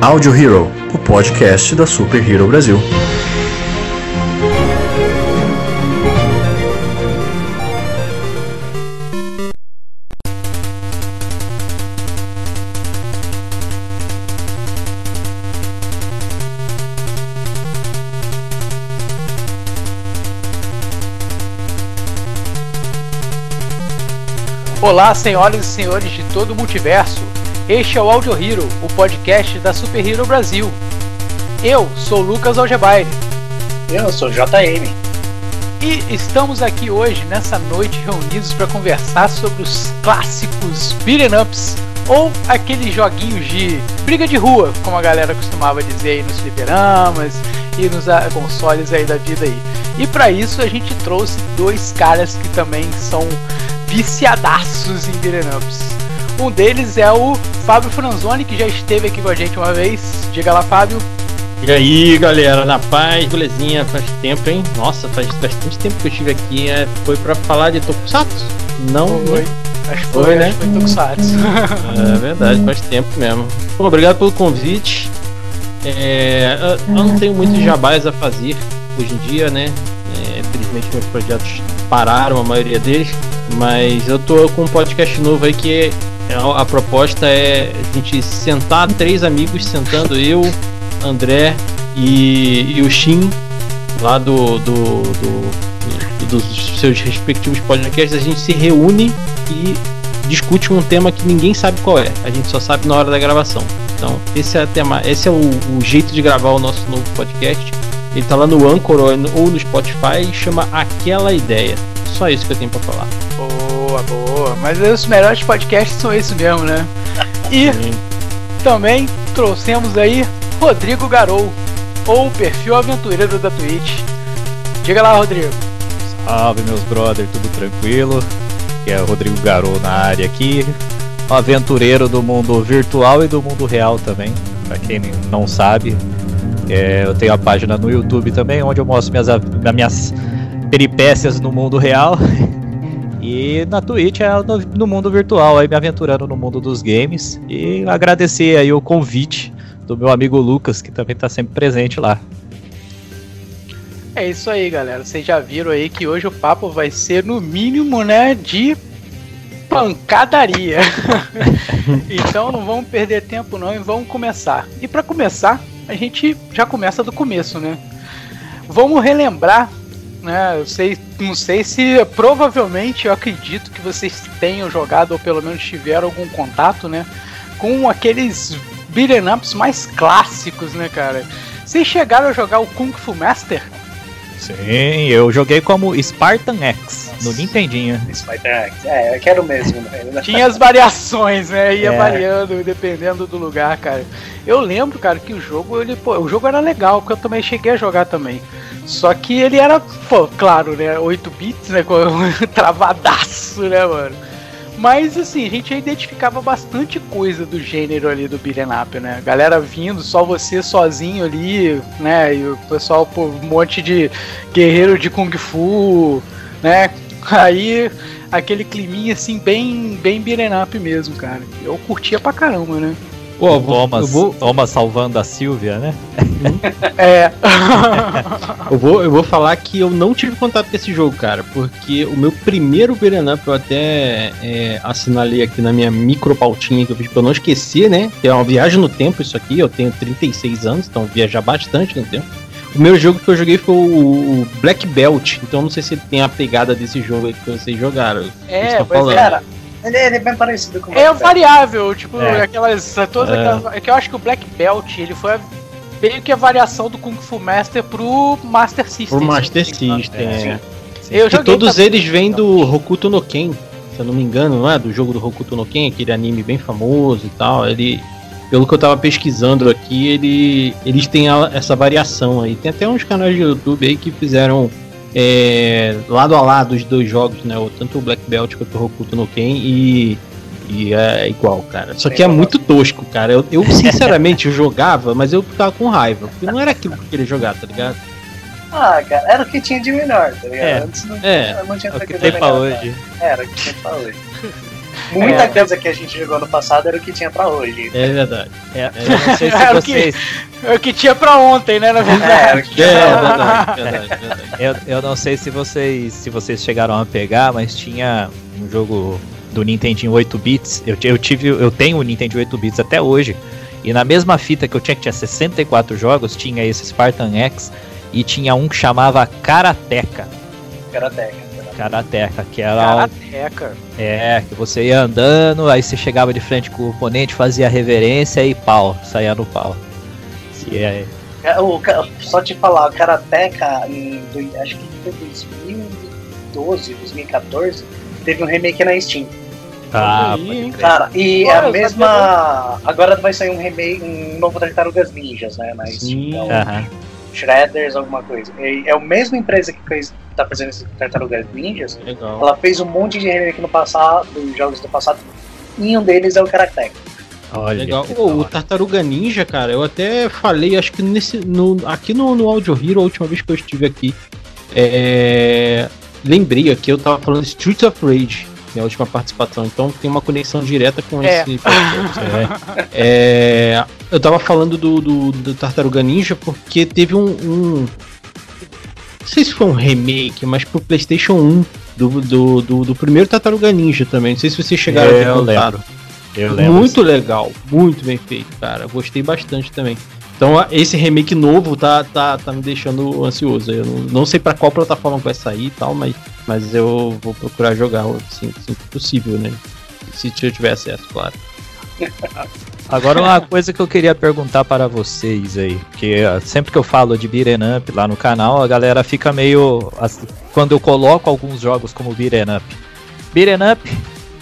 Audio Hero, o podcast da Super Hero Brasil. Olá, senhoras e senhores de todo o multiverso. Este é o Audio Hero, o podcast da Super Hero Brasil. Eu sou Lucas Algebaire. Eu sou JM. E estamos aqui hoje, nessa noite, reunidos para conversar sobre os clássicos beat'em ups, ou aqueles joguinhos de briga de rua, como a galera costumava dizer aí nos fliperamas e nos consoles aí da vida aí. E para isso a gente trouxe dois caras que também são viciadaços em beat'em ups. Um deles é o Fábio Franzoni, que já esteve aqui com a gente uma vez. Diga lá, Fábio. E aí, galera, na paz, belezinha, faz tempo, hein? Nossa, faz bastante tempo que eu estive aqui. É, foi pra falar de Tokusatsu? Não, foi. Acho que foi, foi, né? Acho que foi Tokusatsu. é verdade, faz tempo mesmo. Bom, obrigado pelo convite. É, eu não tenho muitos jabás a fazer hoje em dia, né? É, felizmente meus projetos pararam, a maioria deles. Mas eu tô com um podcast novo aí que é, a, a proposta é a gente sentar, três amigos sentando, eu, André e, e o Shin, lá do, do, do, do, dos seus respectivos podcasts, a gente se reúne e discute um tema que ninguém sabe qual é. A gente só sabe na hora da gravação. Então, esse é, tema, esse é o, o jeito de gravar o nosso novo podcast. Ele tá lá no Anchor ou no Spotify e chama Aquela Ideia. Só isso que eu tenho pra falar. Boa, boa. Mas os melhores podcasts são esses mesmo, né? E também trouxemos aí Rodrigo Garou, ou perfil aventureiro da Twitch. Diga lá, Rodrigo. Salve, meus brothers, tudo tranquilo? É o Rodrigo Garou na área aqui. Um aventureiro do mundo virtual e do mundo real também. Pra quem não sabe, é, eu tenho a página no YouTube também, onde eu mostro minhas, minhas peripécias no mundo real. E na Twitch é no, no, mundo virtual, aí me aventurando no mundo dos games. E agradecer aí o convite do meu amigo Lucas, que também está sempre presente lá. É isso aí, galera. Vocês já viram aí que hoje o papo vai ser, no mínimo, né, de pancadaria. então não vamos perder tempo não e vamos começar. E para começar, a gente já começa do começo, né? Vamos relembrar né? Eu sei, não sei se provavelmente eu acredito que vocês tenham jogado ou pelo menos tiveram algum contato, né, com aqueles beat'em ups mais clássicos, né, cara? Vocês chegaram a jogar o Kung Fu Master? Sim, eu joguei como Spartan X no Nintendinho. X, é, eu quero mesmo. Né? Tinha as variações, né? Ia é. variando dependendo do lugar, cara. Eu lembro, cara, que o jogo, ele, pô, o jogo era legal, porque eu também cheguei a jogar também. Só que ele era, pô, claro, né? 8 bits, né? Travadaço, né, mano? Mas assim, a gente já identificava bastante coisa do gênero ali do beat'em up, né? Galera vindo, só você sozinho ali, né? E o pessoal, pô, um monte de guerreiro de Kung Fu, né? Aí aquele climinha assim, bem, bem beat'em up mesmo, cara. Eu curtia pra caramba, né? Pô, Thomas, vou... Thomas salvando a Silvia, né? é. eu, vou, eu vou falar que eu não tive contato com esse jogo, cara, porque o meu primeiro beat'em up eu até é, assinalei aqui na minha micro pautinha que eu fiz pra eu não esquecer, né? Que é uma viagem no tempo isso aqui, eu tenho 36 anos, então viajar bastante no tempo. O primeiro jogo que eu joguei foi o Black Belt, então não sei se tem a pegada desse jogo aí que vocês jogaram. É, mas cara, ele, ele, é bem parecido com o É variável, tipo, é. aquelas. Todas é. aquelas. É que eu acho que o Black Belt ele foi meio que a variação do Kung Fu Master pro Master System. Pro Master System, é. Eu que todos também. eles vêm do Hokuto no Ken, se eu não me engano, não é? Do jogo do Hokuto no Ken, aquele anime bem famoso e tal. Ele, pelo que eu tava pesquisando aqui, ele, eles têm a, essa variação aí. Tem até uns canais de YouTube aí que fizeram é, lado a lado os dois jogos, né? Tanto o Black Belt quanto o Hokuto no Ken e, e é igual, cara. Só que é muito tosco, cara. Eu, eu sinceramente jogava, mas eu ficava com raiva. Porque não era aquilo que eu queria jogar, tá ligado? Ah, cara, era o que tinha de melhor, tá ligado? É, Antes não, é, não tinha é o que tem pra hoje. Era o que tem pra hoje. Muita é. coisa que a gente jogou no passado era o que tinha pra hoje. É verdade. É, eu não sei se vocês. O que, é o que tinha pra ontem, né? Na verdade. É, é verdade, verdade, verdade. Eu, eu não sei se vocês, se vocês chegaram a pegar, mas tinha um jogo do Nintendo 8 bits. Eu, eu tive, eu tenho o Nintendo 8 bits até hoje. E na mesma fita que eu tinha, que tinha 64 jogos, tinha esse Spartan X e tinha um que chamava Karateka. Karateka. Karateka, que era. Karateka. É, que você ia andando, aí você chegava de frente com o oponente, fazia reverência e pau, saía no pau. E é. é o, só te falar, o Karateka, em, acho que foi 2012, 2014, teve um remake na Steam. Ah, cara, e é a mesma. Agora vai sair um remake, um novo Tartarugas Ninjas, né? Na Steam. Então, uh -huh. Shredders, alguma coisa. É a mesma empresa que fez, tá fazendo esse Tartarugas Ninjas. Legal. Ela fez um monte de remake no passado, dos jogos do passado, e um deles é o Karateka. Olha, Legal. Oh, o Tartaruga Ninja, cara, eu até falei, acho que nesse, no, aqui no, no Audio Hero, a última vez que eu estive aqui, é, lembrei aqui, eu tava falando Streets of Rage, que é a última participação, então tem uma conexão direta com é. esse é. é, Eu tava falando do, do, do, Tartaruga Ninja porque teve um, um, sei se foi um remake, mas pro PlayStation 1 do, do, do, do primeiro Tartaruga Ninja também. Não sei se vocês chegaram é, a ter contado. Eu lembro. Muito legal, muito bem feito, cara. Gostei bastante também. Então esse remake novo tá, tá, tá me deixando ansioso. Eu não, não sei para qual plataforma vai sair e tal, mas, mas eu vou procurar jogar assim, assim possível, né? Se eu tiver acesso, claro. Agora uma coisa que eu queria perguntar para vocês aí, porque sempre que eu falo de beat'em up lá no canal, a galera fica meio quando eu coloco alguns jogos como beat'em up. Beat'em up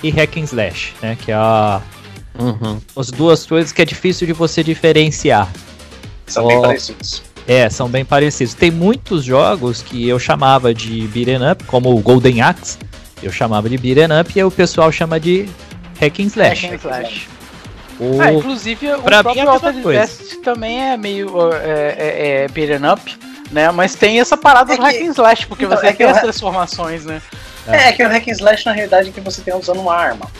e hack and slash, né, que é a uhum. as duas coisas que é difícil de você diferenciar. São oh, bem parecidos. É, são bem parecidos. Tem muitos jogos que eu chamava de beat'em up, como o Golden Axe, eu chamava de beat'em up e o pessoal chama de hack and slash. Hack and slash. O... Ah, inclusive o pra próprio Altered West também é meio é, é, é beat'em up, né? Mas tem essa parada é do que... hack and slash, porque então, você é tem as transformações, né? É, é que o hack and slash na realidade é que você tem usando uma arma.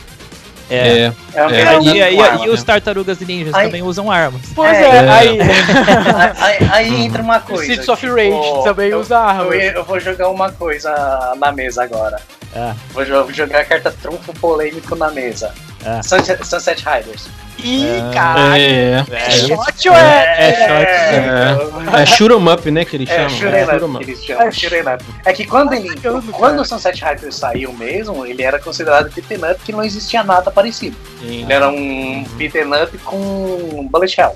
É. é. é, é. E, aí, e os tartarugas ninjas aí, também usam armas. Pois é, é. Aí, aí, aí, entra uma coisa. O Streets of tipo, Rage também eu, usa armas. Eu, eu, vou jogar uma coisa na mesa agora. É. Vou, vou jogar a carta trunfo polêmico na mesa. É. Sunset, Sunset Riders. Ih, é. caralho. É, é, shot ou é? É, shot. É, é shoot 'em up, né? Que eles chamam. É, shoot 'em up. Eles chamam. É que quando ele. Quando o Sunset Riders saiu mesmo, ele era considerado beat'em up que não existia nada parecido. Sim. Ele era um beat'em up com bullet hell.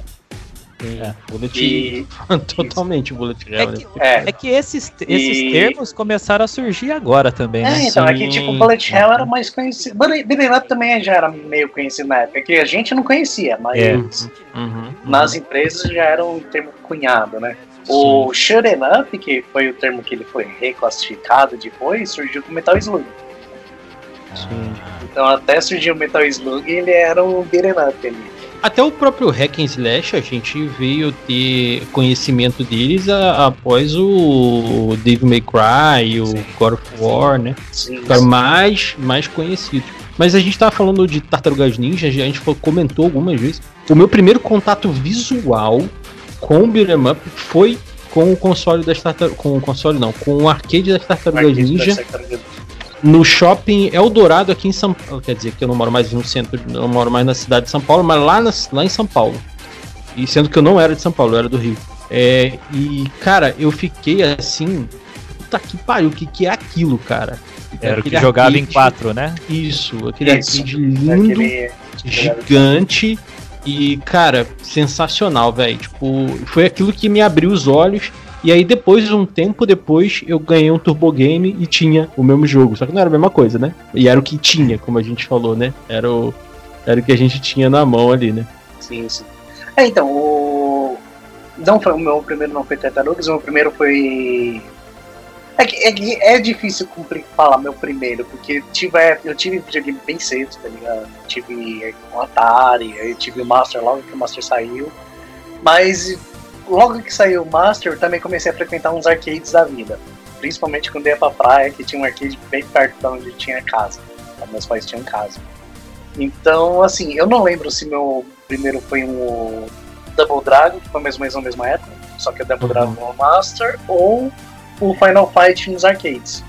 É, bullet e... Totalmente bullet hell. É que, é. é que esses, esses e... termos começaram a surgir agora também, né? É, então, é que tipo, bullet hell era mais conhecido. Beat'em up também já era meio conhecido na época, que a gente não conhecia, mas é. uhum, nas uhum. empresas já era um termo cunhado, né? O Shooting Up, que foi o termo que ele foi reclassificado depois, surgiu com Metal Slug. Sim. Então até surgiu o Metal Slug ele era um beat'em up ali. Até o próprio Hack and Slash, a gente veio ter conhecimento deles a, após o Devil May Cry, o sim. God of War, né? Sim, Ficaram mais, mais conhecidos. Mas a gente tava falando de Tartarugas Ninja, a gente comentou algumas vezes. O meu primeiro contato visual com o Beat'em Up foi com o console das tartarugas. Com o console não, com o arcade das Tartarugas Ninja no shopping Eldorado aqui em São Paulo. Quer dizer que eu não moro mais no centro, não moro mais na cidade de São Paulo, mas lá, na, lá em São Paulo. E sendo que eu não era de São Paulo, eu era do Rio. É, e, cara, eu fiquei assim. Puta que pariu, o que, que é aquilo, cara? Era o que jogava em quatro, né? Isso, aquele Isso. arcade lindo, aquele... gigante. E, cara, sensacional, velho. Tipo, foi aquilo que me abriu os olhos e aí depois, um tempo depois, eu ganhei um Turbo Game e tinha o mesmo jogo. Só que não era a mesma coisa, né? E era o que tinha, como a gente falou, né? Era o, era o que a gente tinha na mão ali, né? Sim, sim. É, então, o. Não foi o meu primeiro não foi Tartarugas, o meu primeiro foi. É que é, é difícil cumprir, falar meu primeiro, porque eu tive, eu tive videogame bem cedo, tá ligado? Tive um Atari, eu tive o Master logo que o Master saiu. Mas logo que saiu o Master, também comecei a frequentar uns arcades da vida. Principalmente quando ia pra praia, que tinha um arcade bem perto de onde tinha casa. Meus pais tinham casa. Então, assim, eu não lembro se meu primeiro foi um Double Dragon, que foi mais ou menos na mesma época, só que o Double Uhum. Dragon Master, ou o Final Fight nos arcades.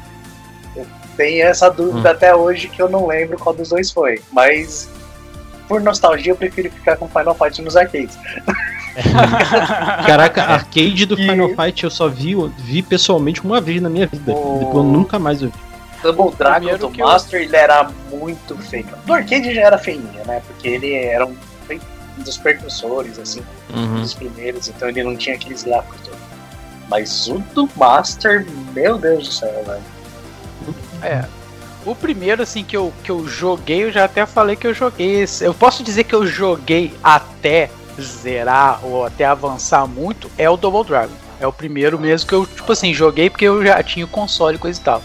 Eu tenho essa dúvida Hum. até hoje que eu não lembro qual dos dois foi, mas por nostalgia eu prefiro ficar com Final Fight nos arcades. Caraca, arcade do E- Final Fight eu só vi, vi pessoalmente uma vez na minha vida. O- Depois eu nunca mais vi. Double Dragon do que eu- Master, ele era muito feio. Do arcade já era feinho, né? Porque ele era um um dos precursores, assim, um Uhum. dos primeiros, então ele não tinha aqueles gráficos todos. Mas o do Master, meu Deus do céu, velho. É. O primeiro, assim, que eu, que eu joguei, eu já até falei que eu joguei. esse- Eu posso dizer que eu joguei até zerar ou até avançar muito, é o Double Dragon. É o primeiro mesmo que eu, tipo assim, joguei porque eu já tinha o console e coisa e tal.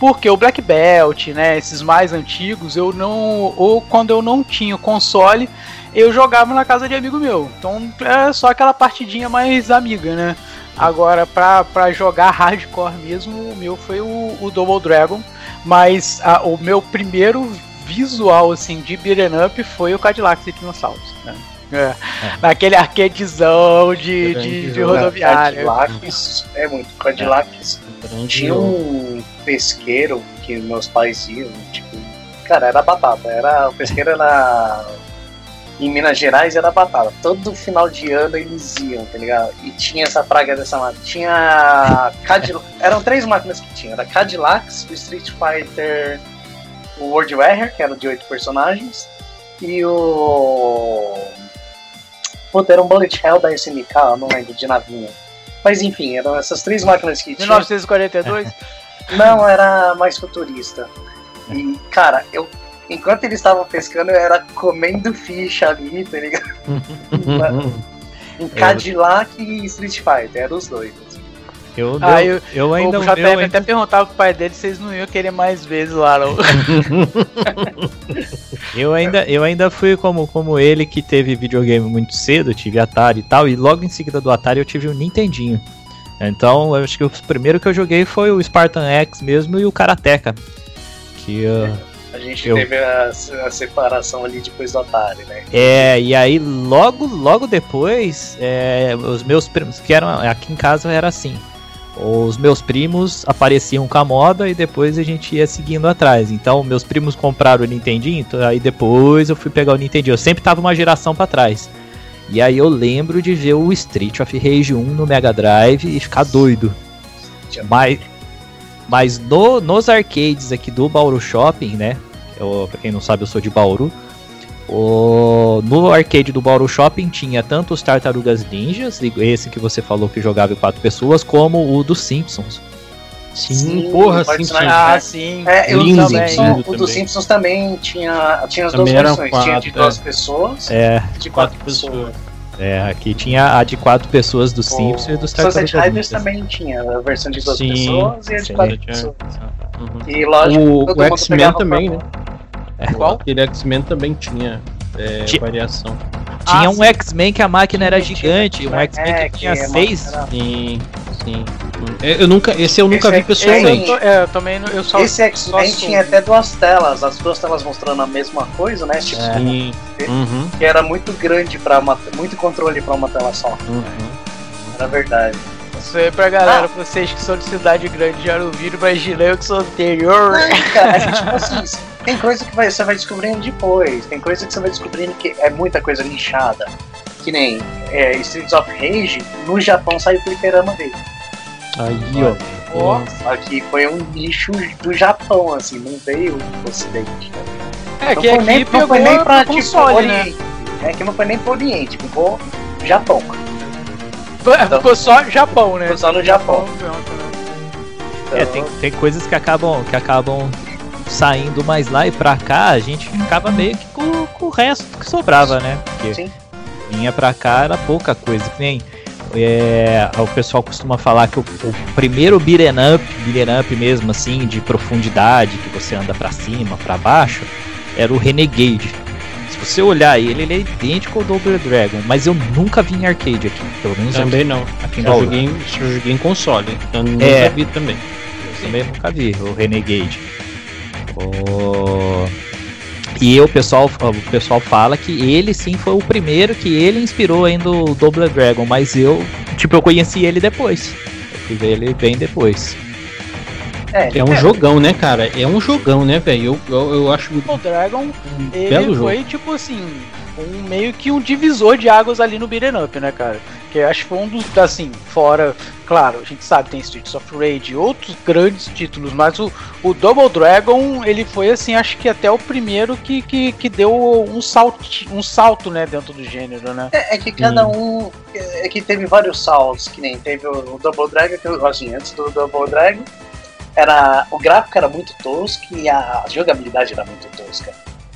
Porque o Black Belt, né, esses mais antigos, eu não. Ou quando eu não tinha o console, eu jogava na casa de amigo meu. Então é só aquela partidinha mais amiga, né? Agora, pra, pra jogar hardcore mesmo, o meu foi o, o Double Dragon. Mas a- o meu primeiro visual assim de beat'em up foi o Cadillac Dinossauros. Né? É. Naquele arcadezão de, de, de rodoviária. Cadillacs, é muito. Cadillacs Grande tinha um pesqueiro que meus pais iam, tipo, cara, era batata. Era, o pesqueiro era. Em Minas Gerais era batata. Todo final de ano eles iam, tá ligado? E tinha essa praga dessa máquina. Tinha. Cadillac, eram três máquinas que tinha. Era Cadillacs, o Street Fighter, o World Warrior, que era de oito personagens, e o. Puta, era um Bullet Hell da SNK, eu não lembro, de navinha. Mas enfim, eram essas três máquinas que tinha. 1942? Não, era mais futurista. E, cara, eu. Enquanto eles estavam pescando, eu era comendo ficha ali, tá ligado? Em Cadillac e Street Fighter, eram os dois. Eu, Ah, eu, eu- eu ainda. o eu JF ainda- até perguntava pro pai dele se vocês não iam querer mais vezes lá. Não. Eu ainda, eu ainda fui como, como ele que teve videogame muito cedo, tive Atari e tal, e logo em seguida do Atari eu tive o Nintendinho. Então, eu acho que o primeiro que eu joguei foi o Spartan X mesmo e o Karateka. Que uh, A gente Eu- teve a, a separação ali depois do Atari, né? é, e aí logo logo depois, é, os meus primos, que eram aqui em casa era assim. Os meus primos apareciam com a moda e depois a gente ia seguindo atrás. Então, meus primos compraram o Nintendinho, então, aí depois eu fui pegar o Nintendinho. Eu sempre tava uma geração pra trás. E aí eu lembro de ver o Street of Rage 1 no Mega Drive e ficar doido. Mas, mas no- nos arcades aqui do Bauru Shopping, né? Eu, pra quem não sabe, eu sou de Bauru. O, no arcade do Bauru Shopping tinha tanto os Tartarugas Ninjas, esse que você falou que jogava em quatro pessoas, como o dos Simpsons. Sim, Sim, porra, pode sim, ser. sim. ah, sim. É, eu Lindo, também. lindo o dos. Simpsons também tinha, tinha as Também duas versões. tinha de quatro, duas é. pessoas É, de quatro, Quatro pessoas. pessoas. é, aqui tinha a de quatro pessoas dos Simpsons e dos o Sunset Tartarugas Riders também tinha a versão de duas Sim, pessoas e a de sim. quatro pessoas. Uhum. E lógico, O, o X-Men também, né? Mão. Qual? Aquele X-Men também tinha é, variação. Tinha Ah, um. X-Men que a máquina era Tinha, gigante, um. X-Men É, que tinha a seis. era- Sim, sim. É, Eu nunca, esse eu nunca Esse vi é- pessoalmente. Eu, é, eu também eu só Esse X-Men tinha até duas telas, as duas telas mostrando a mesma coisa, né? Tipo, Sim. Uhum, que era muito grande para muito controle para uma tela só. uhum. Era verdade. Isso aí pra galera, pra vocês que são de cidade grande já não viram, imagina eu que sou do interior. Não, cara, é tipo assim, tem coisa que vai- você vai descobrindo depois, tem coisa que você vai descobrindo que é muita coisa lixada. Que nem é, Streets of Rage, no Japão saiu o fliperama dele. Aí, ó. Ó, Só que foi um lixo do Japão, assim, não veio do ocidente. né? É não que foi aqui nem, não pegou foi nem pra pro tipo, console, né? Oriente. É que não foi nem pro Oriente, ficou Japão. Ficou só Japão, né? Ficou só no Japão. Então, É, tem, tem coisas que acabam, que acabam saindo mais lá e pra cá, a gente ficava meio que com, com o resto que sobrava, né? Porque Sim. vinha pra cá era pouca coisa, que nem é, o pessoal costuma falar que o, o primeiro beat'em up, beat'em up mesmo assim, de profundidade, que você anda pra cima, pra baixo, era o Renegade. Se você olhar ele, ele é idêntico ao Double Dragon, mas eu nunca vi em arcade aqui, pelo menos aqui, Também não. aqui Bauru. joguei, em- só joguei em console. Então nunca É. vi também. Eu também nunca vi o Renegade. O... E o pessoal, o pessoal fala que ele sim foi o primeiro que ele inspirou ainda o Double Dragon, mas eu, tipo, eu conheci ele depois. Eu fui ver ele bem depois. É, é um é. jogão, né, cara? É um jogão, né, velho? Eu, eu, eu acho. O Dragon, um ele foi, jogo. tipo assim, um meio que um divisor de águas ali no beat'em up, né, cara? Que acho que foi um dos, assim, fora, claro, a gente sabe, tem Streets of Rage e outros grandes títulos, mas o, o Double Dragon, ele foi, assim, acho que até o primeiro que, que, que deu um salto, um salto, né, dentro do gênero, né? É, é que cada hum. um, é que teve vários saltos, que nem teve o, o Double Dragon, que, assim, antes do Double Dragon, era, o gráfico era muito tosco e a jogabilidade era muito tosca.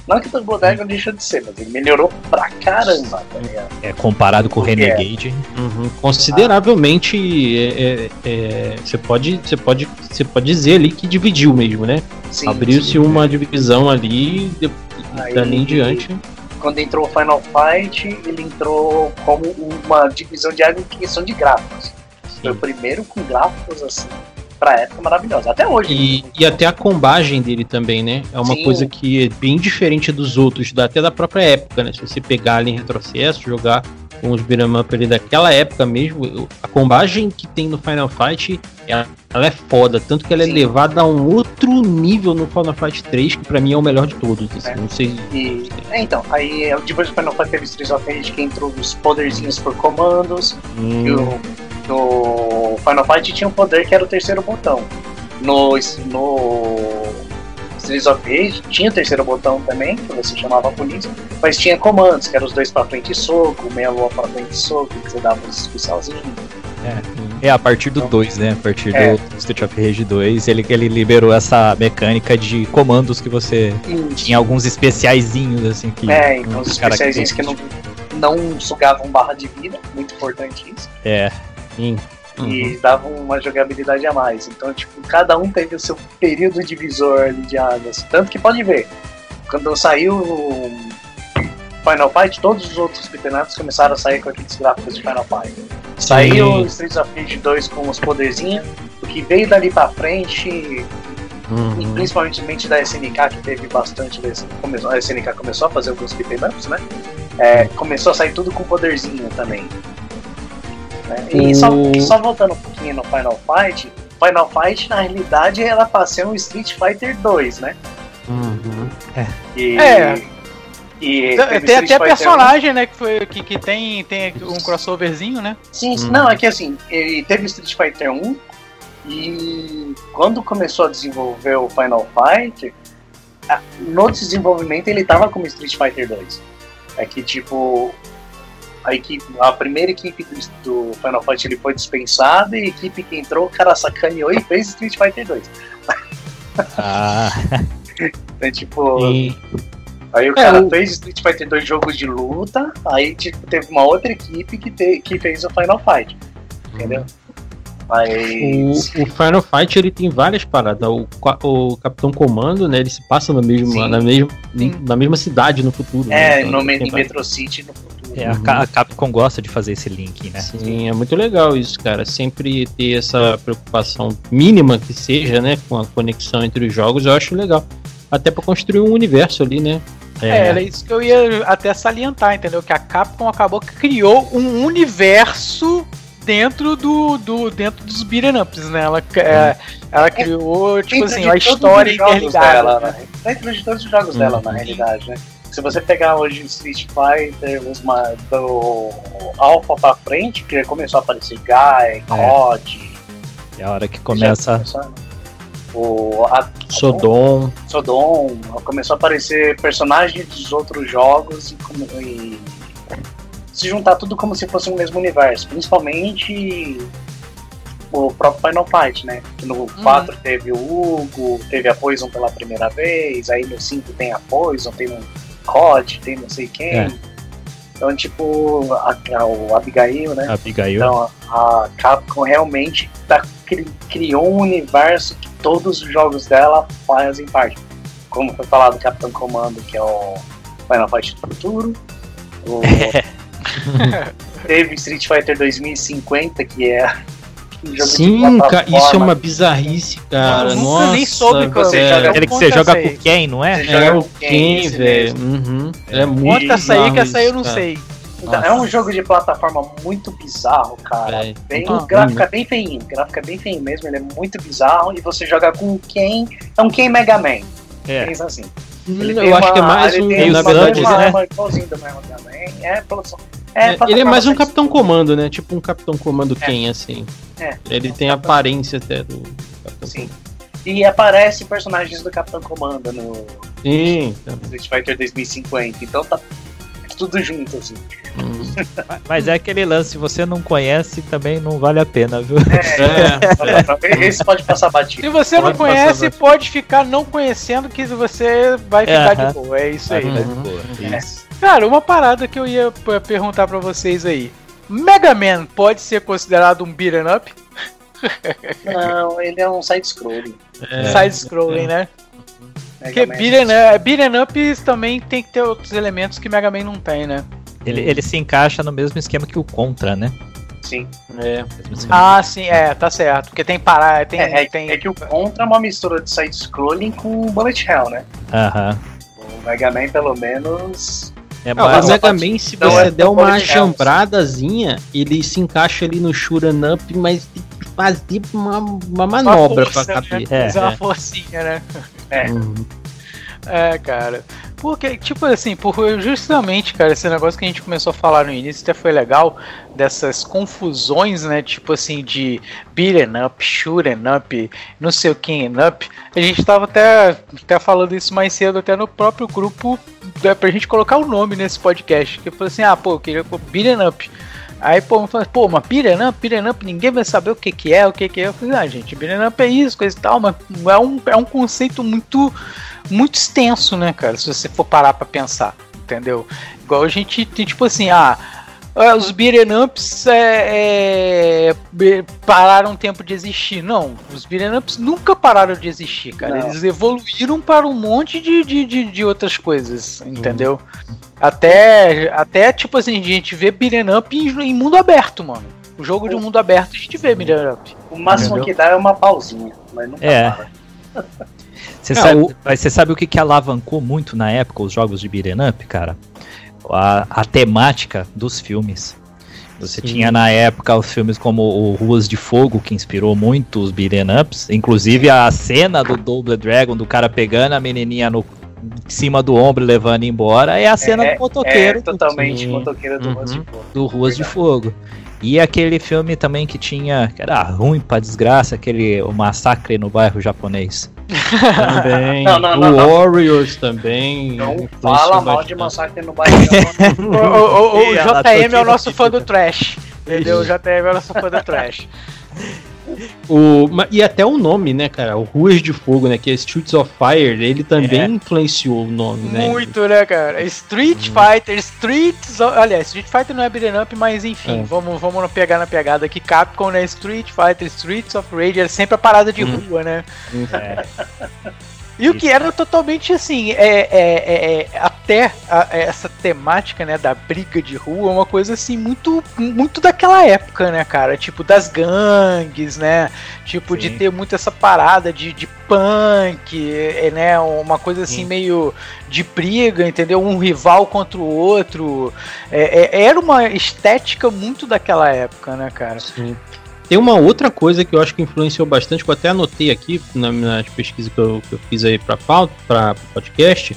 Não é que o Double Dragon deixou de ser, mas ele melhorou pra caramba, tá ligado? É, comparado com o Renegade. É. Uhum. Consideravelmente, é, é, é, você pode, você pode, você pode dizer ali que dividiu mesmo, né? Abriu-se uma divisão ali, Aí, dali em diante. Quando entrou o Final Fight, ele entrou como uma divisão de água em questão de gráficos. Sim. Foi o primeiro com gráficos assim pra época maravilhosa. Até hoje. E, e até a combagem dele também, né? É uma Sim. coisa que é bem diferente dos outros, até da própria época, né? Se você pegar ali em retrocesso, jogar com os beat'em up ali daquela época mesmo, a combagem que tem no Final Fight, ela, ela é foda, tanto que ela é Sim. é levada a um outro nível no Final Fight 3, que pra mim é o melhor de todos, assim, é. não sei... E, é, então, aí depois do Final Fight teve Streets of Rage que entrou os poderzinhos por comandos, hum. o no Final Fight tinha um poder que era o terceiro botão. No, no Streets of Rage tinha o terceiro botão também, que você chamava polícia, mas tinha comandos, que eram os dois pra frente e soco, meia lua pra frente e soco, que você dava uns especialzinhos. É, é, a partir do 2, né? A partir é. do Street of Rage 2, ele, ele liberou essa mecânica de comandos que você Isso. tinha alguns especiaizinhos, assim, que. É, então os especiaizinhos que não, não sugavam barra de vida, muito importante isso. É. Sim. Uhum. E dava uma jogabilidade a mais. Então, tipo, cada um teve o seu período divisor de águas. Tanto que pode ver, quando saiu Final Fight, todos os outros campeonatos começaram a sair com aqueles gráficos de Final Fight. Saiu Streets of Rage 2 com os poderzinhos, o que veio dali pra frente, uhum. e principalmente da SNK, que teve bastante desse. Começou, a SNK começou a fazer alguns beat'em ups, né? É, começou a sair tudo com poderzinho também. Né? E só, só voltando um pouquinho no Final Fight, Final Fight na realidade era pra ser um Street Fighter 2, né? Uhum. É. E, é. E tem até personagem, 1. né, que, foi, que, que tem, tem um crossoverzinho, né? Sim, uhum. não, é que assim, ele teve Street Fighter 1 e quando começou a desenvolver o Final Fight, no desenvolvimento ele tava como Street Fighter 2. É que tipo, a equipe, a primeira equipe do Final Fight ele foi dispensada e a equipe que entrou, o cara sacaneou e fez Street Fighter 2. Ah. é tipo. E... Aí o é, cara o... fez Street Fighter 2 jogos de luta, aí tipo, teve uma outra equipe que, te, que fez o Final Fight. Entendeu? Mas... O, o, Final Fight ele tem várias paradas. O, o Capitão Comando, né? Ele se passa na mesma, na mesma, na mesma cidade no futuro. É, né? então, no, em Metro City no futuro. É, a Capcom gosta de fazer esse link, né? Sim, é muito legal isso, cara. Sempre ter essa preocupação mínima que seja, né? Com a conexão entre os jogos, eu acho legal. Até para construir um universo ali, né? É. é, era isso que eu ia até salientar, entendeu? Que a Capcom acabou que criou um universo dentro do, do dentro dos beat'em ups, né? Ela, é, ela criou, tipo assim, a história interligada. Dela, né? Dentro de todos os jogos dela, na uhum. realidade, né? Se você pegar hoje Street Fighter, uma, do Alpha pra frente, que começou a aparecer Guy, COD. É a hora que começa. Né? O a, Sodom. Sodom. Começou a aparecer personagens dos outros jogos e, e se juntar tudo como se fosse o mesmo universo. Principalmente o próprio Final Fight, né? Que no 4 uhum. teve o Hugo, teve a Poison pela primeira vez, aí no 5 tem a Poison, tem um COD, tem não sei quem. É. Então, tipo, a, a, o Abigail, né? Abigail. Então, a Capcom realmente tá, cri, criou um universo que todos os jogos dela fazem parte. Como foi falado, Capitão Comando, que é o Final Fight do futuro. O, teve Street Fighter 2050, que é Sim, cara, isso é uma bizarrice, cara. Eu nunca Nossa, nem soube qual você joga- Aquele que você joga com quem, não é? Você É joga o com quem, quem, velho? Uhum. É muito Conta essa aí que essa aí eu não cara. sei. Então, é um jogo de plataforma muito bizarro, cara. É. Bem, o gráfico é bem feinho. O gráfico é bem feinho mesmo, ele é muito bizarro. E você joga com quem? É um Ken Mega Man. É. Pensa assim. Hum, Ele Eu tem acho que é uma- mais ele um. tem na uma- verdade, uma né? arma igualzinho do Mega Man. É, produção. É, ele é mais um Capitão Comando, né? Tipo um Capitão Comando É. quem, assim. É. Ele tem a aparência até do Capitão Sim. E aparece personagens do Capitão Comando no Sim. tá. Street Fighter 2050. Então tá tudo junto, assim. Hum. Mas é aquele lance, se você não conhece, também não vale a pena, viu? É. Esse pode passar batido. Se você não Pode passar conhece, pode ficar não conhecendo que você vai ficar Aham. de boa. É isso aí, Uhum. né? Pô, É. isso. Cara, uma parada que eu ia p- perguntar pra vocês aí. Mega Man pode ser considerado um beat'em up? Não, ele é um side-scrolling. É. Side-scrolling, né? Porque Mega Man. beat'em, né, beat'em ups também tem que ter outros elementos que Mega Man não tem, né? Ele, ele se encaixa no mesmo esquema que o Contra, né? Sim. É. Ah, sim, é, tá certo. Porque tem parar, tem. É, é- tem... é que o Contra é uma mistura de side-scrolling com Bullet Hell, né? Aham. O Mega Man, pelo menos. É o Mega Man, se Não, você é der uma Bullet Hells. jambradazinha, ele se encaixa ali no Shuren Up, mas tem que fazer uma, uma manobra força, pra né? caber. É, Fazer uma é. forcinha, né? É. Uhum. É, cara. Porque, tipo assim, por, justamente, cara, esse negócio que a gente começou a falar no início até foi legal, dessas confusões, né? Tipo assim, de beaten up, shooting up, não sei o que up. A gente tava até, até falando isso mais cedo, até no próprio grupo, né, pra gente colocar o nome nesse podcast. Que eu falei assim, ah, pô, eu queria beaten up. Aí, pô, falei, pô, up, beaten up, ninguém vai saber o que que é, o que que é. Eu falei, ah, gente, up é isso, coisa e tal, mas é um, é um conceito muito muito extenso, né, cara? Se você for parar pra pensar, entendeu? Igual a gente tem, tipo assim, ah, os beat'em ups é, é, pararam um tempo de existir. Não, os beat'em ups nunca pararam de existir, cara. Não. Eles evoluíram para um monte de, de, de, de outras coisas, entendeu? Até, até, tipo assim, a gente vê beat'em up em, em mundo aberto, mano. O jogo de mundo aberto a gente vê beat'em up. O máximo Entendeu? que dá é uma pausinha, mas nunca É. para. Você, Ah, sabe, o- mas você sabe o que, que alavancou muito na época os jogos de beat'em up, cara? A, a temática dos filmes. Você Sim. tinha na época os filmes como o Ruas de Fogo, que inspirou muito os beat'em ups. Inclusive a cena do Double Dragon, do cara pegando a menininha no, em cima do ombro e levando embora, é a cena É- do motoqueiro É do- totalmente Sim. motoqueira do Uhum. Ruas de Fogo. do Ruas de Verdade. Fogo. E aquele filme também que tinha, que era ruim pra desgraça, aquele o massacre no bairro japonês. Também. Não, não, o não, não. Warriors também. Não fala mal de massacre no bairro. O, o- o- o ela JM é toquinha o nosso no fã do trash. Entendeu? O JM é o nosso fã do trash. O, e até o nome, né, cara? O Ruas de Fogo, né? Que é Streets of Fire, ele também É. influenciou o nome, né? Muito, né, cara? Street Fighter, Streets. Aliás, Street Fighter não é beat'em up, mas enfim, É. vamos, vamos pegar na pegada aqui. Capcom, né? Street Fighter, Streets of Rage, era sempre a parada de Hum. rua, né? É, E o que era totalmente assim, é, é- é- é- até a- essa temática, né, da briga de rua, é uma coisa assim, muito, muito daquela época, né, cara? Tipo, das gangues, né? Tipo, de Sim. ter muito essa parada de, de punk, é, né? Uma coisa assim, Sim. meio de briga, entendeu? Um rival contra o outro. É- é- era uma estética muito daquela época, né, cara? Sim. Tem uma outra coisa que eu acho que influenciou bastante, que eu até anotei aqui na- nas pesquisas que eu, que eu fiz aí pra pauta, pra podcast,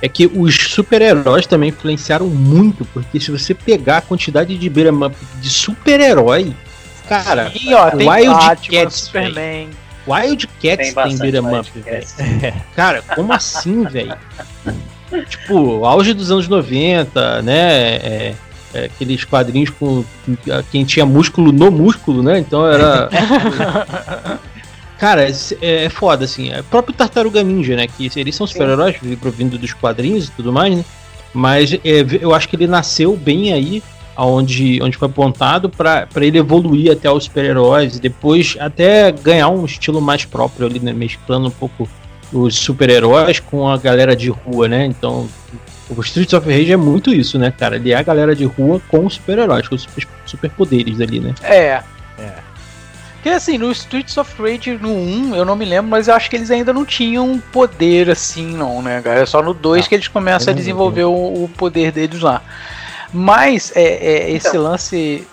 é que os super-heróis também influenciaram muito, porque se você pegar a quantidade de up de super-herói, cara, E ó, tem Wild Batman, Cats, Superman. Tem Wild Cats tem, bastante beat'em up, velho. Cats. Cara, como assim, velho? Tipo, auge dos anos 90, né? É, é, aqueles quadrinhos com quem tinha músculo no músculo, né? Então era. Cara, é, é foda, assim. É o próprio Tartaruga Ninja, né? Que eles são super-heróis, vindo dos quadrinhos e tudo mais, né? Mas é, eu acho que ele nasceu bem aí, onde, onde foi apontado para ele evoluir até os super-heróis e depois até ganhar um estilo mais próprio ali, né? Mesclando um pouco os super-heróis com a galera de rua, né? Então, o Streets of Rage é muito isso, né, cara? Ele é a galera de rua com os super-heróis, com os super- superpoderes ali, né? É. É. Porque assim, no Streets of Rage no 1, eu não me lembro, mas eu acho que eles ainda não tinham poder assim, não, né, cara? É só no 2 ah, que eles começam a desenvolver o, o, poder deles lá. Mas é, é esse então, lance.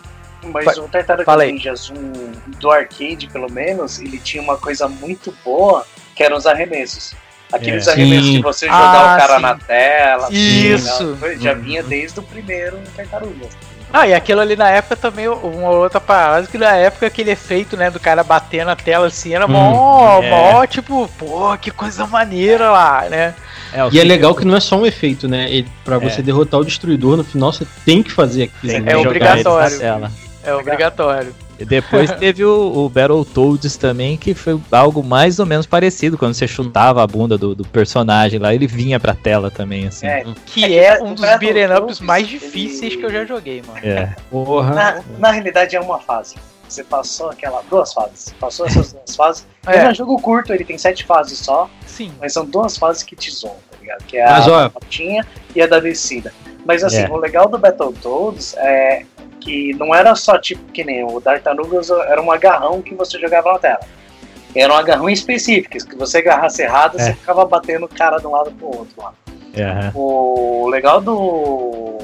Mas o Tartaruga Ninjas um, do arcade, pelo menos, ele tinha uma coisa muito boa, que eram os arremessos. Aqueles é. arremessos de você jogar ah, o cara sim. na tela. Isso! Assim, já vinha desde o primeiro Tartaruga. Ah, e aquilo ali na época também, uma outra parada, que na época aquele efeito, né, do cara bater na tela assim, era hum, mó, é. mó, tipo, pô, que coisa maneira lá, né? É, e é legal que não é só um efeito, né? Ele, pra é. você derrotar o destruidor no final, você tem que fazer aquilo. Né? É obrigatório. É obrigatório. Depois teve o, o Battletoads também, que foi algo mais ou menos parecido. Quando você chutava a bunda do, do personagem lá, ele vinha pra tela também, assim. É, que é, um dos beat'em ups mais difíceis ele... que eu já joguei, mano. É. Porra. Na, na realidade é uma fase. Você passou aquela. Duas fases. Passou essas duas fases. É. Ele é um jogo curto, ele tem sete fases só. Sim. Mas são duas fases que te zoam, tá ligado? Que é a da e a da descida. Mas assim, é. o legal do Battletoads é que não era só tipo que nem o Tartarugas era um agarrão que você jogava na tela. Era um agarrão específico, que você agarrasse errado, é. você ficava batendo o cara de um lado pro outro lá. Uhum. O legal do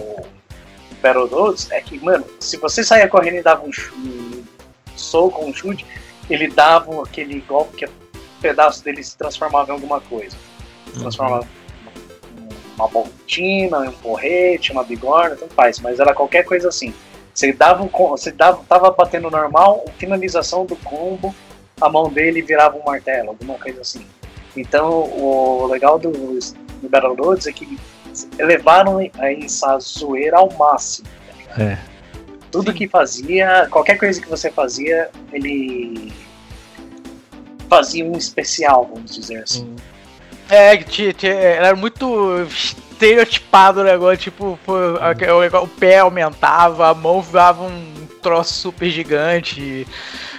Battletoads é que, mano, se você saía correndo e dava um, um soco, um chute, ele dava aquele golpe que o pedaço dele se transformava em alguma coisa. Se transformava uhum. uma boltina, um porrete, uma bigorna, tanto faz, mas era qualquer coisa assim. Você dava um, você dava, tava batendo normal, finalização do combo, a mão dele virava um martelo, alguma coisa assim. Então, o legal do, do Battletoads é que elevaram essa zoeira ao máximo. Tá é. Tudo Sim. que fazia, qualquer coisa que você fazia, ele fazia um especial, vamos dizer assim. É, era muito estereotipado o negócio, tipo, o, o pé aumentava, a mão dava um troço super gigante.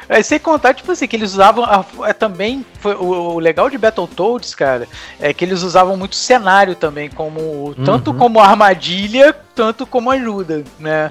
É, sem contar, tipo assim, que eles usavam a, é, também. Foi, o, o, legal de Battletoads, cara, é que eles usavam muito cenário também, como. Uhum. Tanto como armadilha, tanto como ajuda, né?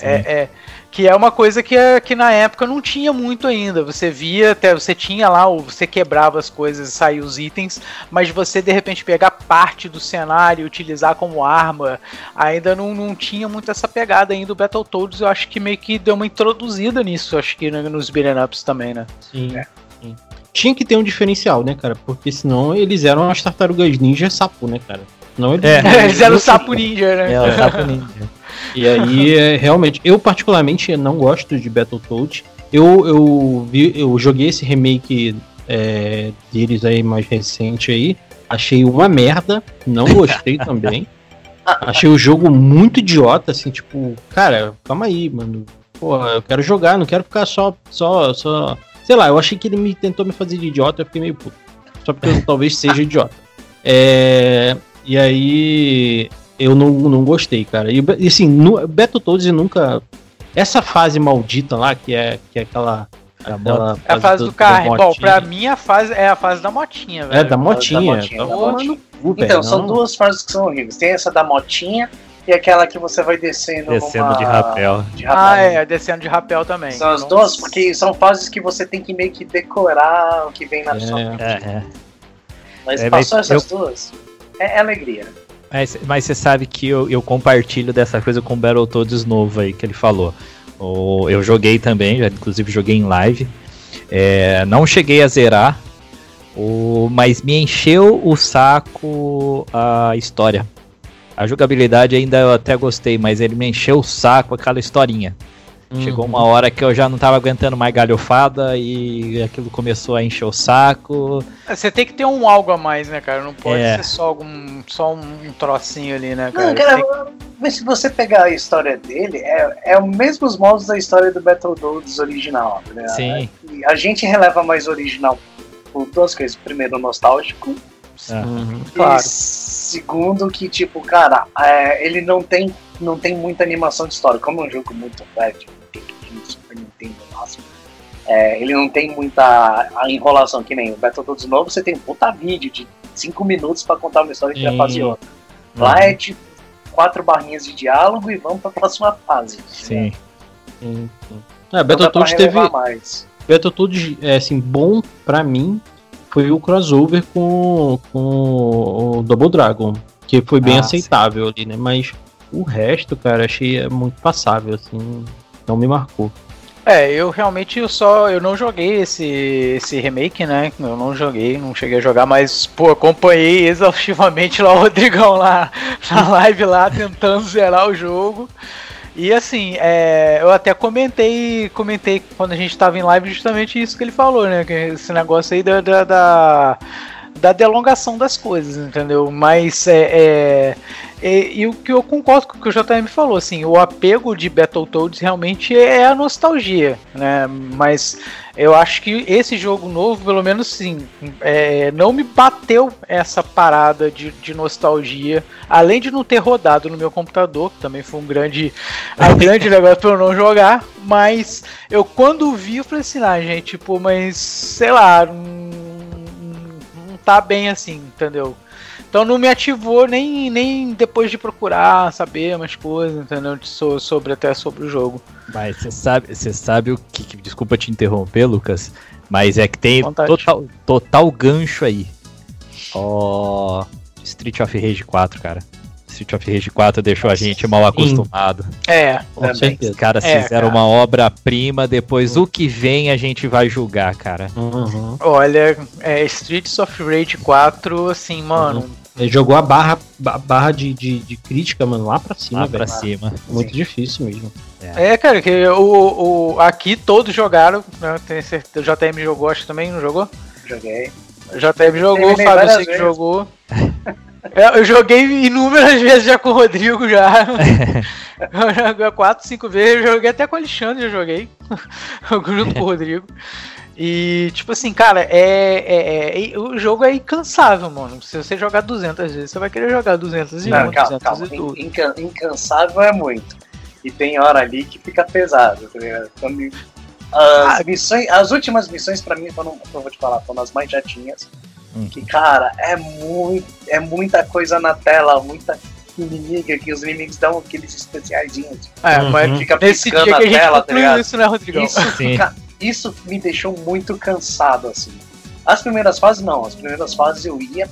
é, é, que é uma coisa que, que na época não tinha muito ainda. Você via, até você tinha lá, você quebrava as coisas e saía os itens, mas você de repente pegar parte do cenário e utilizar como arma, ainda não, não tinha muito essa pegada ainda. O Battletoads eu acho que meio que deu uma introduzida nisso, acho que nos beat'em ups também, né? Sim. É. Sim. Tinha que ter um diferencial, né, cara? Porque senão eles eram as tartarugas ninja sapo, né, cara? Não, eles, é, eles eram o sapo ninja, né? É, o sapo ninja. E aí, é, realmente, eu particularmente não gosto de Battletoads. Eu, eu, vi, eu joguei esse remake é, deles aí mais recente aí. Achei uma merda, não gostei também. Achei o jogo muito idiota, assim, tipo, cara, calma aí, mano. Porra, eu quero jogar, não quero ficar só, só, só. Sei lá, eu achei que ele me tentou me fazer de idiota, eu fiquei meio puto. Só porque eu talvez seja idiota. É, e aí eu não, não gostei, cara. E assim, no, Battletoads nunca. Essa fase maldita lá, que é, que é aquela. Aquela é a fase do, do carro. Bom, pra mim a fase é a fase da motinha, velho. É, da motinha. Da motinha. Da motinha. Cu, então, são duas fases que são horríveis. Tem essa da motinha e aquela que você vai descendo. Descendo de rapel. de rapel. Ah, é, descendo de rapel também. São as duas, porque são fases que você tem que meio que decorar o que vem na é, sua frente. É, é. Mas é, passou essas eu... duas é, é alegria. Mas, mas você sabe que eu, eu compartilho dessa coisa com o Battletoads novo aí que ele falou. O, eu joguei também, já, inclusive joguei em live. É, não cheguei a zerar, o, mas me encheu o saco a história. A jogabilidade ainda eu até gostei, mas ele me encheu o saco aquela historinha. Uhum. Chegou uma hora que eu já não tava aguentando mais galhofada e aquilo começou a encher o saco. É, você tem que ter um algo a mais, né, cara? Não pode é. ser só algum só um trocinho ali, né, cara? Não, cara, mas se você pegar a história dele, é, é os mesmos modos da história do Battletoads original, né? Sim. A gente releva mais original por duas coisas. Primeiro, nostálgico. Uhum, claro. segundo, que, tipo, cara, é, ele não tem, não tem muita animação de história. Como é um jogo muito velho, Super Nintendo nossa. É, ele não tem muita enrolação, que nem o Battletoads novo, você tem um puta vídeo de 5 minutos para contar uma história que já fazia outra. Lá uhum. é tipo quatro barrinhas de diálogo e vamos pra próxima fase. Sim. Né? É, Battletoads teve. Mais. Battletoads, é, assim, bom pra mim foi o crossover com, com o Double Dragon, que foi bem Ah, aceitável ali, né? Mas o resto, cara, achei muito passável, assim, não me marcou. É, eu realmente eu só eu não joguei esse esse remake, né? Eu não joguei, não cheguei a jogar, mas pô, acompanhei exaustivamente lá o Rodrigão lá na live lá tentando zerar o jogo. E assim, é, eu até comentei, comentei quando a gente tava em live justamente isso que ele falou, né? Que esse negócio aí da, da, da, da delongação das coisas, entendeu? Mas é, é, é, e o que eu concordo com o que o JM falou, assim, o apego de Battletoads realmente é a nostalgia, né? Mas eu acho que esse jogo novo, pelo menos sim, é, não me bateu essa parada de, de nostalgia, além de não ter rodado no meu computador, que também foi um grande, um grande negócio pra eu não jogar, mas eu quando vi, eu falei assim, ah, gente, pô, mas sei lá, não tá bem assim, entendeu? Então não me ativou nem, nem depois de procurar saber mais coisas, entendeu? De so- sobre até sobre o jogo. Mas você sabe, você sabe o que, Desculpa te interromper, Lucas. Mas é que tem Vontade. total, total gancho aí. Ó. Street of Rage 4, cara. Street of Rage 4 deixou a gente mal acostumado. É, Com Também. certeza. Os caras É, fizeram cara. uma obra-prima, depois o que vem a gente vai julgar, cara. Uhum. olha, é, Streets of Rage 4, assim, mano, Ele jogou a barra, ba- barra de, de, de crítica, mano, lá pra cima, Lá velho. pra cima. Muito difícil mesmo. É, cara, que o, o, aqui todos jogaram, né? Tenho certeza, o JM jogou, acho que também, não jogou? Joguei. O JM jogou, o Terminei Fábio sei que vezes. jogou. É, Eu joguei inúmeras vezes já com o Rodrigo já. Eu joguei quatro, cinco vezes, eu joguei até com o Alexandre, já joguei. junto com o Rodrigo. E, tipo assim, cara, é, é- é- o jogo é incansável, mano. Se você jogar 200 vezes, você vai querer jogar 201, Não, calma, 200 calma. e inca- incansável é muito. E tem hora ali que fica pesado, tá ligado? Quando- As, Ah. missões, as últimas missões pra mim, foram, eu vou te falar, foram as mais chatinhas. Hum. Que, cara, é, muito, é muita coisa na tela, muita inimiga, que os inimigos dão aqueles especiaizinhos. É, Uhum. mas Fica piscando dia a a tela, tá ligado? isso, né, Rodrigão? Isso, Sim. fica- isso me deixou muito cansado, assim. As primeiras fases, não. As primeiras fases eu ia,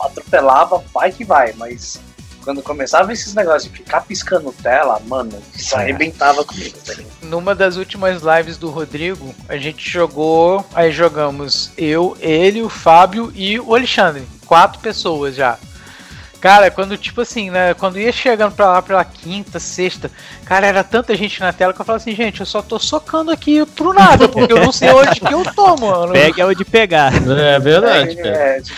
atropelava, vai que vai. Mas quando começava esses negócios de ficar piscando tela, mano, isso É. arrebentava comigo, tá? Numa das últimas lives do Rodrigo, a gente jogou. Aí jogamos eu, ele, o Fábio e o Alexandre. Quatro pessoas já. Cara, quando, tipo assim, né? Quando ia chegando pra lá pela quinta, sexta, cara, era tanta gente na tela que eu falava assim, gente, eu só tô socando aqui pro nada, porque eu não sei onde que eu tô, mano. Pega onde pegar. É verdade, É, é, tipo,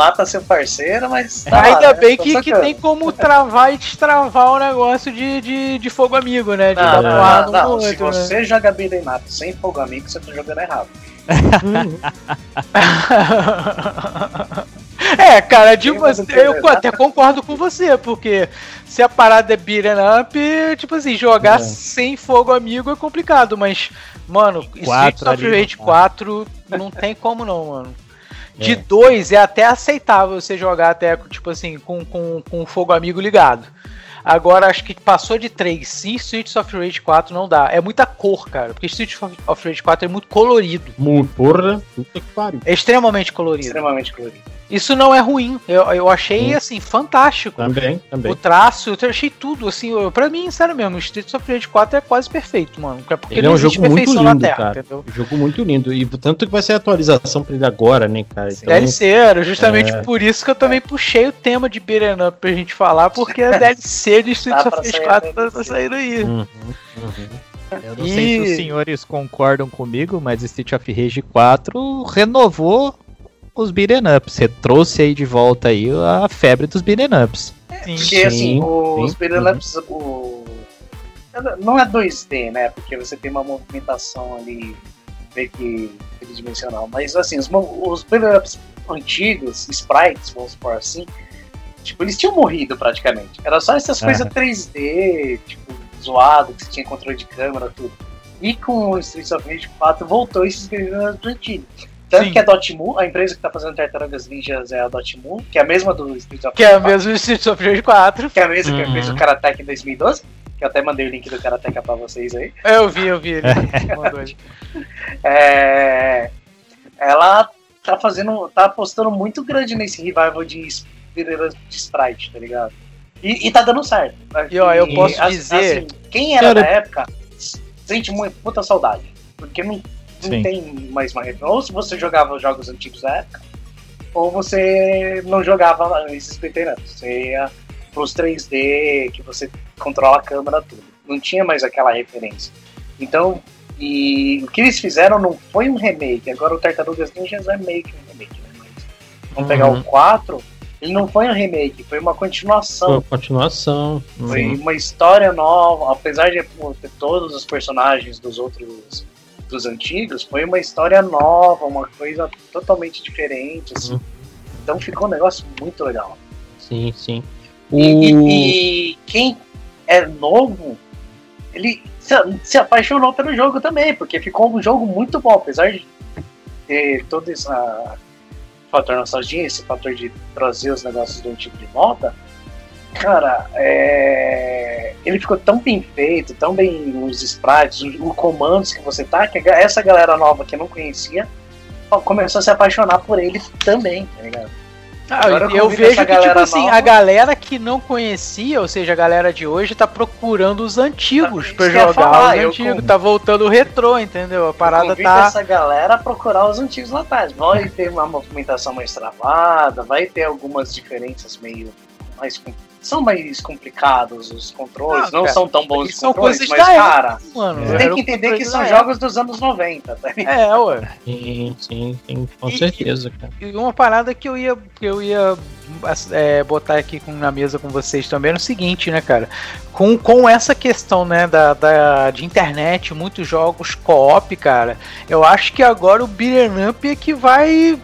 mata seu parceiro, mas. tá lá, Ainda né? bem que, que tem como travar e destravar o negócio de, de, de fogo amigo, né? De dar Não, não, um não, no se outro, né? você joga beat'em up sem fogo amigo, você tá jogando errado. É, cara, de uma, um eu até concordo com você, porque se a parada é beat'em up, tipo assim, jogar É. sem fogo amigo é complicado, mas, mano, Street Quatro of Rage não. 4 não tem como não, mano. De É. dois é até aceitável você jogar até, tipo assim, com, com, com o fogo amigo ligado. Agora, acho que passou de 3. Sim, Streets of Rage 4 não dá. É muita cor, cara. Porque Streets of Rage 4 é muito colorido. Mu- Porra, puta que pariu. É extremamente colorido. Extremamente colorido. Isso não é ruim. Eu, eu achei, Sim. assim, fantástico. Também, O também. traço, eu achei tudo, assim, eu- pra mim, sério mesmo, o Streets of Rage 4 é quase perfeito, mano. É porque Ele é não um existe jogo muito perfeição lindo, na Terra, cara. entendeu? Um jogo muito lindo. E tanto que vai ser atualização pra ele agora, né, cara? Então, DLC era justamente É. por isso que eu também puxei o tema de Beat'em Up pra gente falar, porque a DLC de Streets Tá of Rage sair 4 a tá, tá saindo aí. Uhum, uhum. Eu não sei se os E- senhores concordam comigo, mas Street of Rage 4 renovou os beat'em ups. Você trouxe aí de volta aí a febre dos beat'em ups. Sim. Porque assim, Sim, os beat'em ups, o... não é 2D, né? Porque você tem uma movimentação ali meio que tridimensional. Mas assim, os, os beat'em ups antigos, sprites, vamos supor assim, tipo, eles tinham morrido praticamente. Era só essas coisas Aham. 3D, tipo, zoado, que você tinha controle de câmera, tudo. E com o Streets of Rage 4 voltou esses beat'em ups antigos. Tanto Sim. que a Dotemu, a empresa que tá fazendo Tartarugas Ninjas é a Dotemu, que é a mesma do Streets of Que é Rage o 4 mesmo Streets of Rage 4. que é a mesma que Uhum. fez o Karateka em 2012, que eu até mandei o link do Karateka pra vocês aí. É, eu vi, eu vi. Ele mandou. É, ela tá fazendo. tá apostando muito grande nesse revival de, de sprite, tá ligado? E, e tá dando certo. E, ó, eu posso as- dizer- assim, quem era Cara- da época sente muito, muita saudade. Porque não, não Sim. tem mais uma referência. Ou se você jogava os jogos antigos da época, ou você não jogava esses veteranos. Você ia pros 3D, que você controla a câmera, tudo. Não tinha mais aquela referência. Então, e o que eles fizeram não foi um remake. Agora o Tartarugas Ninjas é meio que um remake, né? Mas, vamos pegar Uhum. o 4, ele não foi um remake, foi uma continuação. Pô, continuação. Foi Uhum. uma história nova, apesar de ter todos os personagens dos outros dos antigos, foi uma história nova, uma coisa totalmente diferente, assim. Uhum. Então ficou um negócio muito legal. Sim, sim. E, O... e- e quem é novo, ele se, se apaixonou pelo jogo também, porque ficou um jogo muito bom, apesar de ter todo esse fator nostalgia, esse fator de trazer os negócios do antigo de volta. Cara, é, ele ficou tão bem feito, tão bem os sprites, os, os comandos que você tá, que essa galera nova que não conhecia começou a se apaixonar por ele também, tá ligado? Ah, Agora eu eu vejo que, tipo galera assim, nova. a galera que não conhecia, ou seja, a galera de hoje, tá procurando os antigos eu ia jogar falar, os eu antigos. Tá voltando o retrô, entendeu? A parada tá. essa galera a procurar os antigos lá atrás. Vai ter uma movimentação mais travada, vai ter algumas diferenças meio mais com- são mais complicados os controles, Não, não cara, são tão bons os são controles, coisas mas da cara, Mano, você era tem que entender que são jogos dos anos 90, tá ligado? É, ué. Sim, sim, sim, com E- certeza, cara. E uma parada que eu ia, que eu ia é, botar aqui com- na mesa com vocês também é o seguinte, né, cara? Com, com essa questão, né, da, da, de internet, muitos jogos co-op, cara, eu acho que agora o beat'em up é que vai.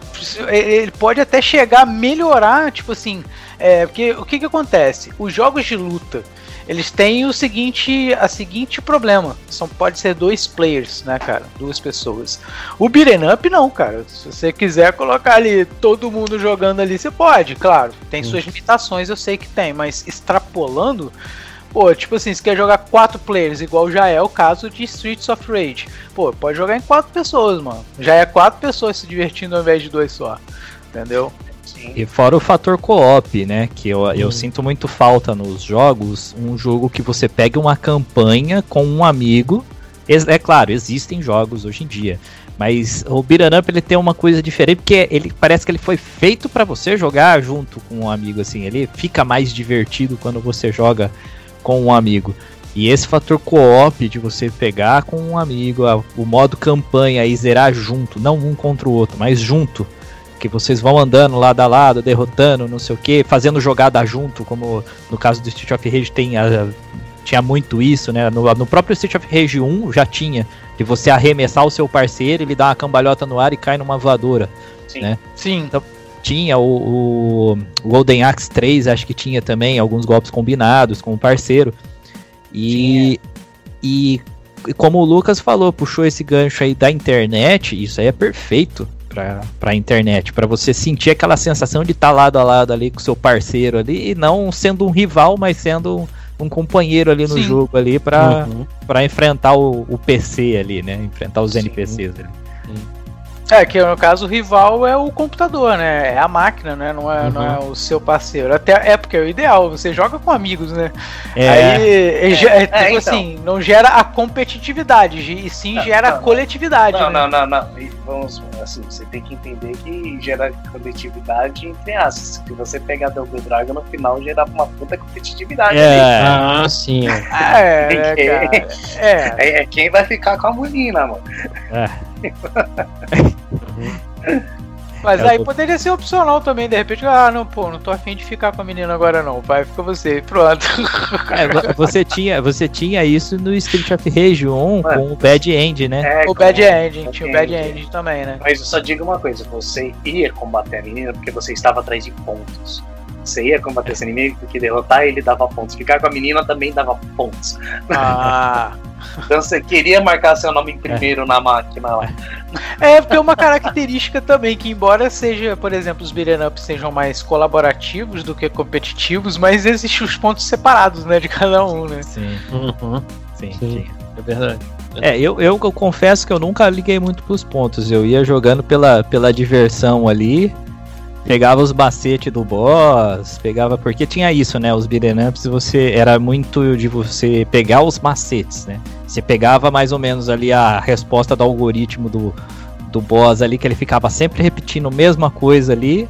Ele pode até chegar a melhorar, tipo assim. É, porque o que que acontece? Os jogos de luta. Eles têm o seguinte, a seguinte problema. São pode ser dois players, né, cara? Duas pessoas. O beat'em up não, cara. Se você quiser colocar ali todo mundo jogando ali, você pode, claro. Tem suas limitações, eu sei que tem, mas extrapolando, pô, tipo assim, se quer jogar quatro players, igual já é o caso de Streets of Rage, pô, pode jogar em quatro pessoas, mano. Já é quatro pessoas se divertindo ao invés de dois só. Entendeu? Sim. E fora o fator co-op, né? Que eu, eu Hum. sinto muito falta nos jogos. Um jogo que você pegue uma campanha com um amigo. É claro, existem jogos hoje em dia. Mas o Beat'em Up ele tem uma coisa diferente, porque ele parece que ele foi feito pra você jogar junto com um amigo, assim. Ele fica mais divertido quando você joga com um amigo. E esse fator co-op de você pegar com um amigo, a- o modo campanha e zerar junto, não um contra o outro, mas junto que vocês vão andando lado a lado, derrotando, não sei o que, fazendo jogada junto, como no caso do Street of Rage tem a- tinha muito isso, né? No, no próprio Street of Rage 1 já tinha, de você arremessar o seu parceiro, ele dá uma cambalhota no ar e cai numa voadora. Sim. né? Sim. Tinha o, o Golden Axe 3, acho que tinha também alguns golpes combinados com o parceiro. E, e, e como o Lucas falou, puxou esse gancho aí da internet, isso aí é perfeito pra, pra internet, pra você sentir aquela sensação de estar lado a lado ali com o seu parceiro ali, e não sendo um rival, mas sendo um, companheiro ali no Sim. jogo ali pra, Uhum. pra enfrentar o, o PC ali, né? Enfrentar os Sim. NPCs ali. É, que no caso o rival é o computador, né? É a máquina, né? Não é, não Uhum. é o seu parceiro. Até é porque é o ideal, você joga com amigos, né? É, Aí, é, é, tipo é, então. assim, não gera a competitividade, e sim Não, gera a não, coletividade. Não, né? não, não, não. E vamos, assim, você tem que entender que gera competitividade entre aspas. Se você pegar Double Dragon no final, gera uma puta competitividade. é, Ah, sim. É, né. É. É, é quem vai ficar com a menina, mano. Mas É, aí poderia ser opcional também, de repente, ah, não, pô, não tô afim de ficar com a menina agora não, vai, fica você, pronto. É, vo- você tinha, você tinha isso no Street of Rage 1 Ué. com o Bad End, né? É, o Bad Ending, com tinha o? Bad Ending também, né? Mas eu só digo uma coisa: você ia combater a menina porque você estava atrás de pontos. Você ia combater esse inimigo porque derrotar ele dava pontos. Ficar com a menina também dava pontos. Ah, Então você queria marcar seu nome em primeiro na máquina lá. É, porque é uma característica também que, embora seja, por exemplo, os beat'em ups sejam mais colaborativos do que competitivos, mas existem os pontos separados, né, de cada um, né? Sim, Uhum, sim, Sim. tinha. é verdade. É, eu, eu, eu confesso que eu nunca liguei muito pros pontos. Eu ia jogando pela, pela diversão ali, pegava os bacetes do boss, pegava. Porque tinha isso, né? Os beat'em ups, você era muito de você pegar os macetes, né? Você pegava mais ou menos ali a resposta do algoritmo do, do boss ali, que ele ficava sempre repetindo a mesma coisa ali.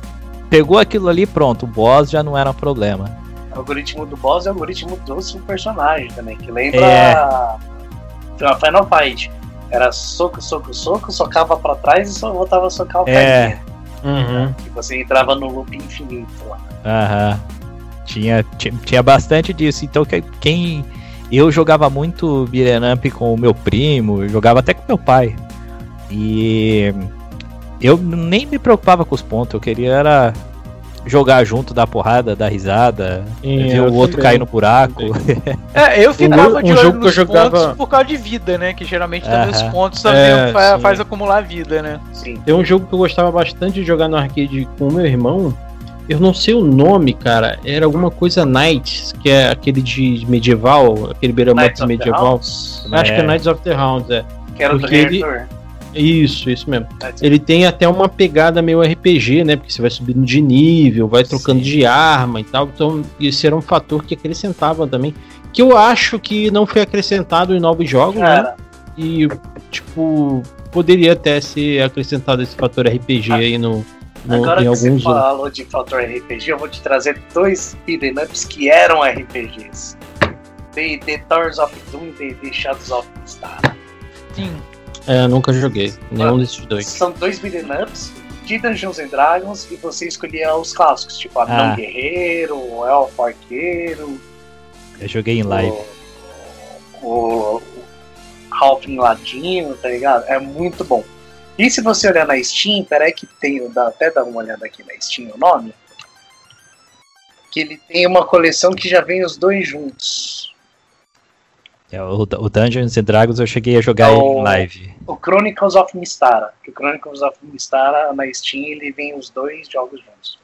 Pegou aquilo ali, pronto, o boss já não era um problema. O algoritmo do boss é o algoritmo do seu personagem também, que lembra É. Final Fight. Era soco, soco, soco, socava pra trás e só voltava a socar o É. carinha. Uhum. Que você entrava no loop infinito lá. Aham. Tinha, tinha, tinha bastante disso. Então, que- quem. Eu jogava muito beat'em up com o meu primo, jogava até com meu pai. E. Eu nem me preocupava com os pontos, eu queria era jogar junto, dar porrada, dar risada, Sim, ver o outro cair no buraco. É, eu ficava Um de olho jogo que eu nos jogava- pontos por causa de vida, né? Que geralmente também os pontos também É, fa- sim. faz acumular vida, né? Sim. Tem um jogo que eu gostava bastante de jogar no arcade com o meu irmão. Eu não sei o nome, cara. Era alguma coisa Knights, que é aquele de medieval, aquele the medieval. Acho que é É. Knights of the Rounds, é. que era do Porque ele- reator. Isso, isso mesmo. Of- Ele tem até uma pegada meio RPG, né? Porque você vai subindo de nível, vai trocando Sim. de arma e tal. Então, isso era um fator que acrescentava também. Que eu acho que não foi acrescentado em novos jogos, né? Cara, E, tipo, poderia até ser acrescentado esse fator RPG aí no, no- agora que você falou de fator RPG, eu vou te trazer dois beat'em ups que eram RPGs. The, the Towers of Doom e The Shadows of the Star. Sim. É, nunca joguei. Nenhum Ah, desses dois. São dois beat'em ups de Dungeons and Dragons e você escolhia os clássicos, tipo Anão Ah. Guerreiro, o Elfo Arqueiro, Eu joguei em live. o, o Halfling Ladino, tá ligado? É muito bom. E se você olhar na Steam, peraí que tem, dá até dar uma olhada aqui na Steam o nome, que ele tem uma coleção que já vem os dois juntos. É, o, o Dungeons and Dragons eu cheguei a jogar É o- em live. O Chronicles of Mistara. Que o Chronicles of Mistara na Steam ele vem os dois jogos juntos.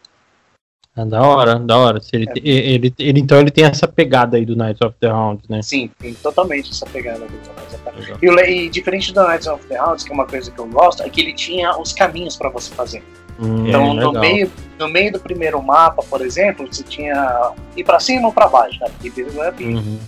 Ah, da hora, da hora. Se ele, É. ele, ele- então ele tem essa pegada aí do Knights of the Round, né? Sim, tem totalmente essa pegada do Knights of the Legal. E, o e diferente do Knights of the Rounds, que é uma coisa que eu gosto, é que ele tinha os caminhos pra você fazer. Hum, Então, legal. no meio, no meio do primeiro mapa, por exemplo, você tinha ir pra cima ou pra baixo, né? Porque Uhum.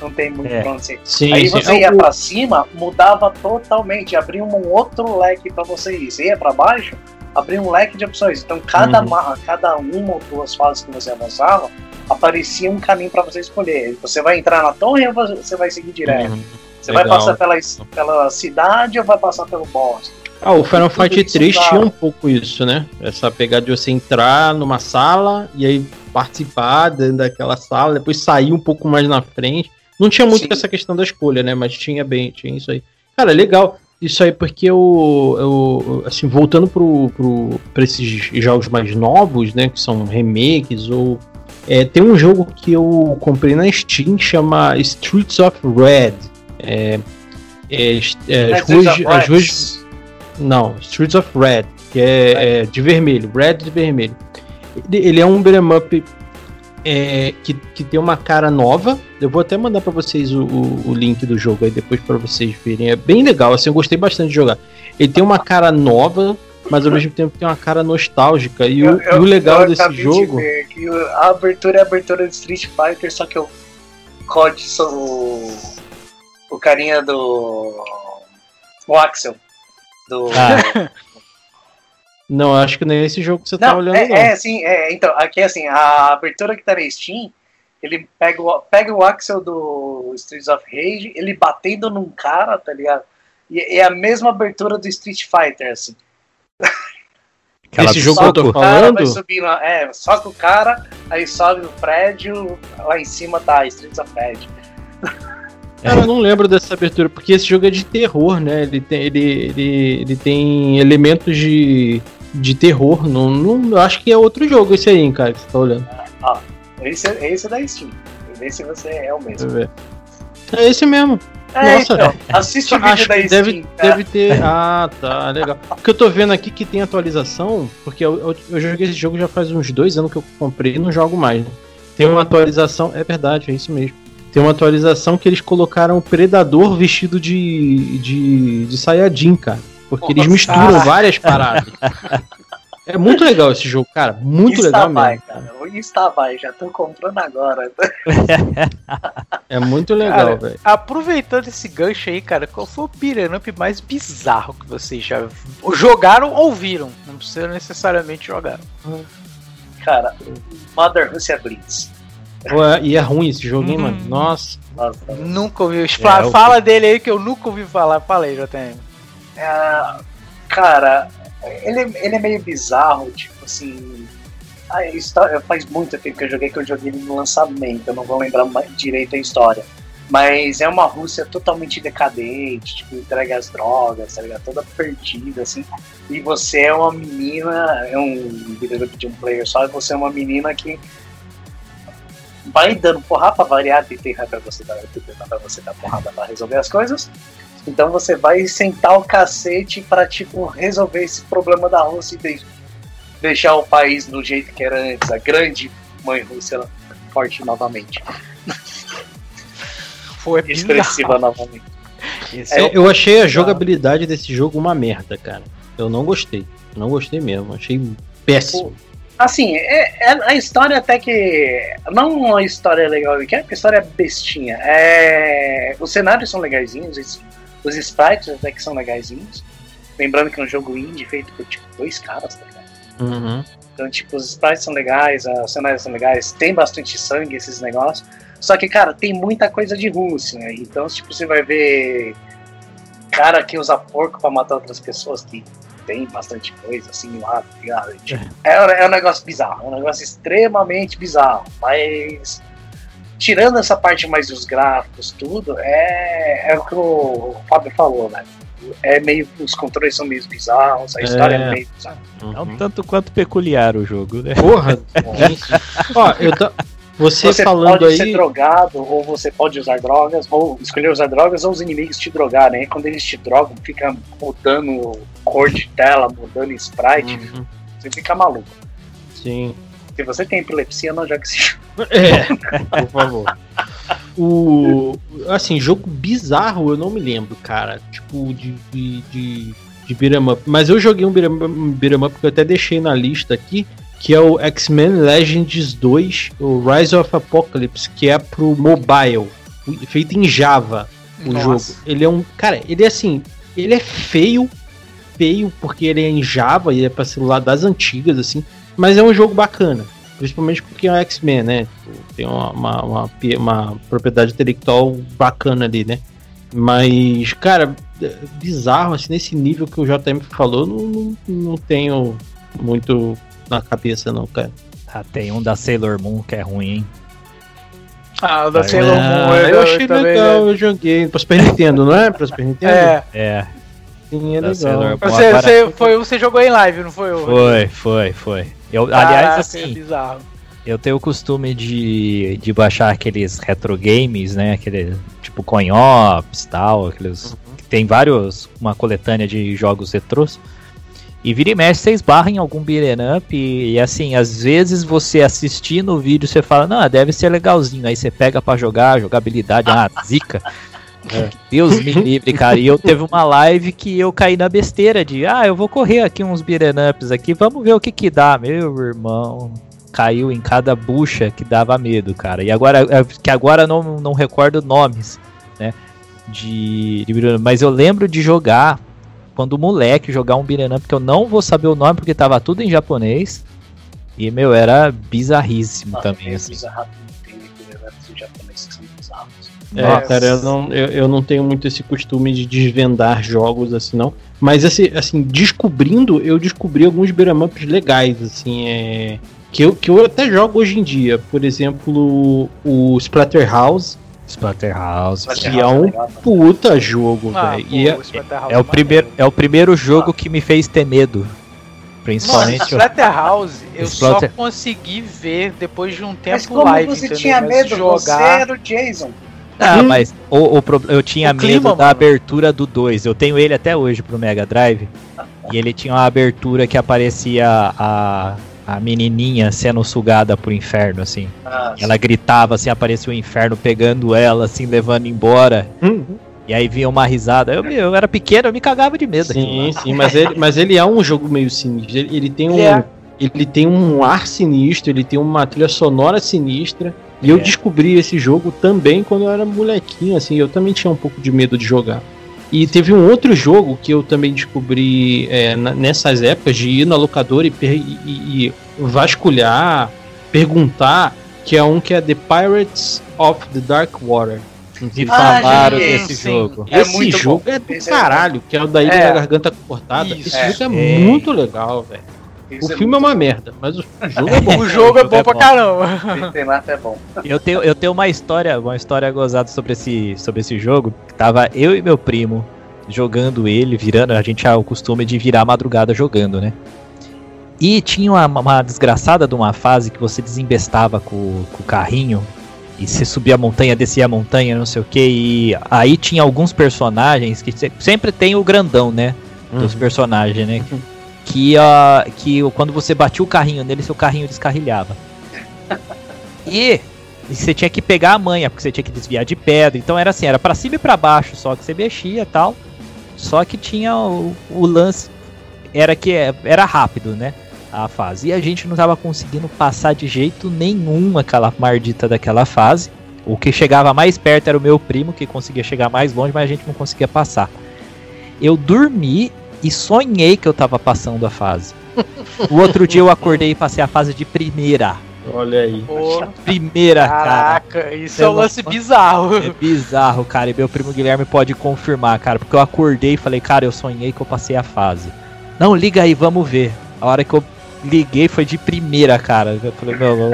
Não tem muito É. pra onde você Sim, Aí sim. você ia pra cima, mudava totalmente, abria um outro leque pra você ir. Você ia pra baixo, abria um leque de opções. Então, cada, Uhum. ma- cada uma ou duas fases que você avançava, aparecia um caminho pra você escolher. Você vai entrar na torre ou você vai seguir direto? Uhum. Você vai legal. passar pela, pela cidade ou vai passar pelo boss? Ah, o Final Fight isso 3 dá- tinha um pouco isso, né? Essa pegada de você entrar numa sala e aí participar dentro daquela sala, depois sair um pouco mais na frente. Não tinha muito Sim. essa questão da escolha, né? Mas tinha bem, tinha isso aí. Cara, legal. Isso aí porque eu, eu assim, voltando pro, pro, pra esses jogos mais novos, né? Que são remakes ou... é, tem um jogo que eu comprei na Steam, chama Streets of Red. É, é, é, as ruas, as ruas não, Streets of Red, que é, é de vermelho, Red de vermelho. Ele, é um beat'em up é, que, que tem uma cara nova. Eu vou até mandar pra vocês o, o, o link do jogo aí depois pra vocês verem. É bem legal, assim, eu gostei bastante de jogar. Ele tem uma cara nova, mas ao mesmo tempo tem uma cara nostálgica. E, o, e o legal eu desse de jogo. ver que a abertura é a abertura de Street Fighter, só que o COD, o, o carinha do. O Axel. Do. Ah, Não, acho que nem esse jogo que você tá Não, olhando, é, não. é, sim, é, então, aqui assim, a abertura que tá na Steam, ele pega o, pega o Axel do Streets of Rage, ele batendo num cara, tá ligado? E é a mesma abertura do Street Fighter, assim. aquela Esse jogo que eu tô falando? lá, é, soca o cara, aí sobe no prédio, lá em cima tá Streets of Rage. Cara, eu não lembro dessa abertura, porque esse jogo é de terror, né? Ele tem, ele, ele, ele tem elementos de, de terror. Não, não, eu acho que é outro jogo esse aí, hein, cara, que você tá olhando. Esse, esse é da Steam. Vê se você é o mesmo. É esse mesmo. É, Nossa, então, assiste o vídeo Acho da Steam, deve, cara. deve ter. Ah, tá, legal. Porque eu tô vendo aqui que tem atualização, porque eu, eu, eu joguei esse jogo já faz uns dois anos que eu comprei e não jogo mais. Né? Tem uma atualização, é verdade, é isso mesmo. Tem uma atualização que eles colocaram o Predador vestido de, de, de Saiyajin, cara. Porque eles Nossa. misturam várias paradas. É muito legal esse jogo, cara. Muito Insta legal vai, mesmo. cara. O Insta vai, já tô comprando agora. É muito legal, Cara, velho. Aproveitando esse gancho aí, cara, qual foi o beat'em up mais bizarro que vocês já jogaram ou viram? Não precisa necessariamente jogar. Cara, Mother Russia Blitz. Pô, é- E é ruim esse jogo, hein, Hum. mano? Nossa. Nossa, Nunca ouvi. É, eu- Fala dele aí que eu nunca ouvi falar. Falei, JTM. É, cara, ele, ele é meio bizarro, tipo assim. A história, faz muito tempo que eu joguei que eu joguei ele no lançamento, eu não vou lembrar direito a história. Mas é uma Rússia totalmente decadente, tipo, entrega as drogas, tá ligado? Toda perdida, assim. E você é uma menina, é um video de um player só, e você é uma menina que vai dando porrada pra variar, tem tem pra você dar, tem pra você dar porrada pra resolver as coisas. Então você vai sentar o cacete pra, tipo, resolver esse problema da Rússia e de- deixar o país do jeito que era antes, a grande mãe Rússia forte novamente, Foi expressiva novamente. É, é, eu achei a jogabilidade desse jogo uma merda, cara. Eu não gostei. Não gostei mesmo. Achei péssimo. Assim, é, é- a história até que. Não uma história legal que é, porque a história é bestinha. É, os cenários são legaisinhos, os, os sprites até que são legaisinhos. Lembrando que é um jogo indie feito por tipo dois caras, tá ligado? Uhum. Então, tipo, os sprites são legais, os cenários são legais, tem bastante sangue esses negócios. Só que, cara, tem muita coisa de Rússia, né? Então, tipo, você vai ver cara que usa porco pra matar outras pessoas, que tem bastante coisa assim lá, tá ligado? Tipo, é, é um negócio bizarro, é um negócio extremamente bizarro. Mas, tirando essa parte mais dos gráficos, tudo, é, é o que o Fábio falou, né? É meio. Os controles são meio bizarros, a história é, É. meio bizarra. É um tanto quanto peculiar o jogo, né? Porra! Ó, eu ta... Você, Você falando pode ser aí. drogado, ou você pode usar drogas, ou escolher usar drogas, ou os inimigos te drogarem. Aí quando eles te drogam, fica mudando cor de tela, mudando sprite, Uhum, você fica maluco. Sim. Se você tem epilepsia, não joga esse jogo. É, por favor. O. Assim, jogo bizarro eu não me lembro, cara. Tipo, de. de, de, de beat'em up. Mas eu joguei um beat'em um beat'em up que eu até deixei na lista aqui. Que é o X-Men Legends 2, o Rise of Apocalypse, que é pro mobile, feito em Java, o Nossa. jogo. Ele é um. Cara, ele é assim. Ele é feio, feio, porque ele é em Java e é pra celular das antigas, assim. Mas é um jogo bacana. Principalmente porque é um X-Men, né? Tem uma, uma, uma, uma propriedade intelectual bacana ali, né? Mas, cara, é bizarro, assim, nesse nível que o JM falou, não, não, não tenho muito na cabeça, não, cara. Ah, tem um da Sailor Moon que é ruim, hein? Ah, o da Ah, Sailor Moon. eu achei também, legal, né? eu joguei. Pra Super Nintendo, não é? Pra Super Nintendo? É. É, Sim, é da legal. Sailor Moon. Você, você, foi, você jogou em live, não foi? Foi, foi, foi. Eu, Caraca, aliás, é assim, bizarro. eu tenho o costume de, de baixar aqueles retro games, né? Aquele tipo Coin-Ops tal, aqueles. que Tem vários. Uma coletânea de jogos retrôs. E vira e mexe, você esbarra em algum beat'em up e, e, assim, às vezes você assistindo o vídeo, você fala, não, deve ser legalzinho. Aí você pega pra jogar, jogabilidade, ah, zica. Deus me livre, cara. E eu teve uma live que eu caí na besteira de, ah, eu vou correr aqui uns beat'em ups aqui, vamos ver o que que dá. Meu irmão, caiu em cada bucha que dava medo, cara. E agora, é que agora não, não recordo nomes, né, de, de mas eu lembro de jogar, quando moleque, jogar um beat'em up, que eu não vou saber o nome porque tava tudo em japonês. E, meu, era bizarríssimo Ah, também, tem assim. bizarro, tem elementos É, Nossa. cara, eu não, eu, eu não tenho muito esse costume de desvendar jogos assim, não. Mas assim, assim descobrindo, eu descobri alguns beat'em ups legais, assim, é, que, eu, que eu até jogo hoje em dia. Por exemplo, o Splatterhouse, Splatterhouse. Mas que é um legal, né? puta jogo, Ah, velho. E é- o É o primeiro, é o primeiro jogo que me fez ter medo. Principalmente o- Splatterhouse, eu Splatter- só consegui ver depois de um Mas tempo como live, você entendeu? tinha Mas medo? Você jogar... era o Jason. Ah, mas o, o eu tinha O medo clima, da mano. abertura do 2. Eu tenho ele até hoje pro Mega Drive. E ele tinha uma abertura que aparecia a, a menininha sendo sugada pro inferno, assim. Ah, Ela gritava assim, aparecia o inferno pegando ela, assim, levando embora. Hum, E aí vinha uma risada. Eu, eu era pequeno, eu me cagava de medo. Sim, lá. sim, mas ele, mas ele é um jogo meio sinistro. Ele, ele tem um. Ele é. Ele tem um ar sinistro, ele tem uma trilha sonora sinistra. E eu É. descobri esse jogo também quando eu era molequinho, assim, eu também tinha um pouco de medo de jogar. E teve um outro jogo que eu também descobri é, nessas épocas de ir na locadora e, e- e- vasculhar, perguntar, que é um que é The Pirates of the Dark Water. Me Ah, falaram joguei, desse sim. jogo. É esse muito jogo bom. é do é caralho, que é o da Ilha É. da Garganta Cortada. Isso. Esse É. jogo é, É. muito legal, velho. Isso O filme é uma merda, mas o jogo é bom. O jogo é bom é pra bom. caramba. Tem lá até bom. Eu tenho, eu tenho uma história, uma história gozada sobre esse, sobre esse jogo. Tava eu e meu primo jogando ele, virando. A gente tinha o costume de virar a madrugada jogando, né? E tinha uma, uma desgraçada de uma fase que você desembestava com, com o carrinho. E você subia a montanha, descia a montanha, não sei o que. E aí tinha alguns personagens que se- sempre tem o grandão, né? Dos Uhum. personagens, né? Que, ah, que quando você batia o carrinho nele, seu carrinho descarrilhava. E e você tinha que pegar a manha, porque você tinha que desviar de pedra. Então era assim, era pra cima e pra baixo, só que você mexia e tal. Só que tinha o, o lance era que era rápido, né? A fase. E a gente não tava conseguindo passar de jeito nenhum aquela mardita daquela fase. O que chegava mais perto era o meu primo, que conseguia chegar mais longe, mas a gente não conseguia passar. Eu dormi e sonhei que eu tava passando a fase. O outro dia eu acordei e passei a fase de primeira. Olha aí. Pô, Primeira, cara. caraca, isso é um lance bizarro. É bizarro, cara. E meu primo Guilherme pode confirmar, cara. Porque eu acordei e falei, cara, eu sonhei que eu passei a fase. Não, liga aí, vamos ver. A hora que eu liguei foi de primeira, cara. Eu falei, meu, eu,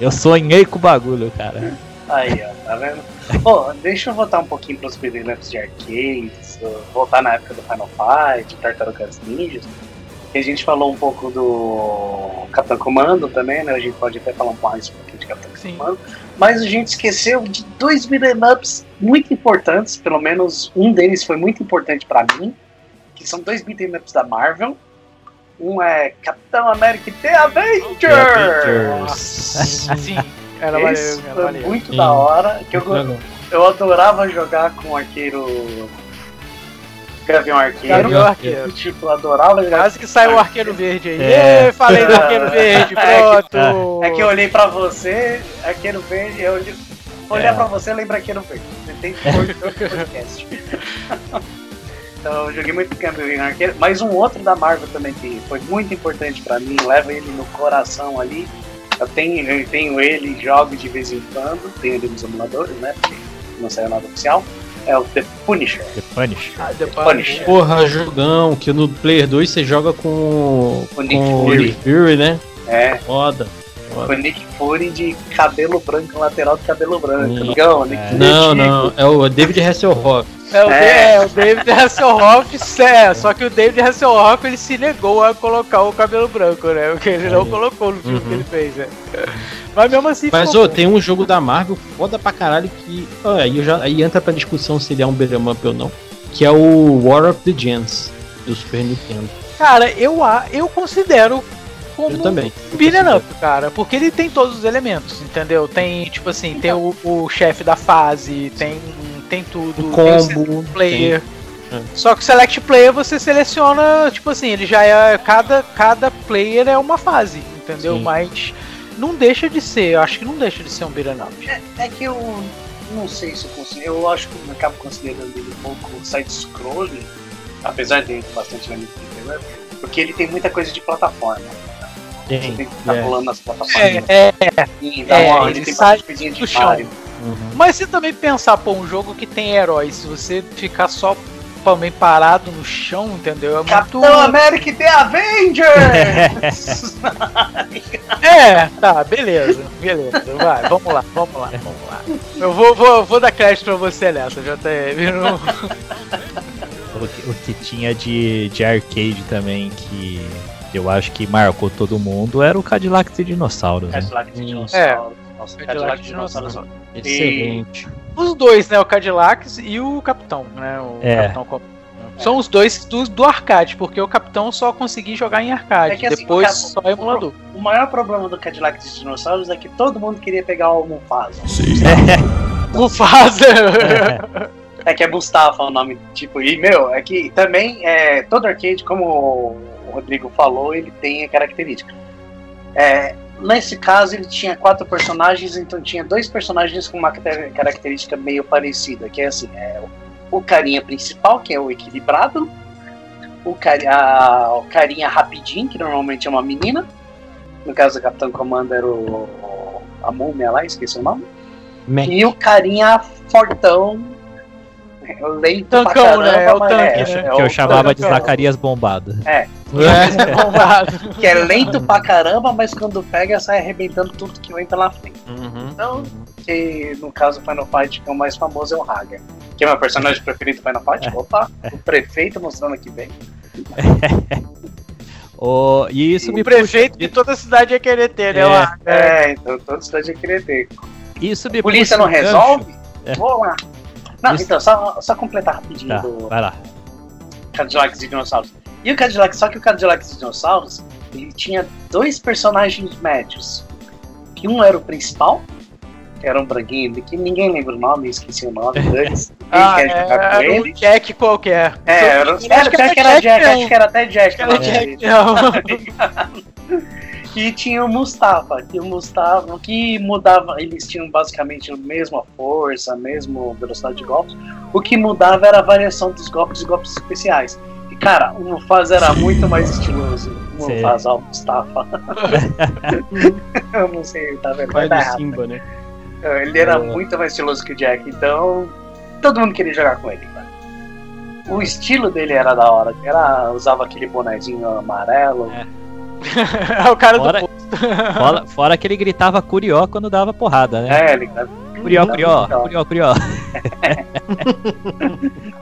eu sonhei com o bagulho, cara. Aí, ó, tá vendo? Pô, deixa eu voltar um pouquinho pros ups de arcades, uh, voltar na época do Final Fight, Tartarugas Ninjas. Que a gente falou um pouco do Capitão Comando também, né? A gente pode até falar um mais um pouquinho de Capitão Sim. Comando. Mas a gente esqueceu de dois beat'em ups muito importantes, pelo menos um deles foi muito importante pra mim, que são dois beat'em ups da Marvel. Um é Capitão América e The Avengers! Sim, era maneiro, Esse era foi maneiro. muito Sim. da hora. Que eu, eu adorava jogar com o arqueiro. Gavião Arqueiro. Gavião Arqueiro. Tipo, adorava. Quase que saiu o arqueiro verde aí. É. Falei do arqueiro verde, pronto. É que eu olhei pra você, Arqueiro Verde, eu olhei, olhar É. pra você, lembra Arqueiro Verde. Você tem que podcast. Então eu joguei muito Gavião Arqueiro. Mas um outro da Marvel também que foi muito importante pra mim, leva ele no coração ali. Eu tenho, eu tenho ele, jogo de vez em quando, tenho ele nos emuladores, né? Porque não saiu nada oficial. É o The Punisher. The Punisher. Ah, depois- Punisher. Porra, jogão, que no Player 2 você joga com, O Nick com Fury. Nick Fury, né? É, Foda. O Nick Fury de cabelo branco, lateral de cabelo branco. Sim. Não, Nick É. Não, não, é o David Hasselhoff. É, o, É. é, o David Hasselhoff, é, só que o David Hasselhoff ele se negou a colocar o cabelo branco, né? Porque ele não Aí. colocou no filme Uhum. que ele fez, né? Mas mesmo assim Mas, ô, tem um jogo da Marvel foda pra caralho que. ó, aí, eu já, aí entra pra discussão se ele é um beat'em up ou não. Que é o War of the Gens, do Super Nintendo. Cara, eu, a- eu considero como Eu também. um beat'em up, cara, porque ele tem todos os elementos, entendeu? Tem, tipo assim, tem o, o chefe da fase, tem, tem tudo, O tem o combo. player. tem- é. Só que o Select Player você seleciona, tipo assim, ele já é. Cada, cada player é uma fase, entendeu? Sim. Mas não deixa de ser, eu acho que não deixa de ser um beat'em up. É que eu não sei se eu consigo. Eu acho que eu acabo considerando ele um pouco side-scrolling, apesar de ter bastante internet, porque ele tem muita coisa de plataforma. Tem. tem que ficar é. pulando nas plataformas. É, é, E dá é, uma, ele ele tem sai do chão. Uhum. mas se também pensar, pô, um jogo que tem heróis, se você ficar só também parado no chão, entendeu? É muito. Capitão América e The Avengers! É, tá, beleza, beleza. Vai, vamos lá, vamos lá, vamos lá. Eu vou, vou, vou dar crédito pra você nessa, JTM. Não... O que, o que tinha de, de arcade também que eu acho que marcou todo mundo era o Cadillac de dinossauros, né? Cadillac de Isso. dinossauro. Nossa, Cadillac Cadillac de de dinossauro. dinossauro. Excelente. os dois, né? O Cadillacs e o Capitão, né? O É. Capitão São os dois do, do arcade, porque o Capitão só consegui jogar em arcade. É que assim, depois o só emulador. O maior problema do Cadillac dos dinossauros é que todo mundo queria pegar o Mufasa. Mufasa! É que é Mustafa o nome, tipo, e meu, é que também é, todo arcade, como o Rodrigo falou, ele tem a característica. É, nesse caso, ele tinha quatro personagens, então tinha dois personagens com uma característica meio parecida, que é assim, é, o carinha principal, que é o equilibrado, o, cari a- o carinha rapidinho, que normalmente é uma menina, no caso do Capitão Comando era o, a múmia lá, esqueci o nome, Mac. e o carinha fortão, é, lento pra Tancão, caramba, né? É o tanque, é, Que, né? é que eu chamava de Tancão. Zacarias Bombado. É, que é lento pra caramba, mas quando pega sai arrebentando tudo que vem pela frente. Uhum. Então, que no caso do Final Fight, que é o mais famoso é o Hager. Que é meu personagem preferido do Final Fight. Opa, o prefeito mostrando aqui bem. O, e isso me o prefeito que toda cidade ia querer ter, né? É. lá. É, então todos cidade ia querer ter. puxa, isso me Polícia puxa não resolve? É. Vou lá. Não, Isso- então, só, só completar rapidinho Tá, do vai lá. Cadillacs e Dinossauros. E o Cadillac, só que o Cadillacs e Dinossauros, ele tinha dois personagens médios. Que um era o principal, que era um branquinho, que ninguém lembra o nome, esqueci o nome deles. Ah, quer jogar com era ele. um Jack qualquer. É, era, acho que Jack era Jack, não. acho que era até Jack. Era o Jack, dele. não. E tinha o Mustafa, que o Mustafa, que mudava, eles tinham basicamente a mesma força, a mesma velocidade de golpes. O que mudava era a variação dos golpes e golpes especiais. Cara, o Mufasa era muito mais estiloso. O. Mufasa, o Mustafa. Eu não sei, tá vendo? Vai dar. Simba, né? Ele era É. muito mais estiloso que o Jack, então todo mundo queria jogar com ele, cara. O estilo dele era da hora, era usava aquele bonezinho amarelo. É. É o cara Fora, do. fora, fora que ele gritava curió quando dava porrada, né? É, ele Curió, curió, curió, curió.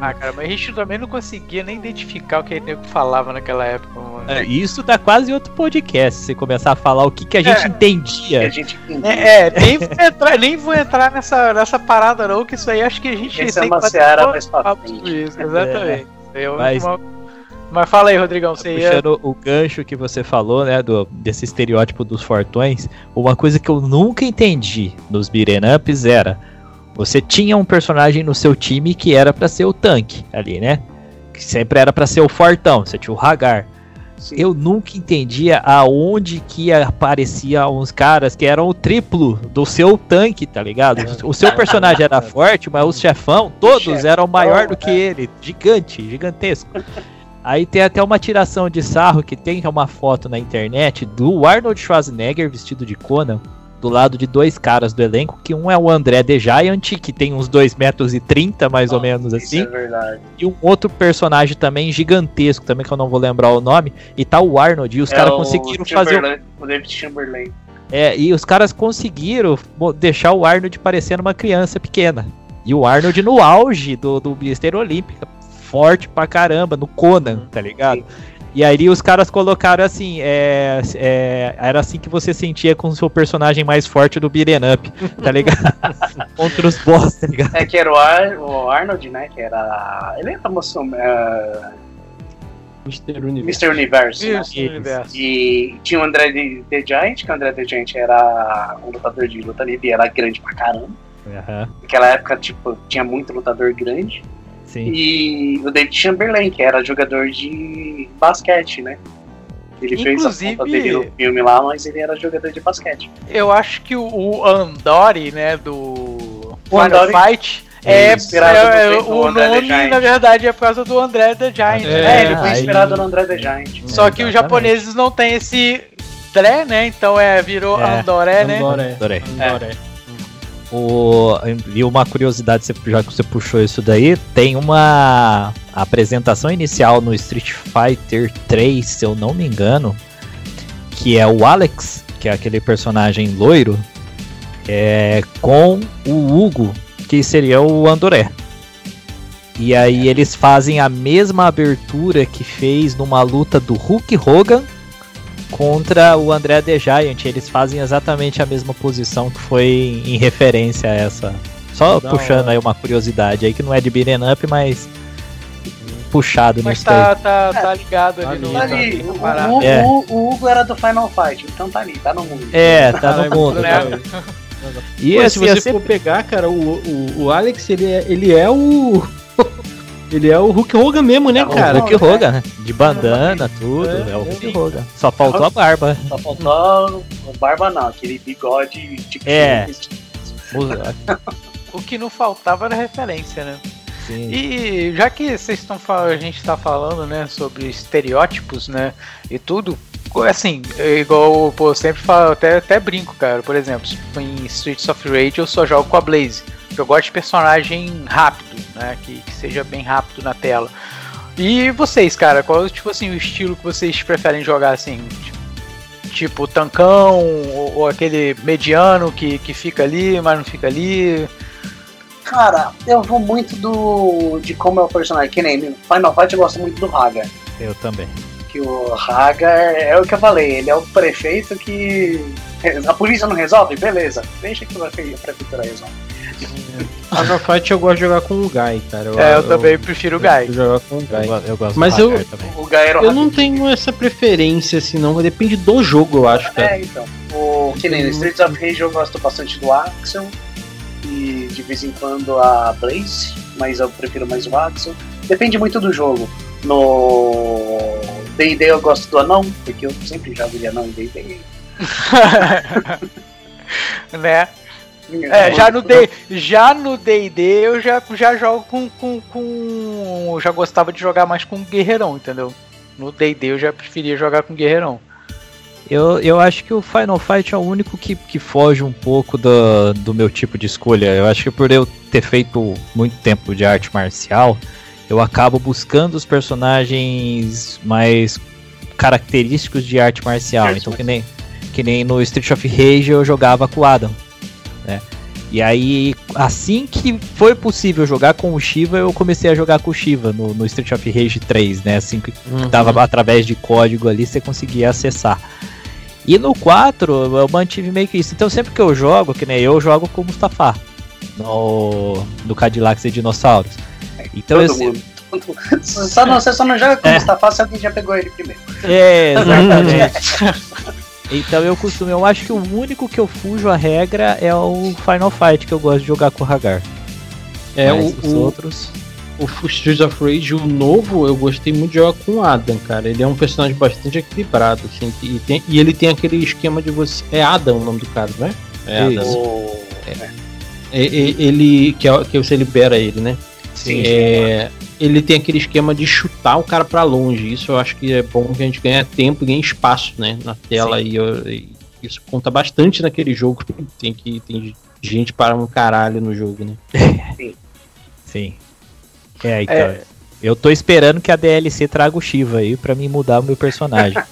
Ah, cara, mas a gente também não conseguia nem identificar o que nego falava naquela época, mano. É, Isso dá quase outro podcast, se começar a falar o que, que a gente É. que a entendia. gente É, é, nem, vou entrar, nem vou entrar nessa, nessa parada, não, que isso aí acho que a gente Essa é uma seara mais pra papo frente. isso, exatamente. Eu- Mas- uma- mas fala aí, Rodrigão, você ia. Puxando o gancho que você falou, né, do, desse estereótipo dos fortões, uma coisa que eu nunca entendi nos beat'em ups era, você tinha um personagem no seu time que era pra ser o tanque ali, né? Que sempre era pra ser o fortão, você tinha o Hagar. Sim. Eu nunca entendia aonde que aparecia uns caras que eram o triplo do seu tanque, tá ligado? O seu personagem era forte, mas os chefão, todos chefão, eram maior do que é. ele, gigante, gigantesco. Aí tem até uma tiração de sarro que tem uma foto na internet do Arnold Schwarzenegger vestido de Conan, do lado de dois caras do elenco, que um é o André The Giant, que tem uns 2 metros e 30 mais ou menos Isso assim, é verdade. e um outro personagem também gigantesco, também que eu não vou lembrar o nome, e tá o Arnold, e os É caras conseguiram fazer. o- David Chamberlain. É, e os caras conseguiram deixar o Arnold parecendo uma criança pequena. E o Arnold no auge do, do Mister Olímpica, forte pra caramba, no Conan, tá ligado? E aí os caras colocaram assim, é, é, era assim que você sentia com o seu personagem mais forte do Beat'em Up, tá ligado? Contra os boss, tá ligado? É que era o, Ar, o Arnold, né? Que era. Ele era moço. Uh, Mr. Universo. Mr. Universo. né? Isso, no universo. E tinha o André The The Giant, que o André The Giant era um lutador de luta livre e era grande pra caramba. Aham, Naquela época, tipo, tinha muito lutador grande. Sim. E o David Chamberlain, que era jogador de basquete, né? Ele fez a Inclusive- conta dele no filme lá, mas ele era jogador de basquete. Eu acho que o, Andori, né, do O Final Andori- Fight, É é, inspirado é- no- no o nome, na verdade, é por causa do André the Giant. É, né? ele foi aí- inspirado no André The Giant. Só que os Exatamente. japoneses não têm esse Dré, né? Então é, virou É, Andoré, né? Andoré. Adorei. Andoré. O, e uma curiosidade, já que você puxou isso daí, tem uma apresentação inicial no Street Fighter 3, se eu não me engano, que é o Alex, que é aquele personagem loiro, é, com o Hugo, que seria o Andoré. E aí eles fazem a mesma abertura que fez numa luta do Hulk Hogan contra o André The Giant. Eles fazem exatamente a mesma posição que foi em referência a essa. Só Da puxando hora. aí uma curiosidade aí que não é de beat'em up, mas puxado Mas nisso tá, aí. tá, tá ligado Tá ali no. Tá ali, o, parada. o- É. o- o Hugo era do Final Fight, então tá ali, tá no mundo. É, tá no mundo. né? E Pô, assim, se você assim, for pegar, cara, o, o, o Alex, ele é, ele é o. ele é o Hulk Hogan mesmo, né, É o cara? Hulk Hogan, né? De bandana, tudo. É, É, o. Hulk Hogan. Só faltou a barba. Só faltou o barba não, aquele bigode tipo É. O que não faltava era referência, né? Sim. E já que vocês estão falando, a gente está falando, né, sobre estereótipos, né, e tudo, assim, igual pô, eu sempre falo, até, até brinco, cara. Por exemplo, em Streets of Rage eu só jogo com a Blaze. Eu gosto de personagem rápido, né, que, que seja bem rápido na tela. E vocês, cara, qual tipo assim o estilo que vocês preferem jogar assim? Tipo tancão ou, ou aquele mediano que, que fica ali, mas não fica ali. Cara, eu vou muito do. de como é o personagem. Que nem no Final Fight eu gosto muito do Haga. Eu também. Que o Haga é, é o que eu falei, ele é o prefeito que. A polícia não resolve? Beleza. Deixa que a prefeitura resolve. Final Fight eu gosto de jogar com o Guy, cara. é, eu, também prefiro o Eu Guy. gosto de jogar com o Eu, Guy. go- eu gosto Mas do eu- Hagar também. O Gaero Eu não tenho essa preferência, assim, não. Depende do jogo, eu acho, cara. É, então. O, que nem no Streets of Rage eu gosto bastante do Axel. E de vez em quando a Blaze, mas eu prefiro mais o Axel. Depende muito do jogo. No D&D eu gosto do anão, porque eu sempre jogo de anão em D&D. né? É, já no D, já no D&D eu já, já jogo com, com, com eu já gostava de jogar mais com guerreirão, entendeu? No D&D eu já preferia jogar com guerreirão. Eu, eu acho que o Final Fight é o único que, que foge um pouco do, do meu tipo de escolha. Eu acho que por eu ter feito muito tempo de arte marcial, eu acabo buscando os personagens mais característicos de arte marcial. Arte Então, que nem, que nem no Street of Rage eu jogava com o Adam. Né? E aí, assim que foi possível jogar com o Shiva, eu comecei a jogar com o Shiva no, no Street of Rage 3, né? Assim que Uhum. dava através de código ali, você conseguia acessar. E no 4 eu mantive meio que isso. Então sempre que eu jogo, que nem eu jogo com o Mustafa no, no Cadillacs e Dinossauros. Então eu Todo sei- mundo. Só não, você só não joga com É. o Mustafa se alguém já pegou ele primeiro. É, exatamente. então eu costumo, eu acho que o único que eu fujo a regra é o Final Fight que eu gosto de jogar com o Hagar. É, Mas o, os o, outros. o Streets of Rage, o novo, eu gostei muito de jogar com o Adam, cara. Ele é um personagem bastante equilibrado, assim. E, tem- e ele tem aquele esquema de você. É Adam o nome do cara, não é? É Isso. Adam. O... É, é, ele. Que, é- que você libera ele, né? Sim, É, ele tem aquele esquema de chutar o cara pra longe. Isso eu acho que é bom que a gente ganha tempo e ganha espaço, né? Na tela. E, eu- e isso conta bastante naquele jogo. Tem que tem gente para um caralho no jogo, né? Sim. É, então. É. Eu tô esperando que a DLC traga o Shiva aí pra mim mudar o meu personagem.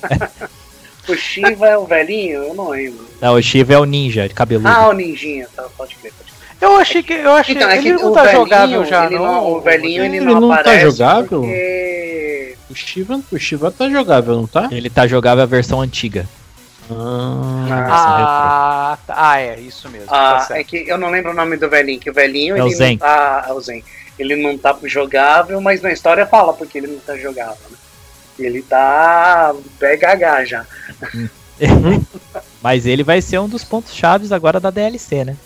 O Shiva é o velhinho? Eu não lembro. Não, o Shiva é o ninja, de cabeludo. Ah, o ninjinha, tá, pode crer, pode crer. Eu achei que eu achei Então, é que ele não o tá velhinho, jogável já, ele não. O velhinho, ele, Ele não, não tá aparece jogável? porque... O Shiva, o Shiva tá jogável, não tá? Ele tá jogável a versão antiga. Ah, tá. ah, é, isso mesmo. tá Ah, certo. é que eu não lembro o nome do velhinho, que o velhinho, É o ele Zen. não tá... É o Zen. Ele não tá jogável, mas na história fala porque ele não tá jogável, né? Ele tá BHH já. Mas ele vai ser um dos pontos chaves agora da DLC, né?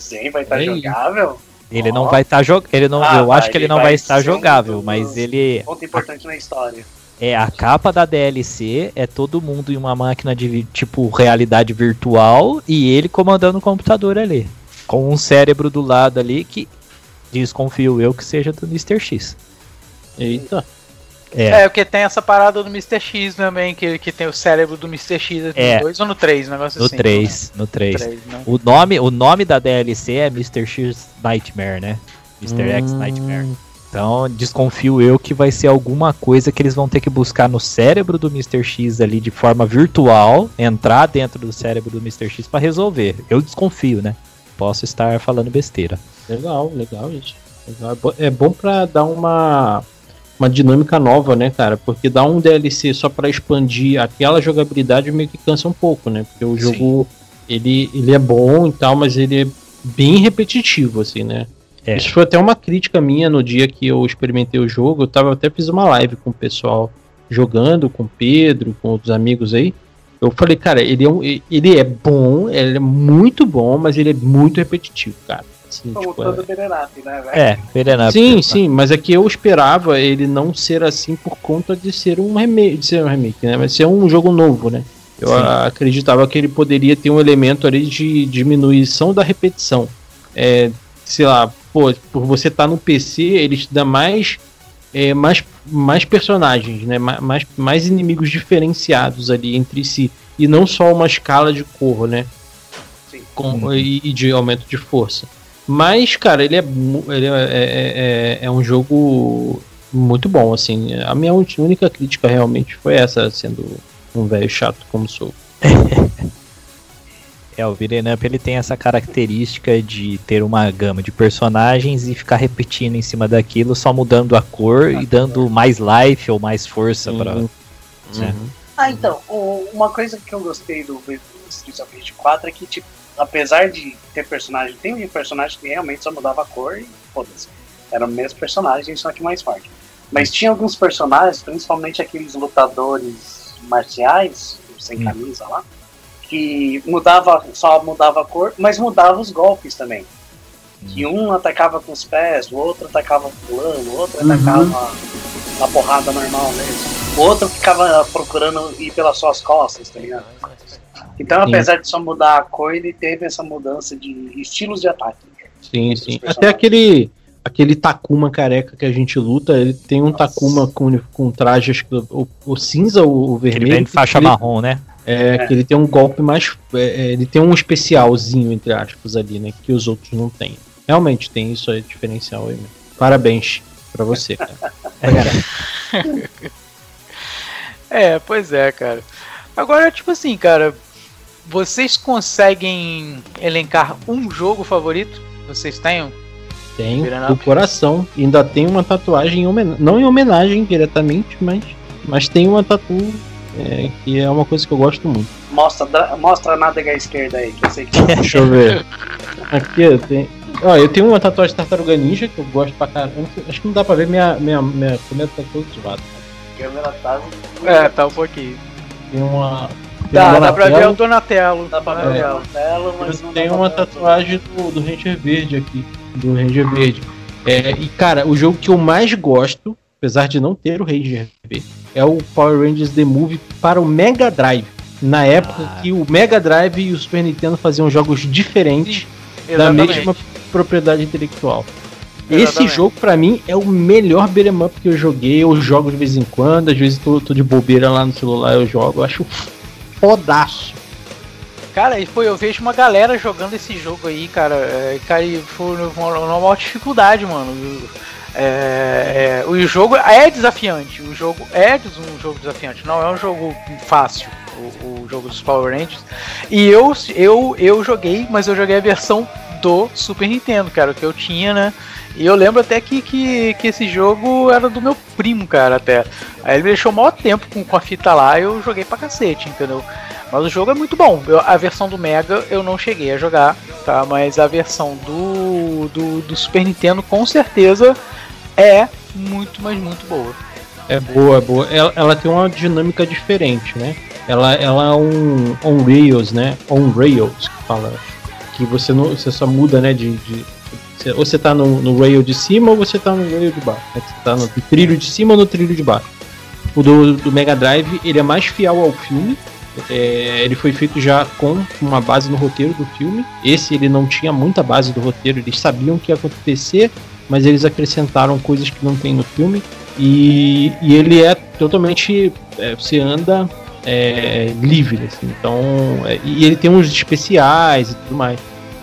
Zen vai estar Aí. jogável? Ele Ó. não vai estar jogando, ele não, Ah, eu vai, acho que ele ele não vai vai estar jogável, mas ele Ponto importante na história. é a capa da DLC é todo mundo em uma máquina de tipo realidade virtual e ele comandando o computador ali, com um cérebro do lado ali que desconfio eu que seja do Mr. X. Eita. É, É, porque tem essa parada do Mr. X também, que, que tem o cérebro do Mr. X É. no 2 ou no 3, um negócio no assim. 3, no 3. Três, né? O nome, o nome da DLC é Mr. X Nightmare, né? Mr. X Hum, Nightmare. Então, desconfio eu que vai ser alguma coisa que eles vão ter que buscar no cérebro do Mr. X ali de forma virtual, entrar dentro do cérebro do Mr. X pra resolver. Eu desconfio, né? Posso estar falando besteira. Legal, legal isso. Legal. É É bom pra dar uma, uma dinâmica nova, né, cara? Porque dar um DLC só pra expandir aquela jogabilidade meio que cansa um pouco, né? Porque o Sim. jogo ele, ele é bom e tal, mas ele bem repetitivo, assim, né? É. Isso foi até uma crítica minha no dia que eu experimentei o jogo. Eu tava até fiz uma live com o pessoal jogando, com o Pedro, com outros amigos aí. Eu falei, cara, ele é, um, ele é bom, ele é muito bom, mas ele é muito repetitivo, cara. Assim, Como tipo, todo Berenap, né, velho? É, Berenap. Sim, sim, mas é que eu esperava ele não ser assim por conta de ser um remake, de ser um remake, né? Mas ser um jogo novo, né? Eu Sim. acreditava que ele poderia ter um elemento ali de diminuição da repetição. É, sei lá, pô, por você estar no PC, ele te dá mais, é, mais, mais personagens, né? Ma- Mais, mais inimigos diferenciados ali entre si. E não só uma escala de cor, né? Sim. Com, e, e de aumento de força. Mas, cara, ele é, ele é, é, é- é um jogo muito bom, assim. A minha única crítica realmente foi essa, sendo um velho chato como sou. É, o Beat'em Up ele tem essa característica de ter uma gama de personagens e ficar repetindo em cima daquilo, só mudando a cor e dando mais life ou mais força pra. Uhum. né? Ah, então, o- uma coisa que eu gostei do do Streets of Rage 4 é que, tipo, apesar de ter personagem, tem um personagem que realmente só mudava a cor e foda-se. Era o mesmo personagem, só que mais forte. Mas tinha alguns personagens, principalmente aqueles lutadores marciais, sem Hum. camisa lá, que mudava, só mudava a cor, mas mudava os golpes também. Que um atacava com os pés, o outro atacava pulando, o outro Uhum. atacava na porrada normal mesmo. O outro ficava procurando ir pelas suas costas, tá ligado? Então, Sim. apesar de só mudar a cor, ele teve essa mudança de estilos de ataque. Sim, sim. Até aquele aquele Takuma careca que a gente luta, ele tem um Nossa. Takuma com, com traje, acho que o, o cinza ou o Ele vermelho. vem de faixa ele, marrom, né? É, É. que ele tem um golpe mais. é, é, ele tem um especialzinho, entre aspas, ali, né? Que os outros não têm. Realmente tem isso aí, diferencial aí. Né? Parabéns pra você, cara. É, pois é, cara. Agora, tipo assim, cara, vocês conseguem elencar um jogo favorito? Vocês têm? Tem Beat'em o up. coração. Ainda tem uma tatuagem em homenagem. Não em homenagem diretamente, mas, mas tem uma tatu é, que é uma coisa que eu gosto muito. Mostra, mostra a nádega esquerda aí, que eu sei que Deixa eu ver. Aqui eu tenho. Ó, eu tenho uma tatuagem de tartaruga ninja que eu gosto pra caramba. Acho que não dá pra ver minha. Minha, minha câmera tá toda zoada. câmera tá. É, tá um pouquinho. Tem uma. Tem Dá, pra ver o Donatello, Donatello. Dá pra ver Donatello. o dela, mas Eu não tenho uma tatuagem do, do Ranger Verde aqui. Do Ranger Verde. É, e cara, o jogo que eu mais gosto, apesar de não ter o Ranger Verde, é o Power Rangers The Movie para o Mega Drive. Na época Ah. que o Mega Drive e o Super Nintendo faziam jogos diferentes da Exatamente. mesma propriedade intelectual. Esse Exatamente. jogo, pra mim, é o melhor beat'em up que eu joguei. Eu jogo de vez em quando, às vezes tô, tô de bobeira lá no celular, eu jogo. Eu acho fodaço. Cara, e foi, eu vejo uma galera jogando esse jogo aí, cara. É, cara, e foi uma, maior dificuldade, mano. É, é, o jogo é desafiante. O jogo é um jogo desafiante. Não é um jogo fácil. O, o jogo dos Power Rangers. E eu, eu, eu joguei, mas eu joguei a versão do Super Nintendo, cara, que eu tinha, né? E eu lembro até que, que, que esse jogo era do meu primo, cara, até. Aí ele me deixou o maior tempo com, com a fita lá eu joguei pra cacete, entendeu? Mas o jogo é muito bom. Eu- a versão do Mega eu não cheguei a jogar, tá? Mas a versão do, do, do Super Nintendo com certeza é muito, mas muito boa. É boa, é boa. Ela, ela tem uma dinâmica diferente, né? Ela, ela é um on rails, né? On rails que fala. Que você não, você só muda, né? De, de ou você tá no, no rail de cima ou você tá no rail de baixo. Né? Você tá no trilho de cima ou no trilho de baixo. O do, do Mega Drive ele é mais fiel ao filme. É, ele foi feito já com uma base no roteiro do filme. Esse ele não tinha muita base do roteiro. Eles sabiam o que ia acontecer, mas eles acrescentaram coisas que não tem no filme. E, e ele é totalmente. é, você anda é, livre, assim. Então. é, e ele tem uns especiais e tudo mais.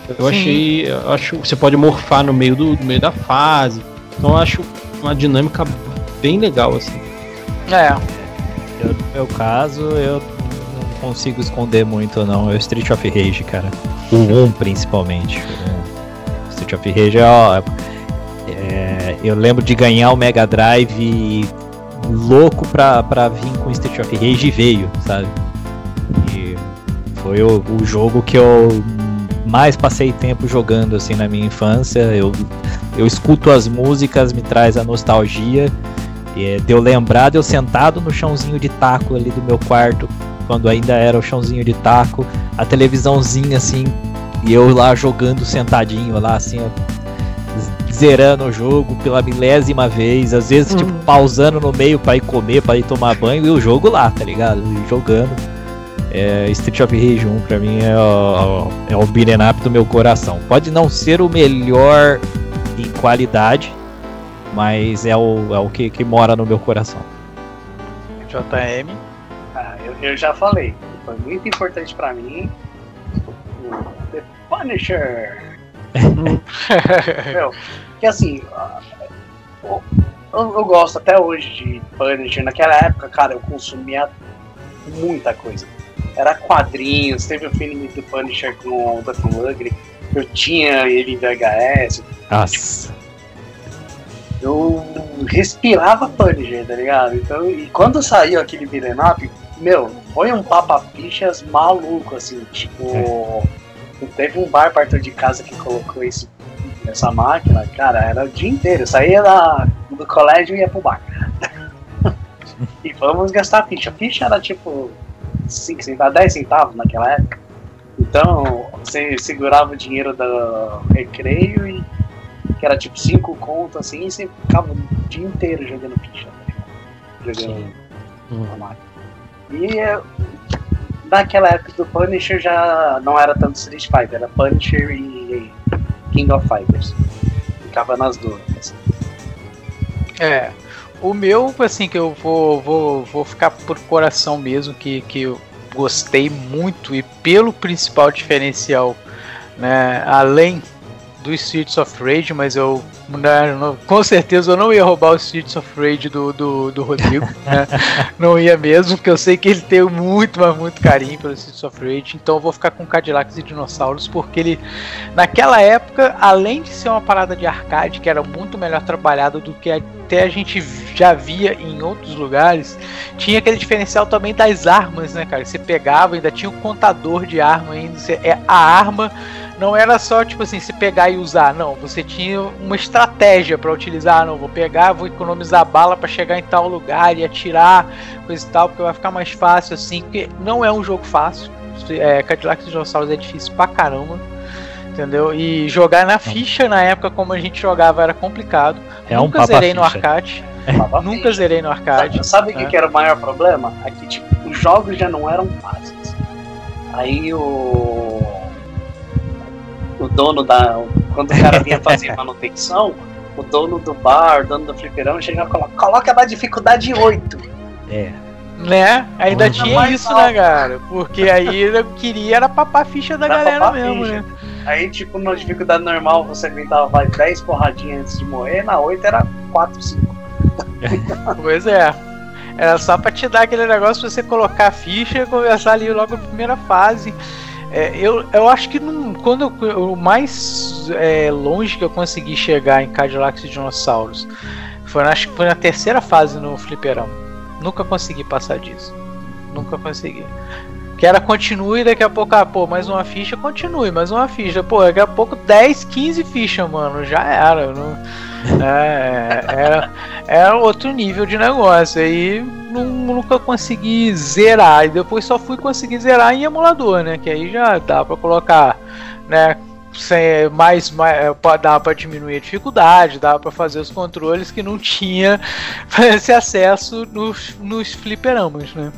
Eu Sim. achei. Eu acho você pode morfar no meio, do, no meio da fase. Então eu acho uma dinâmica bem legal, assim. É, Eu, no meu caso, eu não consigo esconder muito, não. É o Street of Rage, cara. O 1, principalmente. O Street of Rage é, ó, é, Eu lembro de ganhar o Mega Drive louco pra, pra vir com Street of Rage e veio, sabe? E foi o, o jogo que eu mais passei tempo jogando assim na minha infância. Eu, eu escuto as músicas, me traz a nostalgia. É, de eu lembrar de eu sentado no chãozinho de taco ali do meu quarto, quando ainda era o chãozinho de taco, a televisãozinha assim, e eu lá jogando sentadinho lá assim, zerando o jogo pela milésima vez, às vezes tipo Uhum. pausando no meio para ir comer, para ir tomar banho e o jogo lá, tá ligado? E jogando. É, Street of Rage 1 pra mim é o, é o beat'em up do meu coração. Pode não ser o melhor em qualidade, mas é o, é o que, que mora no meu coração. JM. Ah, eu, eu já falei. Foi muito importante pra mim. o The Punisher. Meu, que assim, eu- eu gosto até hoje de Punisher. Naquela época, cara, eu consumia muita coisa. Era quadrinhos, teve o filme do Punisher com o Duff Lundgren. Eu tinha ele em VHS. Nossa. Eu respirava Punisher, tá ligado? Então, e quando saiu aquele up, meu, foi um papa-fichas maluco, assim, tipo. Teve um bar perto de casa que colocou esse, essa máquina, cara, era o dia inteiro. Eu saía da, do colégio e ia pro bar. e vamos gastar ficha. Ficha era tipo 5 centavos, 10 centavos naquela época. Então, você segurava o dinheiro do recreio e que era tipo 5 contos assim, e você ficava o dia inteiro jogando ficha. tá ligado? Jogando Hum. na máquina. E é, naquela época do Punisher já não era tanto Street Fighter, era Punisher e King of Fighters. Ficava nas duas. assim. É. O meu, assim, que eu vou, vou, vou ficar por coração mesmo, que, que eu gostei muito e pelo principal diferencial, né, além do Streets of Rage, mas eu né, não- com certeza eu não ia roubar o Streets of Rage do, do, do Rodrigo, né? não ia mesmo, porque eu sei que ele tem muito, mas muito carinho pelo Streets of Rage, então eu vou ficar com Cadillacs e Dinossauros, porque ele, naquela época, além de ser uma parada de arcade, que era muito melhor trabalhada do que até a gente já via em outros lugares, tinha aquele diferencial também das armas, né, cara? Você pegava, ainda tinha um contador de arma ainda. Você, é, a arma não era só tipo assim, se pegar e usar, não. Você tinha uma estratégia para utilizar, não. Vou pegar, vou economizar bala para chegar em tal lugar e atirar, coisa e tal, porque vai ficar mais fácil assim. Porque não é um jogo fácil. É, Cadillac e Dinossauros é difícil pra caramba. Entendeu? E jogar na ficha na época como a gente jogava era complicado. É um Nunca zerei no ficha. arcade. Tava Nunca zerei no arcade. Sabe, o que, né? que era o maior problema? É que tipo, os jogos já não eram fáceis. Aí o. O dono da. Quando o cara vinha fazer manutenção, o dono do bar, o dono do fliperão, chegava e falava, coloca na dificuldade 8. É. Né? Ainda Uhum. tinha isso, alto. né, cara? Porque aí eu queria era papar a ficha da Era galera mesmo, ficha. né? Aí, tipo, na dificuldade normal você aguentava vai, 10 porradinhas antes de morrer, na 8 era 4, 5. Pois é. Era só pra te dar aquele negócio pra você colocar a ficha e começar ali logo a primeira fase. É, eu, eu acho que não, quando eu, o mais é, longe que eu consegui chegar em Cadillacs e Dinossauros foi, acho que foi na terceira fase no Fliperão. Nunca consegui passar disso. Nunca consegui. Que era continue, daqui a pouco, ah, pô, mais uma ficha, continue, mais uma ficha. Pô, daqui a pouco 10, 15 fichas, mano, já era. Não, é, era, era outro nível de negócio. Aí nu- nunca consegui zerar. E depois só fui conseguir zerar em emulador, né? Que aí já dá pra colocar, né? Sem, mais, mais é, dá pra diminuir a dificuldade, dá pra fazer os controles que não tinha esse acesso nos, nos fliperamas, né?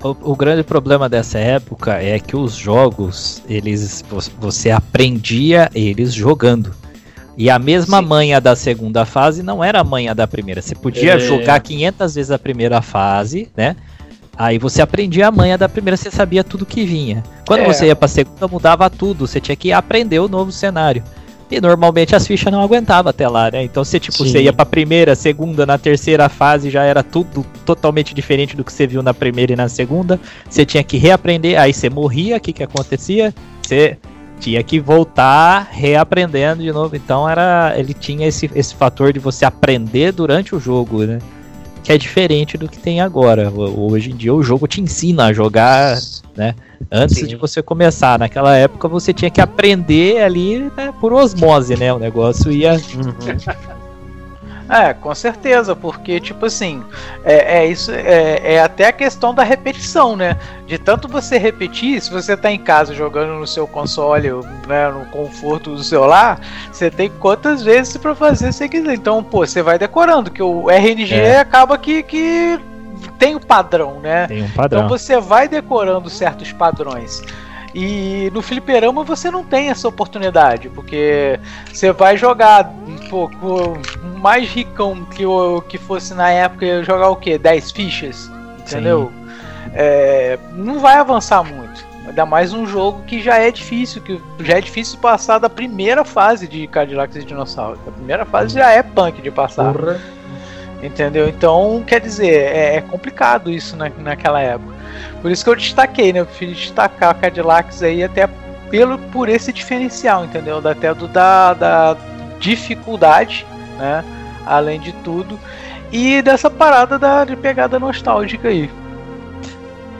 O, o grande problema dessa época é que os jogos, eles vo- você aprendia eles jogando. E a mesma Sim. manha da segunda fase não era a manha da primeira. Você podia É. jogar 500 vezes a primeira fase, né? Aí você aprendia a manha da primeira, você sabia tudo que vinha. Quando É. você ia pra segunda, mudava tudo. Você tinha que aprender o novo cenário. E normalmente as fichas não aguentavam até lá, né? Então você, tipo, Sim. você ia pra primeira, segunda, na terceira fase já era tudo totalmente diferente do que você viu na primeira e na segunda. Você tinha que reaprender, aí você morria, o que que acontecia? Você tinha que voltar reaprendendo de novo. Então era, ele tinha esse, esse fator de você aprender durante o jogo, né? que é diferente do que tem agora. Hoje em dia o jogo te ensina a jogar, né? Antes Sim. de você começar. Naquela época você tinha que aprender ali né, por osmose, né? O negócio ia. Uhum. É, com certeza, porque, tipo assim, é, é isso, é, é, até a questão da repetição, né? De tanto você repetir, se você tá em casa jogando no seu console, né, no conforto do celular, você tem quantas vezes para fazer você quiser. Então, pô, você vai decorando, que o RNG é. acaba que, que tem o um padrão, né? Tem um padrão. Então você vai decorando certos padrões. E no fliperama você não tem essa oportunidade, porque você vai jogar um pouco mais ricão que, o, que fosse na época jogar o que? 10 fichas, entendeu? É, não vai avançar muito. Ainda mais um jogo que já é difícil, que já é difícil passar da primeira fase de Cadillacs e Dinossauros. A primeira fase já é punk de passar. Porra. Entendeu? Então, quer dizer, é, é complicado isso na, naquela época. Por isso que eu destaquei, né? Eu prefiro destacar o Cadillacs aí até pelo, por esse diferencial, entendeu? Até do, da, da dificuldade, né? Além de tudo. E dessa parada da, de pegada nostálgica aí.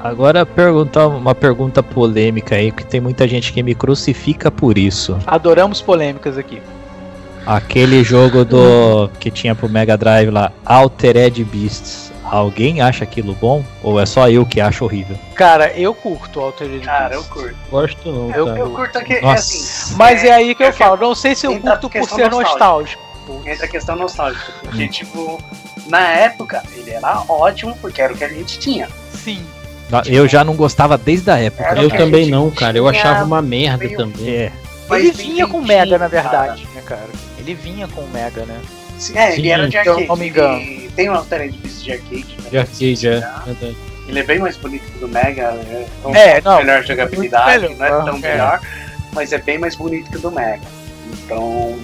Agora perguntar uma pergunta polêmica aí, que tem muita gente que me crucifica por isso. Adoramos polêmicas aqui. Aquele jogo do que tinha pro Mega Drive lá, Altered Beasts. Alguém acha aquilo bom? Ou é só eu que acho horrível? Cara, eu curto Altered Cara, eu curto. Gosto não, eu, eu curto aqui, é assim. Mas é, é aí que eu, falo, não sei se eu curto por ser nostálgico. Entra a questão nostálgica, porque hum. tipo, na época ele era ótimo porque era o que a gente tinha. Sim. Eu já não gostava desde a época. Eu também não, cara. Eu achava uma merda meio... também. É. Ele vinha com Mega, na verdade, cara. né, cara? Ele vinha com o Mega, né? Sim, é, ele era de arcade. Não me engano. Tem uma Altered Beast de arcade. Né? De arcade, é. Ele é bem mais bonito que o do Mega. Né? É, é não, melhor jogabilidade, melhor, não é tão é. melhor, mas é bem mais bonito que o do Mega. Então.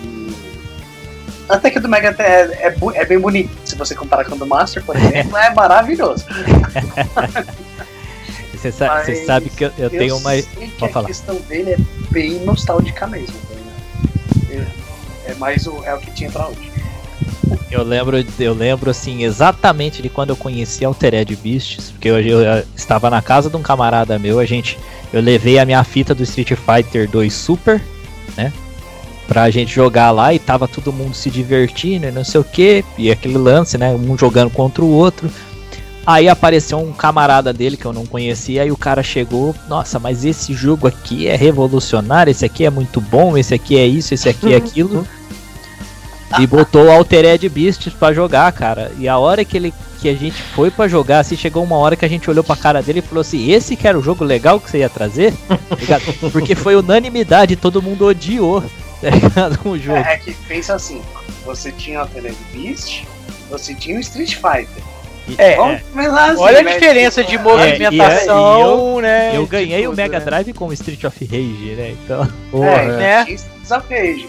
Até que o do Mega é, é, é bem bonito. Se você comparar com o do Master, por exemplo, é maravilhoso. Você sabe, sabe que eu, eu, eu tenho uma. Pode falar. A questão dele é bem nostálgica mesmo. Né? É mais o, é o que tinha pra hoje. Eu lembro, eu lembro assim exatamente de quando eu conheci Altered Beasts, porque eu, eu, estava na casa de um camarada meu, a gente, eu levei a minha fita do Street Fighter 2 Super, né? Pra gente jogar lá e tava todo mundo se divertindo e não sei o que, e aquele lance, né? Um jogando contra o outro. Aí apareceu um camarada dele que eu não conhecia e o cara chegou, nossa, mas esse jogo aqui é revolucionário, esse aqui é muito bom, esse aqui é isso, esse aqui é aquilo. E botou o Altered Beasts para jogar, cara. E a hora que ele que a gente foi para jogar, assim, chegou uma hora que a gente olhou pra cara dele e falou assim: "Esse que era o jogo legal que você ia trazer?" Porque foi unanimidade, todo mundo odiou. Tá o jogo. É, é que pensa assim, você tinha o Altered Beast, você tinha o Street Fighter. É, assim, olha a né? diferença de movimentação, é, eu, né? Eu ganhei o Mega né? Drive com o Street of Rage, né? Então, porra, é, né? Street of Rage.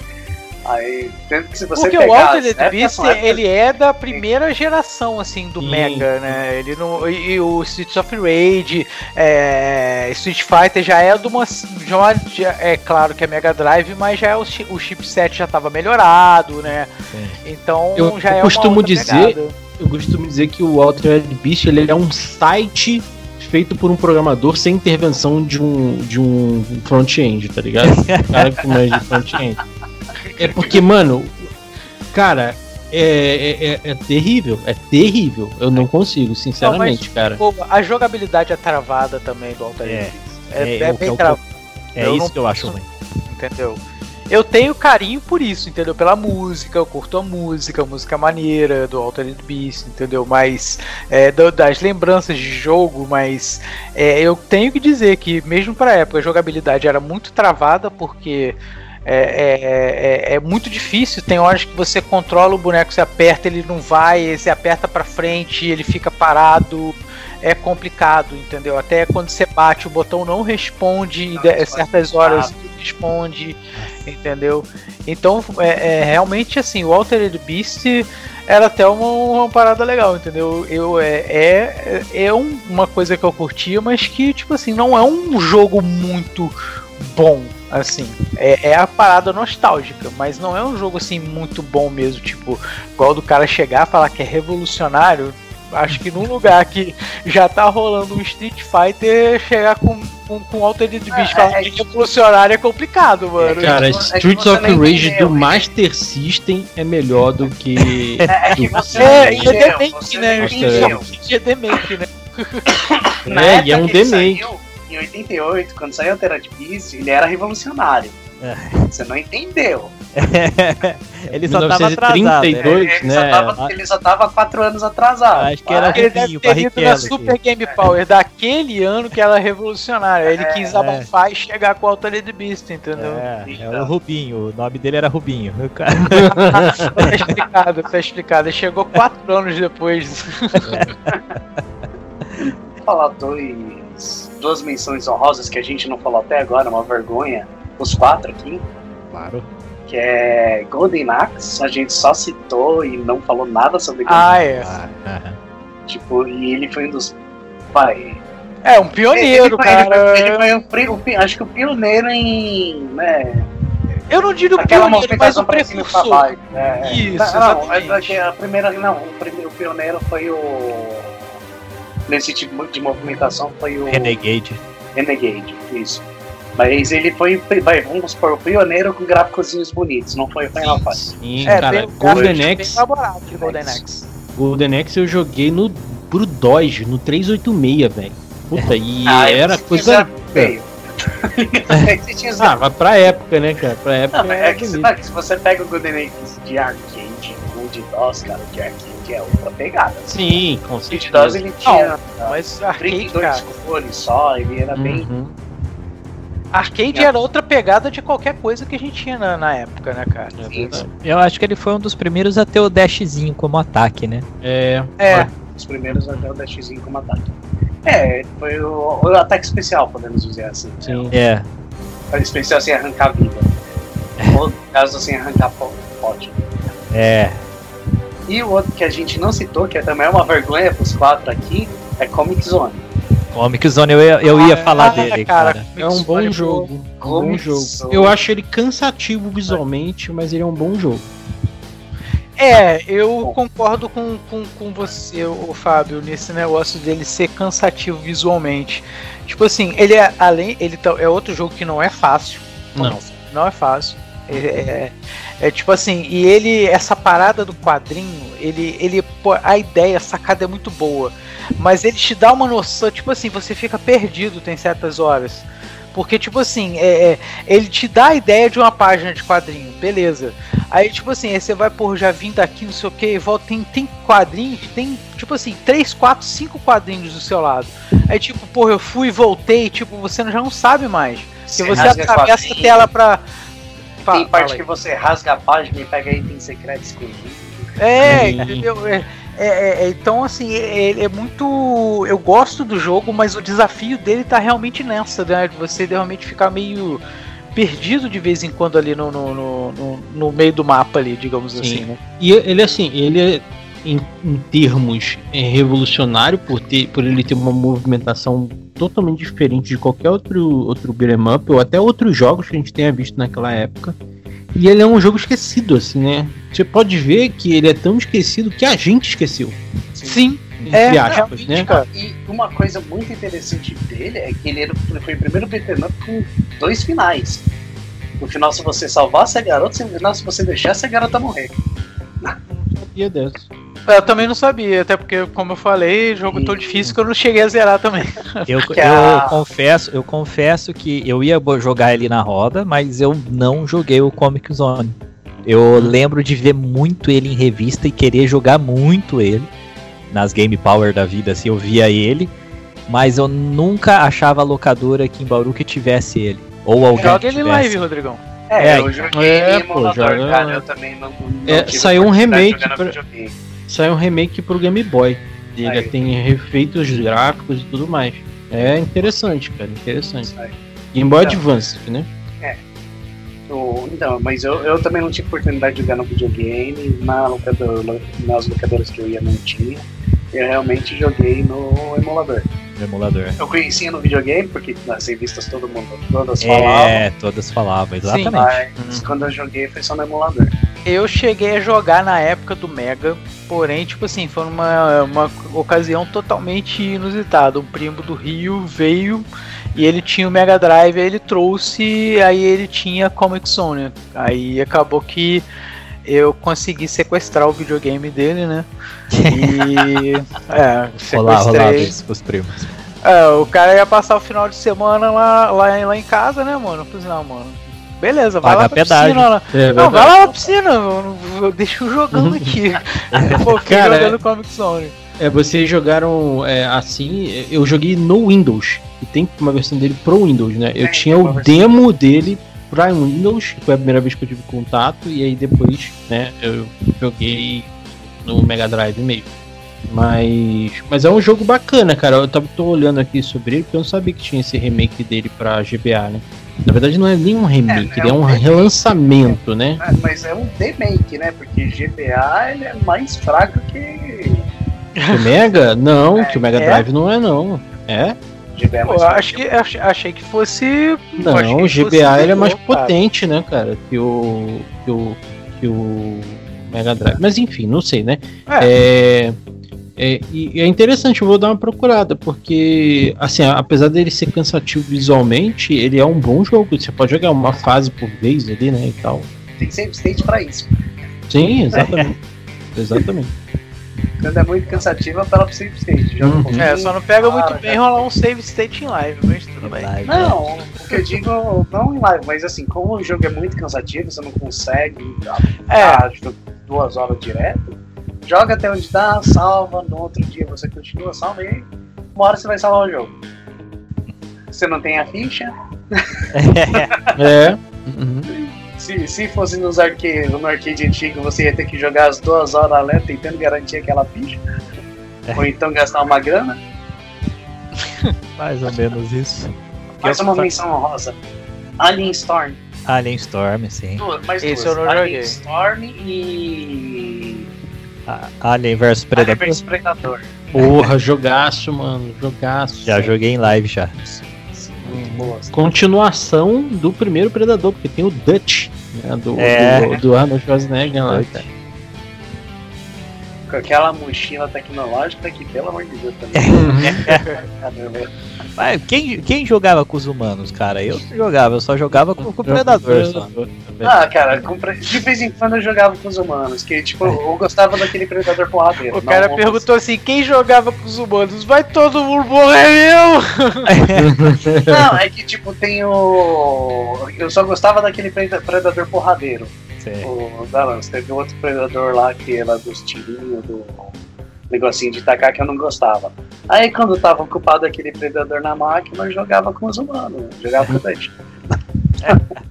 Aí, que se você Porque o Altered Beast, ele é da primeira geração, assim, do Sim. Mega, né? Ele não, e, e o Streets of Rage, é, Street Fighter já é de uma... Já, é claro que é Mega Drive, mas já é o, o chipset já estava melhorado, né? Sim. Então eu, já eu é costumo dizer, pegada. Eu costumo dizer que o Altered Beast, ele é um site feito por um programador sem intervenção de um, de um front-end, tá ligado? O cara que manja de front-end. É porque, mano, cara, é, é, é, é, terrível, é terrível. Eu não consigo, sinceramente, não, cara. Pô, a jogabilidade é travada também do Altered é, é, é, bem travada. É, isso que eu acho ruim. Entendeu? Eu tenho carinho por isso, entendeu? Pela música, eu curto a música, a música maneira do Altered Beast, entendeu? Mas é, das lembranças de jogo, mas é, eu tenho que dizer que mesmo para época a jogabilidade era muito travada porque é, é, é, é, muito difícil. Tem horas que você controla o boneco, você aperta, ele não vai, você aperta para frente, ele fica parado. É complicado, entendeu? Até quando você bate, o botão não responde, não, certas horas responde, entendeu? Então, é, é, realmente assim, o Altered Beast era até uma, uma parada legal, entendeu? Eu, é, é, é uma coisa que eu curtia, mas que, tipo assim, não é um jogo muito bom, assim. É, é, a parada nostálgica, mas não é um jogo assim muito bom mesmo, tipo, igual do cara chegar e falar que é revolucionário. acho que num lugar que já tá rolando um Street Fighter, chegar com, com, com Altered Beast É, falando é- que revolucionário é complicado, mano. Cara, É Streets of Rage entendeu, do? Master System é melhor do que. É, é que você É, e é demente, né? Street é demente, né? É, e é um demente. saiu, Em 88, quando saiu Altered Beast, ele era revolucionário. É. Você não entendeu. ele só tava atrasado. 1932, né? ele, né? só tava, ele só tava quatro anos atrasado. Acho que era Ele deve Rubinho, ter ido na. Super Game Power daquele ano que ela é revolucionária. Ele quis É. abafar e chegar com o Altered Beast, entendeu? É, é Então. o Rubinho, o nome dele era Rubinho. O Tá explicado, tá explicado. Ele chegou quatro anos depois. Vou falar dois, duas menções honrosas que a gente não falou até agora, uma vergonha. Os quatro aqui, Claro. que é Golden Axe, a gente só citou e não falou nada sobre Golden Ah, Axe. é. Ah. Tipo, e ele foi um dos. Vai. É, um pioneiro, ele foi, cara. Ele foi, um o pi- acho que o pioneiro em. Né, Eu não digo aquela pioneiro, mas o precursor. baixo. É, Isso, não, exatamente. a primeira. Não, o, primeiro, o pioneiro foi o. Nesse tipo de movimentação foi o. Renegade. Renegade, isso. Mas ele foi, vai, vamos supor, o pioneiro com gráficozinhos bonitos, não foi o Final Fight. Sim, É, cara, Golden Axe, Golden Axe. Golden Axe eu joguei no pro DOS, no 386, velho. Puta, e Ah, era coisa. feio. Você tinha os Ah, mas pra época, né, cara? Pra época. Não, mas era é que, se, se você pega o Golden Axe de arcade, o de DOS, cara, o de arcade é outra pegada. Sim, com certeza. DOS ele tinha Mas arcade, 32 cara. cores só, ele era bem. Uhum. Arcade era outra pegada de qualquer coisa que a gente tinha na, na época, né, cara? É verdade. Eu acho que ele foi um dos primeiros a ter o dashzinho como ataque, né? É, É, Os primeiros até o dashzinho como ataque. É, foi o, o ataque especial, podemos dizer assim. sim. É. O especial sem arrancar vida. Ou no caso sem arrancar po- pote. É. E o outro que a gente não citou, que é também uma vergonha pros quatro aqui, é Comic Zone. Comic Zone, eu ia, eu ia Ah, falar cara, dele, cara. cara. É um bom jogo. Um bom jogo. Zone. Eu acho ele cansativo visualmente, mas ele é um bom jogo. É, eu concordo com, com, com você, o Fábio, nesse negócio dele ser cansativo visualmente. Tipo assim, ele é além, ele tá- é outro jogo que não é fácil. Não. Não é fácil. É, é- é tipo assim, e ele, essa parada do quadrinho, ele, ele, pô, a ideia, a sacada é muito boa. Mas ele te dá uma noção, tipo assim, você fica perdido tem certas horas. Porque, tipo assim, é, é, ele te dá a ideia de uma página de quadrinho, beleza. Aí, tipo assim, aí você vai, pô, já vim daqui, não sei o que, e volta, tem, tem quadrinho que tem, tipo assim, 3, 4, 5 quadrinhos do seu lado. Aí, tipo, pô, eu fui e voltei, tipo, você já não sabe mais. Porque você rasga atravessa a tela pra. Fa- Tem parte fala que você rasga a página e pega item secreto escondido. É, entendeu? É, é, é, então, assim, ele é, muito. Eu gosto do jogo, mas o desafio dele tá realmente nessa, né? De você realmente ficar meio perdido de vez em quando ali no, no, no, no- no meio do mapa ali, digamos Sim. assim, né? E ele, assim, ele é, em, em termos, é revolucionário por, ter, por ele ter uma movimentação totalmente diferente de qualquer outro, outro beat'em up, ou até outros jogos que a gente tenha visto naquela época. E ele é um jogo esquecido, assim, né? Você pode ver que ele é tão esquecido que a gente esqueceu. Sim, Entre É, aspas, né? cara. E uma coisa muito interessante dele é que ele, era, ele foi o primeiro beat'em up com dois finais. No final, se você salvasse a garota, no final, se você deixasse a garota morrer. Sabia dessa. Eu também não sabia, até porque, como eu falei, jogo tão difícil que eu não cheguei a zerar também. Eu, eu confesso, eu confesso que eu ia jogar ele na roda, mas eu não joguei o Comic Zone. Eu lembro de ver muito ele em revista e querer jogar muito ele. Nas Game Power da vida, assim, eu via ele. Mas eu nunca achava a locadora aqui em Bauru que tivesse ele. Ou alguém Joga que ele tivesse. live, Rodrigão. É, É, eu joguei é, em pô, joga- cara. Eu também não. não É, saiu um remake pra-. Saiu um remake pro Game Boy. Ele tem refeito os gráficos e tudo mais. É interessante, cara, interessante. Game Boy Então. Advance, né? O- Então, mas eu, eu também não tive oportunidade de jogar no videogame, na locadora, nas locadoras que eu ia não tinha. Eu realmente joguei no emulador. no emulador. Eu conhecia no videogame, porque nas revistas todo mundo, todas falavam. É, todas falavam, exatamente. Mas quando eu joguei foi só no emulador. Eu cheguei a jogar na época do Mega, porém, tipo assim, foi uma, uma ocasião totalmente inusitada. Um primo do Rio veio e ele tinha o Mega Drive, aí ele trouxe, aí ele tinha Comic Zone. Aí acabou que eu consegui sequestrar o videogame dele, né? E. é, Rolar, rolar sequestrei. isso pros primos. É, o cara ia passar o final de semana lá, lá, lá em casa, né, mano? Eu falei não, mano. Beleza, vai Paga lá pra pedágio. piscina lá. É, Não, vai lá na piscina, mano. Deixa eu jogando aqui. Pô, fiquei Cara, jogando Comic Zone. É, vocês jogaram é, assim. Eu joguei no Windows. E tem uma versão dele pro Windows, né? Eu Tem, tinha o versão. demo dele pra Windows, que foi a primeira vez que eu tive contato. E aí depois, né, eu joguei no Mega Drive mesmo. Mas, mas é um jogo bacana, cara. Eu tava, tô olhando aqui sobre ele, porque eu não sabia que tinha esse remake dele pra GBA, né? Na verdade, não é nem um remake, É, é ele é um um relançamento, né? É, mas é um remake, né? Porque GBA ele é mais fraco que. Que o Mega? Não, que o Mega É? Drive não é, não. É? GBA é mais eu acho que, achei, achei que fosse. Não, achei o que fosse GBA ele é mais potente, né, cara, que o, que o, que o Mega Drive. Mas enfim, não sei, né? É, é, e é interessante, eu vou dar uma procurada, porque, assim, apesar dele ser cansativo visualmente, ele é um bom jogo. Você pode jogar uma fase por vez ali, né, e tal. Tem save state pra isso. Sim, exatamente. exatamente. Quando é muito cansativo, apela pro save state. Joga um Uhum. É, só não pega muito bem já. rolar um save state em live, mas tudo bem. Live, Não, o que eu digo, não em live, mas assim, como o jogo é muito cansativo, você não consegue É. ficar duas horas direto, joga até onde dá, salva, no outro dia você continua, salva e uma hora você vai salvar o jogo. Você não tem a ficha, É. Uhum. Se, se fosse nos arcade, no arcade antigo, você ia ter que jogar as duas horas lá tentando garantir aquela ficha, ou então gastar uma grana. Mais ou menos isso. Mais uma menção honrosa. Alien Storm. Alien Storm, sim. Duas, mais Esse duas. eu não Alien joguei. Storm e. A- Alien vs Predador. Alien vs Predador. Porra, jogaço, mano. Jogaço. Já joguei em live já. Boas. Continuação do primeiro Predador, porque tem o Dutch, né? Do, É. do, do Arnold Schwarzenegger lá, cara. Com aquela mochila tecnológica que, pelo amor de Deus, também. Caramba. Mas quem, quem jogava com os humanos, cara? Eu não jogava, eu só jogava com, com o Predador. Só. Ah, cara, com de vez em quando eu jogava com os humanos, que tipo, eu gostava daquele predador porradeiro. O cara não- perguntou assim: quem jogava com os humanos? Vai todo mundo morrer mesmo! Não, é que tipo, tem o. Eu só gostava daquele preda- predador porradeiro. Sim. O Lance. Teve outro predador lá que era dos tirinhos, do negocinho de tacar que eu não gostava. Aí quando tava ocupado aquele predador na máquina, eu jogava com os humanos, eu jogava com o.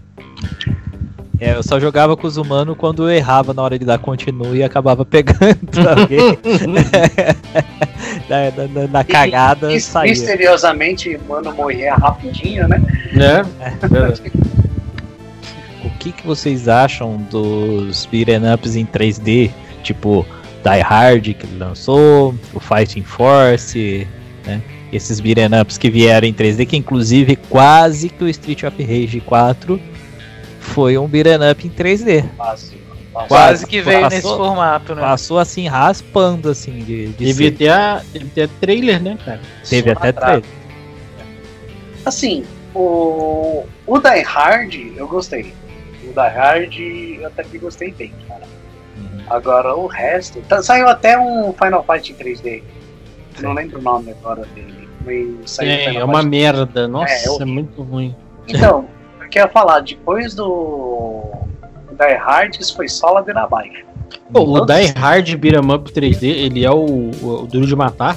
É, eu só jogava com os humanos quando eu errava na hora de dar continue e acabava pegando alguém. na, na- na- na cagada Mis- saía. Misteriosamente, mano, morria rapidinho, né? Né? O que, que vocês acham dos beat'em ups em 3D? Tipo, Die Hard que ele lançou, o Fighting Force, né? Esses beat'em ups que vieram em 3D, que inclusive quase que o Street of Rage 4 foi um beat'em up em 3D. Fácil. fácil. Quase que veio Passou- nesse formato, né? Passou assim, raspando assim de, de Devia ser. ter, a, devia ter trailer, né, cara? Teve Só até trailer. Assim, o, o Die Hard eu gostei. O Die Hard eu até que gostei bem, cara. Uhum. Agora o resto. tá- saiu até um Final Fight em 3D. Não lembro o nome agora dele. Mas saiu É, Final é uma Fight. merda. Nossa, É, é, muito ruim. Então, eu quero falar, depois do Die Hard, isso foi só ladeira abaixo. Pô, o. Die Hard Beat'em Up 3D, ele é o, o, o Duro de Matar?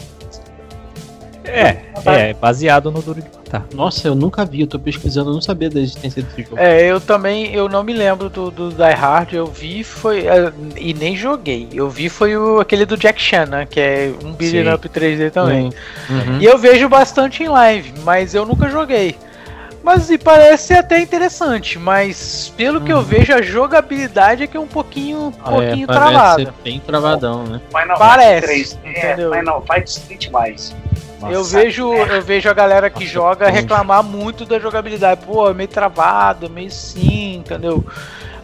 É, é, baseado no Duro de Matar. Nossa, eu nunca vi, eu tô pesquisando, eu não sabia da existência desse jogo. É, eu também, eu não me lembro do, do Die Hard, eu vi foi, é, e nem joguei, eu vi foi o, aquele do Jack Chan, né, que é um Sim. up 3D também. Uhum. E eu vejo bastante em live, mas eu nunca joguei. Mas e parece até interessante, mas pelo que eu Uhum. vejo a jogabilidade é que é um pouquinho, um pouquinho parece travada. ser bem travadão, né? Final Parece, Fight 3D é? Final Fight Street mais. Nossa. Eu vejo, eu vejo a galera que joga reclamar muito da jogabilidade. Pô, é meio travado, meio sim, entendeu?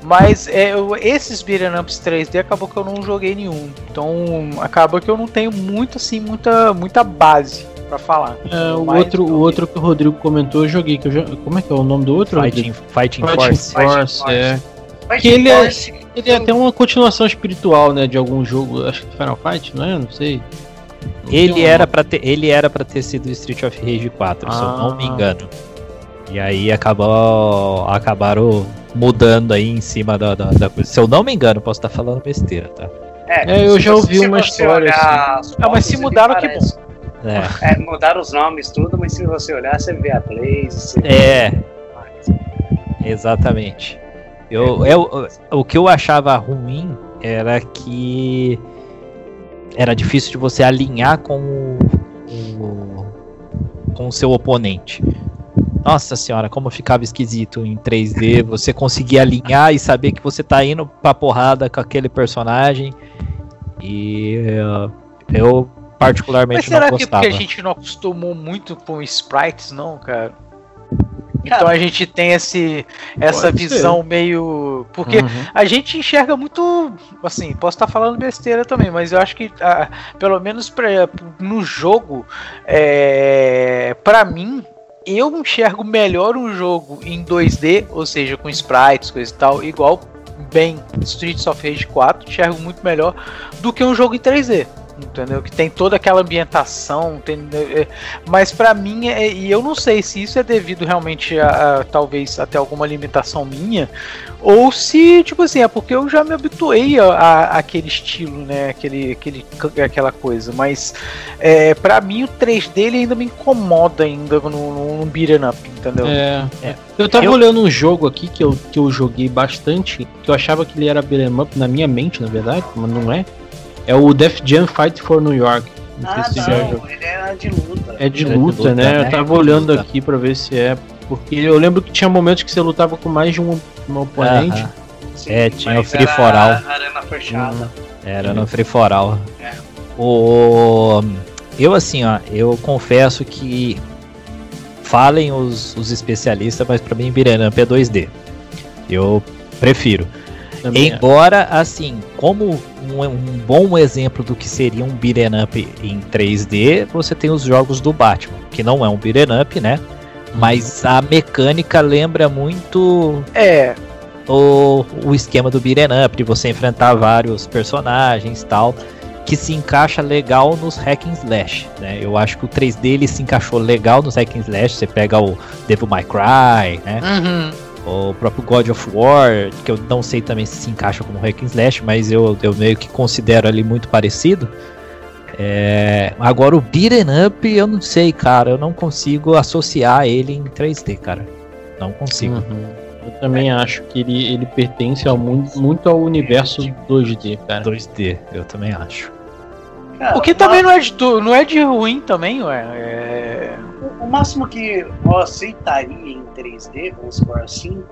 Mas é, eu- esses beat'em ups 3D acabou que eu não joguei nenhum. Então acaba que eu não tenho muito assim, muita, muita base pra falar. É, o, outro, o outro que o Rodrigo comentou, eu joguei. Que eu jo- Como é que é o nome do outro? Fighting, Fighting Fighting Force. Force, é. Mas Que ele é- Ele é até uma continuação espiritual, né, de algum jogo, acho que Final Fight, não é? Não sei. Ele um era, pra ter, ele era pra ter sido Street of Rage 4, se eu não me Ah. engano. E aí acabou, acabaram mudando aí em cima da, da, da coisa. Se eu não me engano, posso estar falando besteira, tá? É, eu se já ouvi uma história olhar as Ah, mas se mudaram, que parece. É, É, mudaram os nomes tudo, mas se você olhar, você vê a Blaze, você vê é exatamente. Eu, eu, o que eu achava ruim era que era difícil de você alinhar com o, com o seu oponente. Nossa senhora, como ficava esquisito em 3D, você conseguir alinhar e saber que você tá indo pra porrada com aquele personagem. E eh, eu particularmente Mas será não que gostava. porque a gente não acostumou muito com sprites, não, cara? Então a gente tem esse, essa Pode visão meio. Porque Uhum. a gente enxerga muito. Assim, posso estar falando besteira também, mas eu acho que, ah, pelo menos pra, no jogo, é, para mim, eu enxergo melhor um jogo em 2D, ou seja, com sprites, coisa e tal, igual bem Streets of Rage 4, enxergo muito melhor do que um jogo em 3D. Entendeu? Que tem toda aquela ambientação, tem, é, mas pra mim, é, e eu não sei se isso é devido realmente a, a, talvez até alguma limitação minha, ou se, tipo assim, é porque eu já me habituei a, a- àquele estilo, né? Aquele, aquele, aquela coisa. Mas é, para mim o 3D ele ainda me incomoda ainda no, no, no beat'em up, entendeu? É, É. Eu tava Eu- olhando um jogo aqui que eu, que eu joguei bastante, que eu achava que ele era beat'em up na minha mente, na verdade, mas não é. É o Def Jam Fight for New York. Não Ah, já não, ele é de luta. É de É de luta, luta, né? né? Eu tava É olhando luta. aqui pra ver se é. Porque eu lembro que tinha momentos que você lutava com mais de um, um oponente. Sim, É, tinha o free era for all. Arena fechada. Era no Free For All. É. O, eu, assim, ó, eu confesso que falem os, os especialistas, mas pra mim Up é 2D. Eu prefiro. Também é. Embora, assim, como um, um bom exemplo do que seria um beat'em up em 3D, você tem os jogos do Batman, que não é um beat'em up, né? Mas a mecânica lembra muito É, o, o esquema do beat'em up, de você enfrentar vários personagens e tal, que se encaixa legal nos hack and slash, né? Eu acho que o 3D ele se encaixou legal nos hack and slash, você pega o Devil May Cry, né? uhum. O próprio God of War, que eu não sei também se se encaixa como hack and slash, mas eu, eu meio que considero ali muito parecido. É, agora o beat'em up, eu não sei, cara, eu não consigo associar ele em 3D, cara. Não consigo. Uhum. Eu também acho que ele, ele pertence ao, mu- muito ao universo 2D, cara. 2D, eu também acho. Cara, O que também não é de, não é de ruim também, ué. É... O máximo que eu aceitaria em 3D, vamos supor assim,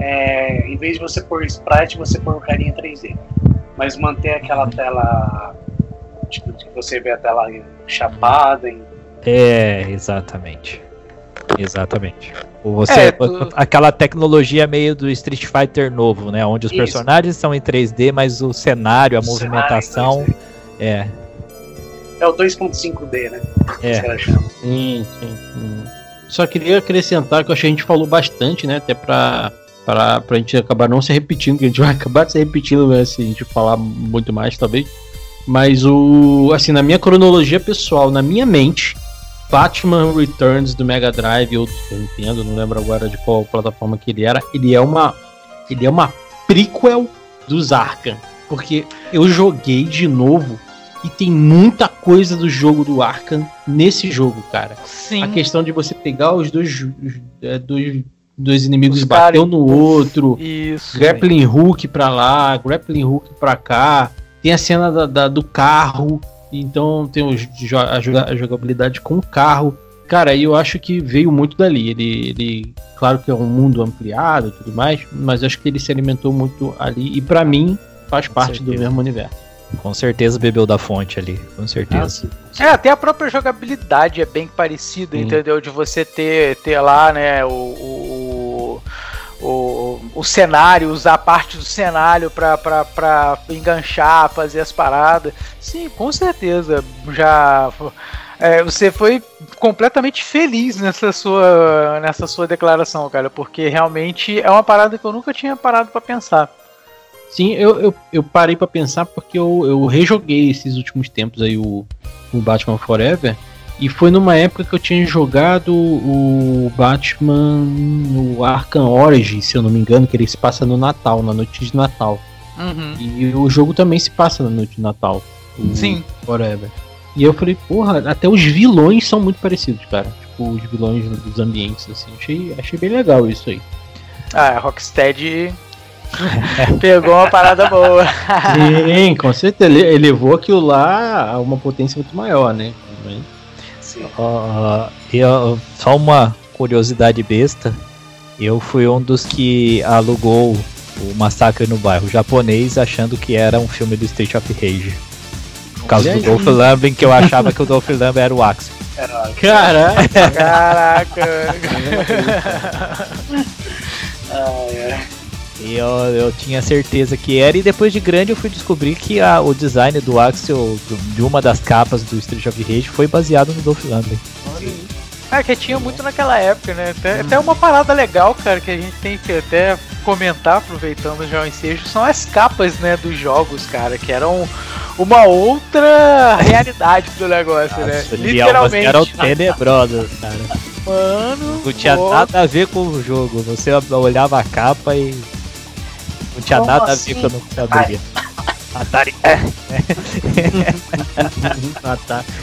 é em vez de você pôr sprite, você pôr carinha 3D. Mas manter aquela tela. Tipo, que você vê a tela chapada. Em... É, exatamente. Exatamente. Ou Você, É, tu- Aquela tecnologia meio do Street Fighter novo, né? Onde os Isso. personagens são em 3D, mas o cenário, a O movimentação. cenário É, É o 2.5D, né? é. Sim, sim. Hum. Só queria acrescentar que eu acho que a gente falou bastante, né? Até pra, pra, pra gente acabar não se repetindo, que a gente vai acabar se repetindo né, se a gente falar muito mais, talvez. Mas o. Assim, na minha cronologia pessoal, na minha mente, Batman Returns do Mega Drive ou do Nintendo, não lembro agora de qual plataforma que ele era, ele é uma. Ele é uma prequel dos Arkham. Porque eu joguei de novo e tem muita coisa do jogo do Arkham nesse jogo, cara. Sim. A questão de você pegar os dois, os, é, dois, dois inimigos Os e bater cara- um no outro, Isso. grappling hook pra lá, grappling hook pra cá. Tem a cena da, da- do carro, então tem os a, joga- a jogabilidade com o carro. Cara, e eu acho que veio muito dali. Ele, ele, claro que é um mundo ampliado e tudo mais, mas acho que ele se alimentou muito ali. E pra mim, faz parte do mesmo universo. Com certeza bebeu da fonte ali, com certeza. É, até a própria jogabilidade é bem parecida, Sim. entendeu? De você ter, ter lá, né, o, o, o, o cenário, usar parte do cenário pra, pra, pra enganchar, fazer as paradas. Sim, com certeza. Já. é, você foi completamente feliz nessa sua, nessa sua declaração, cara, porque realmente é uma parada que eu nunca tinha parado pra pensar. Sim, eu, eu, eu parei pra pensar porque eu, eu rejoguei esses últimos tempos aí o, o Batman Forever. E foi numa época que eu tinha jogado o Batman no Arkham Origins, se eu não me engano, que ele se passa no Natal, na noite de Natal. Uhum. E o jogo também se passa na noite de Natal. o Sim. Forever. E eu falei, porra, até os vilões são muito parecidos, cara. Tipo, os vilões dos ambientes, assim. Achei, achei bem legal isso aí. Ah, a Rocksteady pegou uma parada boa. Sim, com certeza. Ele elevou aquilo lá a uma potência muito maior, né? Sim. Eu- só uma curiosidade besta. Eu fui um dos que alugou o Massacre no Bairro japonês achando que era um filme do Street of Rage. Por causa Olha do aí. Dolph Lundgren, que eu achava que o Dolph Lundgren era o Axel. Caraca! Caraca. ai, ai. E eu, eu tinha certeza que era, e depois de grande eu fui descobrir que a- o design do Axel, do- de uma das capas do Street of Rage, foi baseado no Dolph Lundgren. É que tinha muito naquela época, né? Até, até uma parada legal, cara, que a gente tem que até comentar, aproveitando já o ensejo, são as capas, né, dos jogos, cara, que eram uma outra realidade do negócio, né? Nossa, algumas Literalmente. eram tenebrosas, cara. Mano. Não tinha pô, nada a ver com o jogo. Você olhava a capa e. Não tinha Como nada assim? a ver com o computador. Atari. Atari.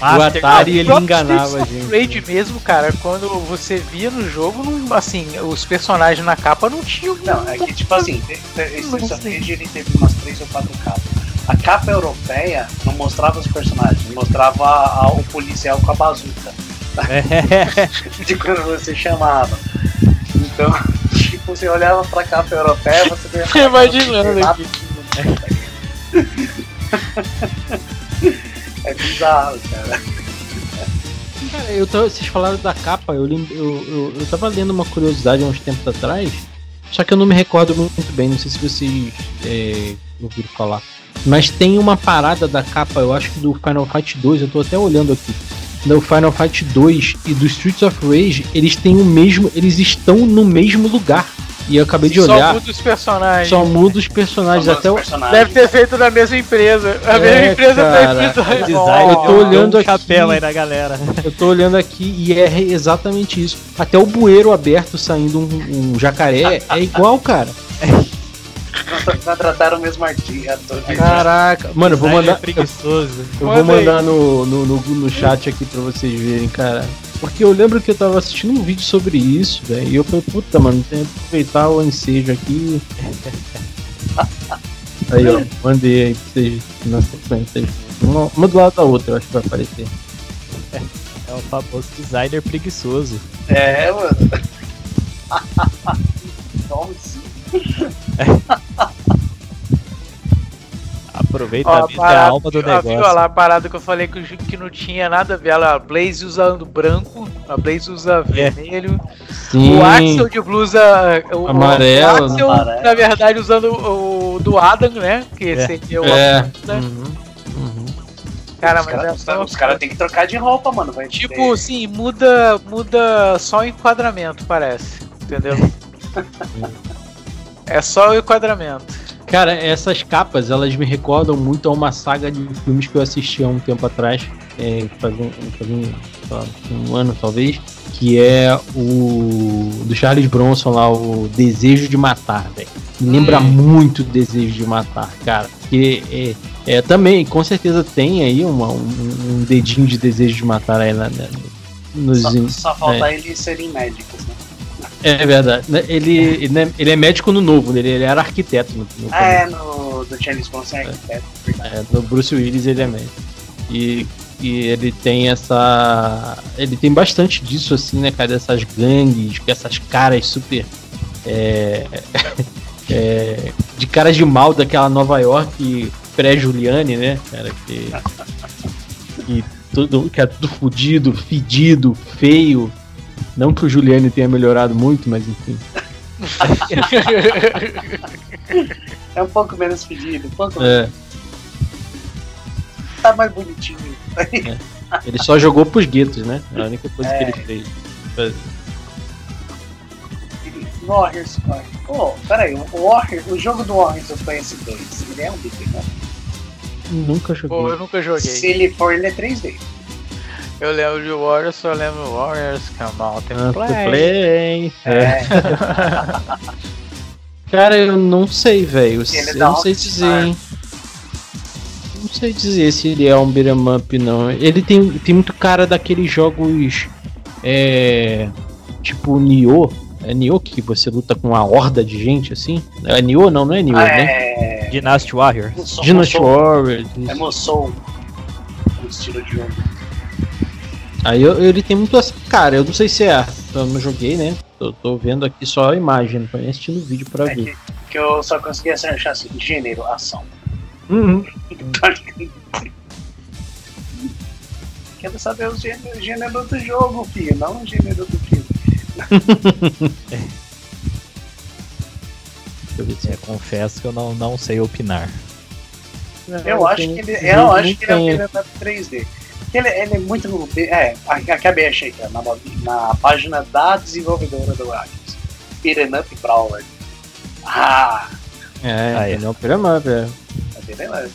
O Master- Atari o ele próprio enganava a gente. Rage mesmo, cara, quando você via no jogo, não- assim, os personagens na capa não tinham. Não, é que tipo assim, esse. Rage, ele teve umas três ou quatro capas. A capa europeia não mostrava os personagens, mostrava a- o policial com a bazuca. de quando você chamava. Então, tipo, você olhava pra capa europeia, você via Tô imaginando aqui. É bizarro, cara. Cara, eu tô, vocês falaram da capa, eu, eu, eu, eu tava lendo uma curiosidade há uns tempos atrás, só que eu não me recordo muito bem, não sei se vocês é, ouviram falar. Mas tem uma parada da capa, eu acho que do Final Fight 2, eu tô até olhando aqui. Do Final Fight 2 e do Streets of Rage, eles têm o mesmo. Eles estão no mesmo lugar. E eu acabei de Só olhar, muda os personagens. só muda os personagens. Dois Até o, personagens. Deve ter feito na mesma empresa. A É, mesma empresa cara, tem feito. O design Eu tô olhando um aqui. chapéu aí na galera. Eu tô olhando aqui e é exatamente isso. Até o bueiro aberto saindo um, um jacaré é igual, cara. Contrataram o mesmo arti- ator. Caraca. Mano, eu vou é mandar. preguiçoso. Eu Manda vou mandar no, no, no, no chat aqui pra vocês verem, cara. Porque eu lembro que eu tava assistindo um vídeo sobre isso, velho. E eu falei, puta, mano, tem que aproveitar o ensejo aqui. Aí, ó, mandei aí pra vocês na sequência. Uma, uma do lado da outra, eu acho que vai aparecer. É o famoso designer preguiçoso. É, mano. Assim? Aproveita Ó, a vida é a parada, alma do ó, viu, negócio. ó lá a parada que eu falei que, que não tinha nada a ver. Olha a Blaze usando branco, a Blaze usa É. vermelho. Sim. O Axel de blusa o, Amarelo, O Axel, amarelo. na verdade, usando o, o do Adam, né? Que É. seria o É. né? Uhum. Cara, os mas caras é só- os caras têm que trocar de roupa, mano. Vai Tipo, ter- sim, muda, muda só o enquadramento, parece. Entendeu? é só o enquadramento. Cara, essas capas, elas me recordam muito a uma saga de filmes que eu assisti há um tempo atrás, é, faz um, faz um, lá, um ano talvez, que é o do Charles Bronson lá, o Desejo de Matar, velho. Lembra Hum. muito o Desejo de Matar, cara. Que é, é, também, com certeza tem aí uma- um, um dedinho de Desejo de Matar aí na, na- nos, Só, só falta eles serem médicos, né? É verdade. Né, Ele, ele, é, ele é médico no novo, né? ele, era arquiteto no, no Ah, é, no do Chinese Bronson é arquiteto, verdade. É, no Bruce Willis ele é médico. E, e ele tem essa. Ele tem bastante disso, assim, né, cara? Dessas gangues, com essas caras super. é, é, de caras de mal daquela Nova York pré-Juliane, né, cara? Que, que, tudo, que é tudo fudido, fedido, feio. Não que o Juliane tenha melhorado muito, mas enfim. É um pouco menos pedido, um pouco É, tá mais bonitinho. ele só jogou pros guetos, né? É a única coisa que É. ele fez. Warriors. Pô, peraí, o, Warriors, o jogo do Warriors do PS2, ele é um beat'em up? Nunca Pô, eu joguei. nunca joguei. Se ele for, ele é 3D. Eu lembro de Warriors, só lembro Warriors, come out and Ah, play. play. É. É, Cara, eu não sei, velho. Eu não sei dizer, hein? Não sei dizer se ele é um beat'em up, não. Ele tem, tem muito cara daqueles jogos. É. Tipo Nioh. É Nioh que você luta com uma horda de gente assim? É Nioh não, não é Nioh, né? é. Dynasty Warriors. Musou- Dynasty Musou- Warriors. É Musou. O estilo de jogo. Aí eu- ele tem muito essa cara, eu não sei se é. Eu não joguei, né? Tô, tô vendo aqui só a imagem, não tô nem assistindo o vídeo pra É ver. que, que eu só consegui achar assim, gênero, ação. Uhum. Quero saber o gênero, gênero do jogo, filho, não o gênero do filme. Eu É, confesso que eu não, não sei opinar. Eu acho que ele, eu acho que ele é um Beat'em Up 3D. Ele, ele é muito. É, acabei achei que é na, na página da desenvolvedora do Warriors. Beat'em Up Brawler. Ah, É, Ah, é. ele é um beat'em up, é. é Up.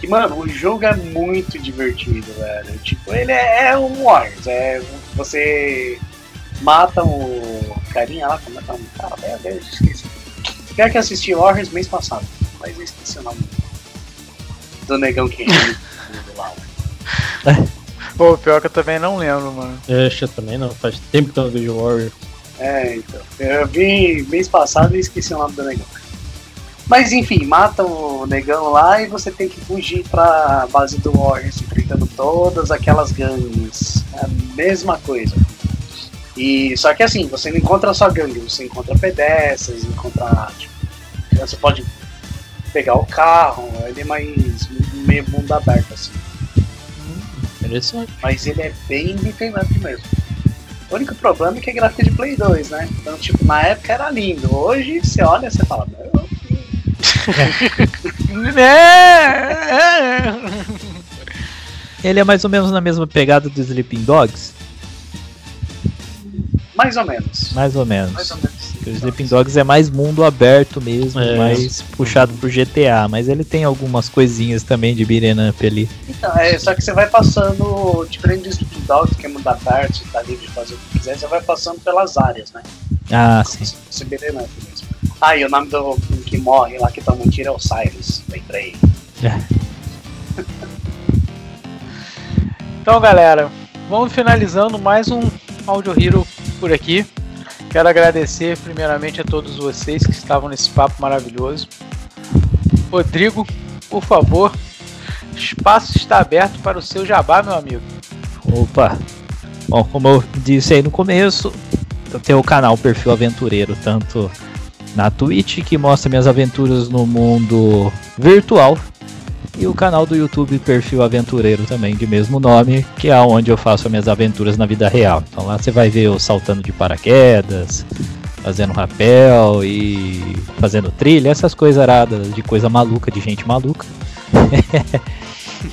Que, mano, o jogo é muito divertido, velho. Tipo, ele é, é um Warriors. É, você mata o carinha lá, como é que é o? Cara, velho, eu esqueci. Pior que eu assisti Warriors mês passado, mas eu esqueci o nome do negão que lá. Pô, pior que eu também não lembro, mano. É, eu também não, faz tempo que eu não vejo Warrior. É, então. Eu vi mês passado e esqueci o nome do negão. Mas enfim, mata o negão lá e você tem que fugir pra base do Warriors, enfrentando todas aquelas gangues. É a mesma coisa. E só que assim, você não encontra só gangue, você encontra pedestres, encontra. Tipo, você pode pegar o carro, ele é mais meio mundo aberto assim. Interessante. Mas ele é bem beat'em up mesmo. O único problema é que é gráfico de Play 2, né? Então, tipo, na época era lindo. Hoje você olha e você fala, meu, É. Ele é mais ou menos na mesma pegada do Sleeping Dogs? mais ou menos. Mais ou menos. Mais ou menos. O Sleeping Dogs é mais mundo aberto mesmo, É. mais puxado pro GTA, mas ele tem algumas coisinhas também de beat'em up ali. Então, é, só que você vai passando, diferente do Sleeping Dogs, que é mundo aberto, você tá livre de fazer o que quiser, você vai passando pelas áreas, né? Ah, sim. Como se fosse beat'em up mesmo. Ah, e o nome do que morre lá que toma um tiro é o Cyrus, lembrei. Então, galera, vamos finalizando mais um Audio Hero por aqui. Quero agradecer primeiramente a todos vocês que estavam nesse papo maravilhoso. Rodrigo, por favor, espaço está aberto para o seu jabá, meu amigo. Opa! Bom, como eu disse aí no começo, eu tenho o canal Perfil Aventureiro, tanto na Twitch, que mostra minhas aventuras no mundo virtual, e o canal do YouTube Perfil Aventureiro também, de mesmo nome, que é onde eu faço as minhas aventuras na vida real. Então lá você vai ver eu saltando de paraquedas, fazendo rapel e fazendo trilha, essas coisas aradas de coisa maluca, de gente maluca.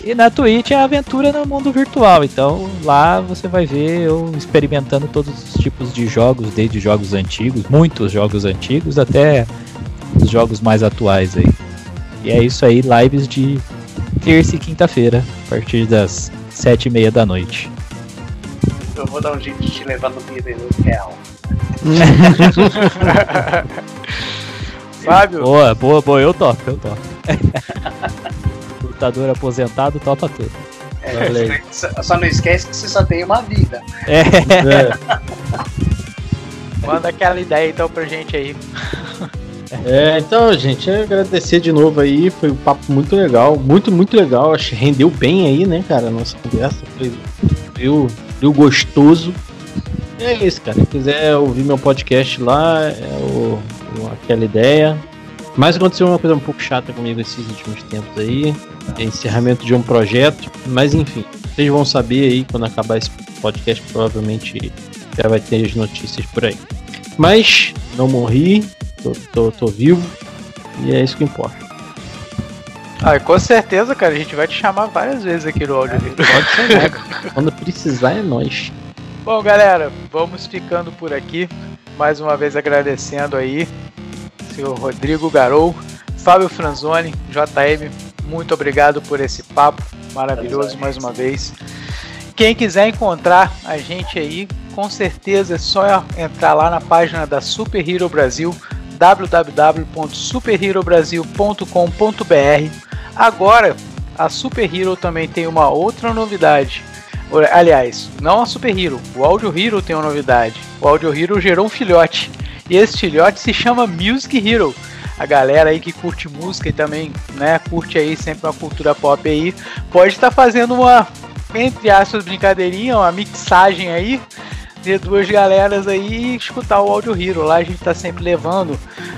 E na Twitch é aventura no mundo virtual, então lá você vai ver eu experimentando todos os tipos de jogos, desde jogos antigos, muitos jogos antigos, até os jogos mais atuais aí. E é isso aí, lives de terça e quinta-feira, a partir das sete e meia da noite. Eu vou dar um jeito de te levar no up real. Fábio, Boa, boa, boa, eu topo, eu topo. Lutador aposentado topa tudo. É, só não esquece que você só tem uma vida. É, É, manda aquela ideia então pra gente aí. É, então, gente, agradecer de novo aí. Foi um papo muito legal, muito, muito legal. Acho que rendeu bem aí, né, cara? A nossa conversa foi deu, deu gostoso. E é isso, cara. Se quiser ouvir meu podcast lá, é o, o Aquela Ideia. Mas aconteceu uma coisa um pouco chata comigo esses últimos tempos aí. É encerramento de um projeto. Mas enfim, vocês vão saber aí quando acabar esse podcast. Provavelmente já vai ter as notícias por aí. Mas não morri, tô, tô, tô vivo. E é isso que importa. Ah, com certeza, cara, a gente vai te chamar várias vezes aqui no áudio. Pode chamar. Quando precisar é nós. Bom, galera, vamos ficando por aqui. Mais uma vez agradecendo aí, senhor Rodrigo Garou, Fábio Franzoni, JM, muito obrigado por esse papo maravilhoso mais uma vez. Quem quiser encontrar a gente aí, com certeza é só entrar lá na página da Super Hero Brasil, www.superherobrasil.com.br. Agora, a Super Hero também tem uma outra novidade. Aliás, não a Super Hero, o Audio Hero tem uma novidade. O Audio Hero gerou um filhote. E esse filhote se chama Music Hero. A galera aí que curte música e também, né, curte aí sempre uma cultura pop aí, pode estar tá fazendo uma, entre aspas, brincadeirinha, uma mixagem aí de duas galeras aí e escutar o Audio Hero. Lá a gente tá sempre levando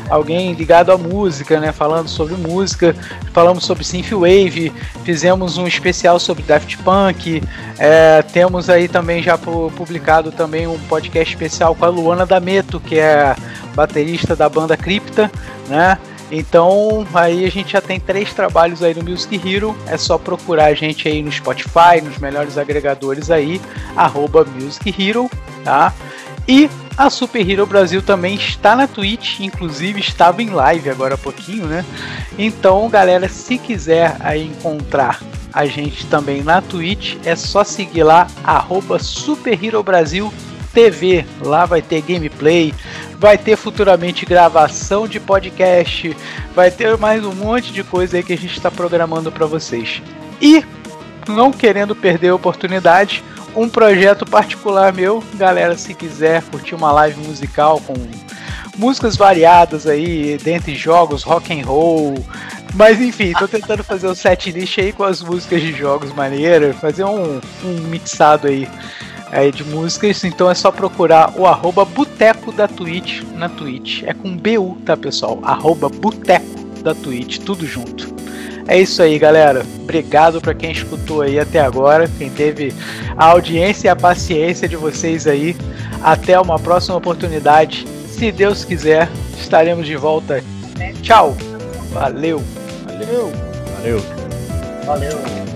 alguém ligado à música, né? Falando sobre música, falamos sobre Synthwave, fizemos um especial sobre Daft Punk, é, temos aí também já publicado também um podcast especial com a Luana D'Ameto, que é baterista da banda Cripta, né? Então aí a gente já tem três trabalhos aí no Music Hero. É só procurar a gente aí no Spotify, nos melhores agregadores aí, arroba Music Hero, tá? E a Super Hero Brasil também está na Twitch, inclusive estava em live agora há pouquinho, né? Então, galera, se quiser aí encontrar a gente também na Twitch, é só seguir lá, arroba Super Hero Brasil TV. Lá vai ter gameplay, vai ter futuramente gravação de podcast, vai ter mais um monte de coisa aí que a gente está programando para vocês. E, não querendo perder a oportunidade, um projeto particular meu, galera, se quiser curtir uma live musical com músicas variadas aí, dentre jogos, rock and roll, mas enfim, tô tentando fazer um set list aí com as músicas de jogos maneiras, fazer um, um mixado aí aí de músicas, então é só procurar o arroba Boteco da Twitch na Twitch. É com BU, tá pessoal? Arroba Boteco da Twitch, tudo junto. É isso aí, galera. Obrigado para quem escutou aí até agora, quem teve a audiência e a paciência de vocês aí. Até uma próxima oportunidade. Se Deus quiser, estaremos de volta. Tchau. Valeu. Valeu. Valeu. Valeu.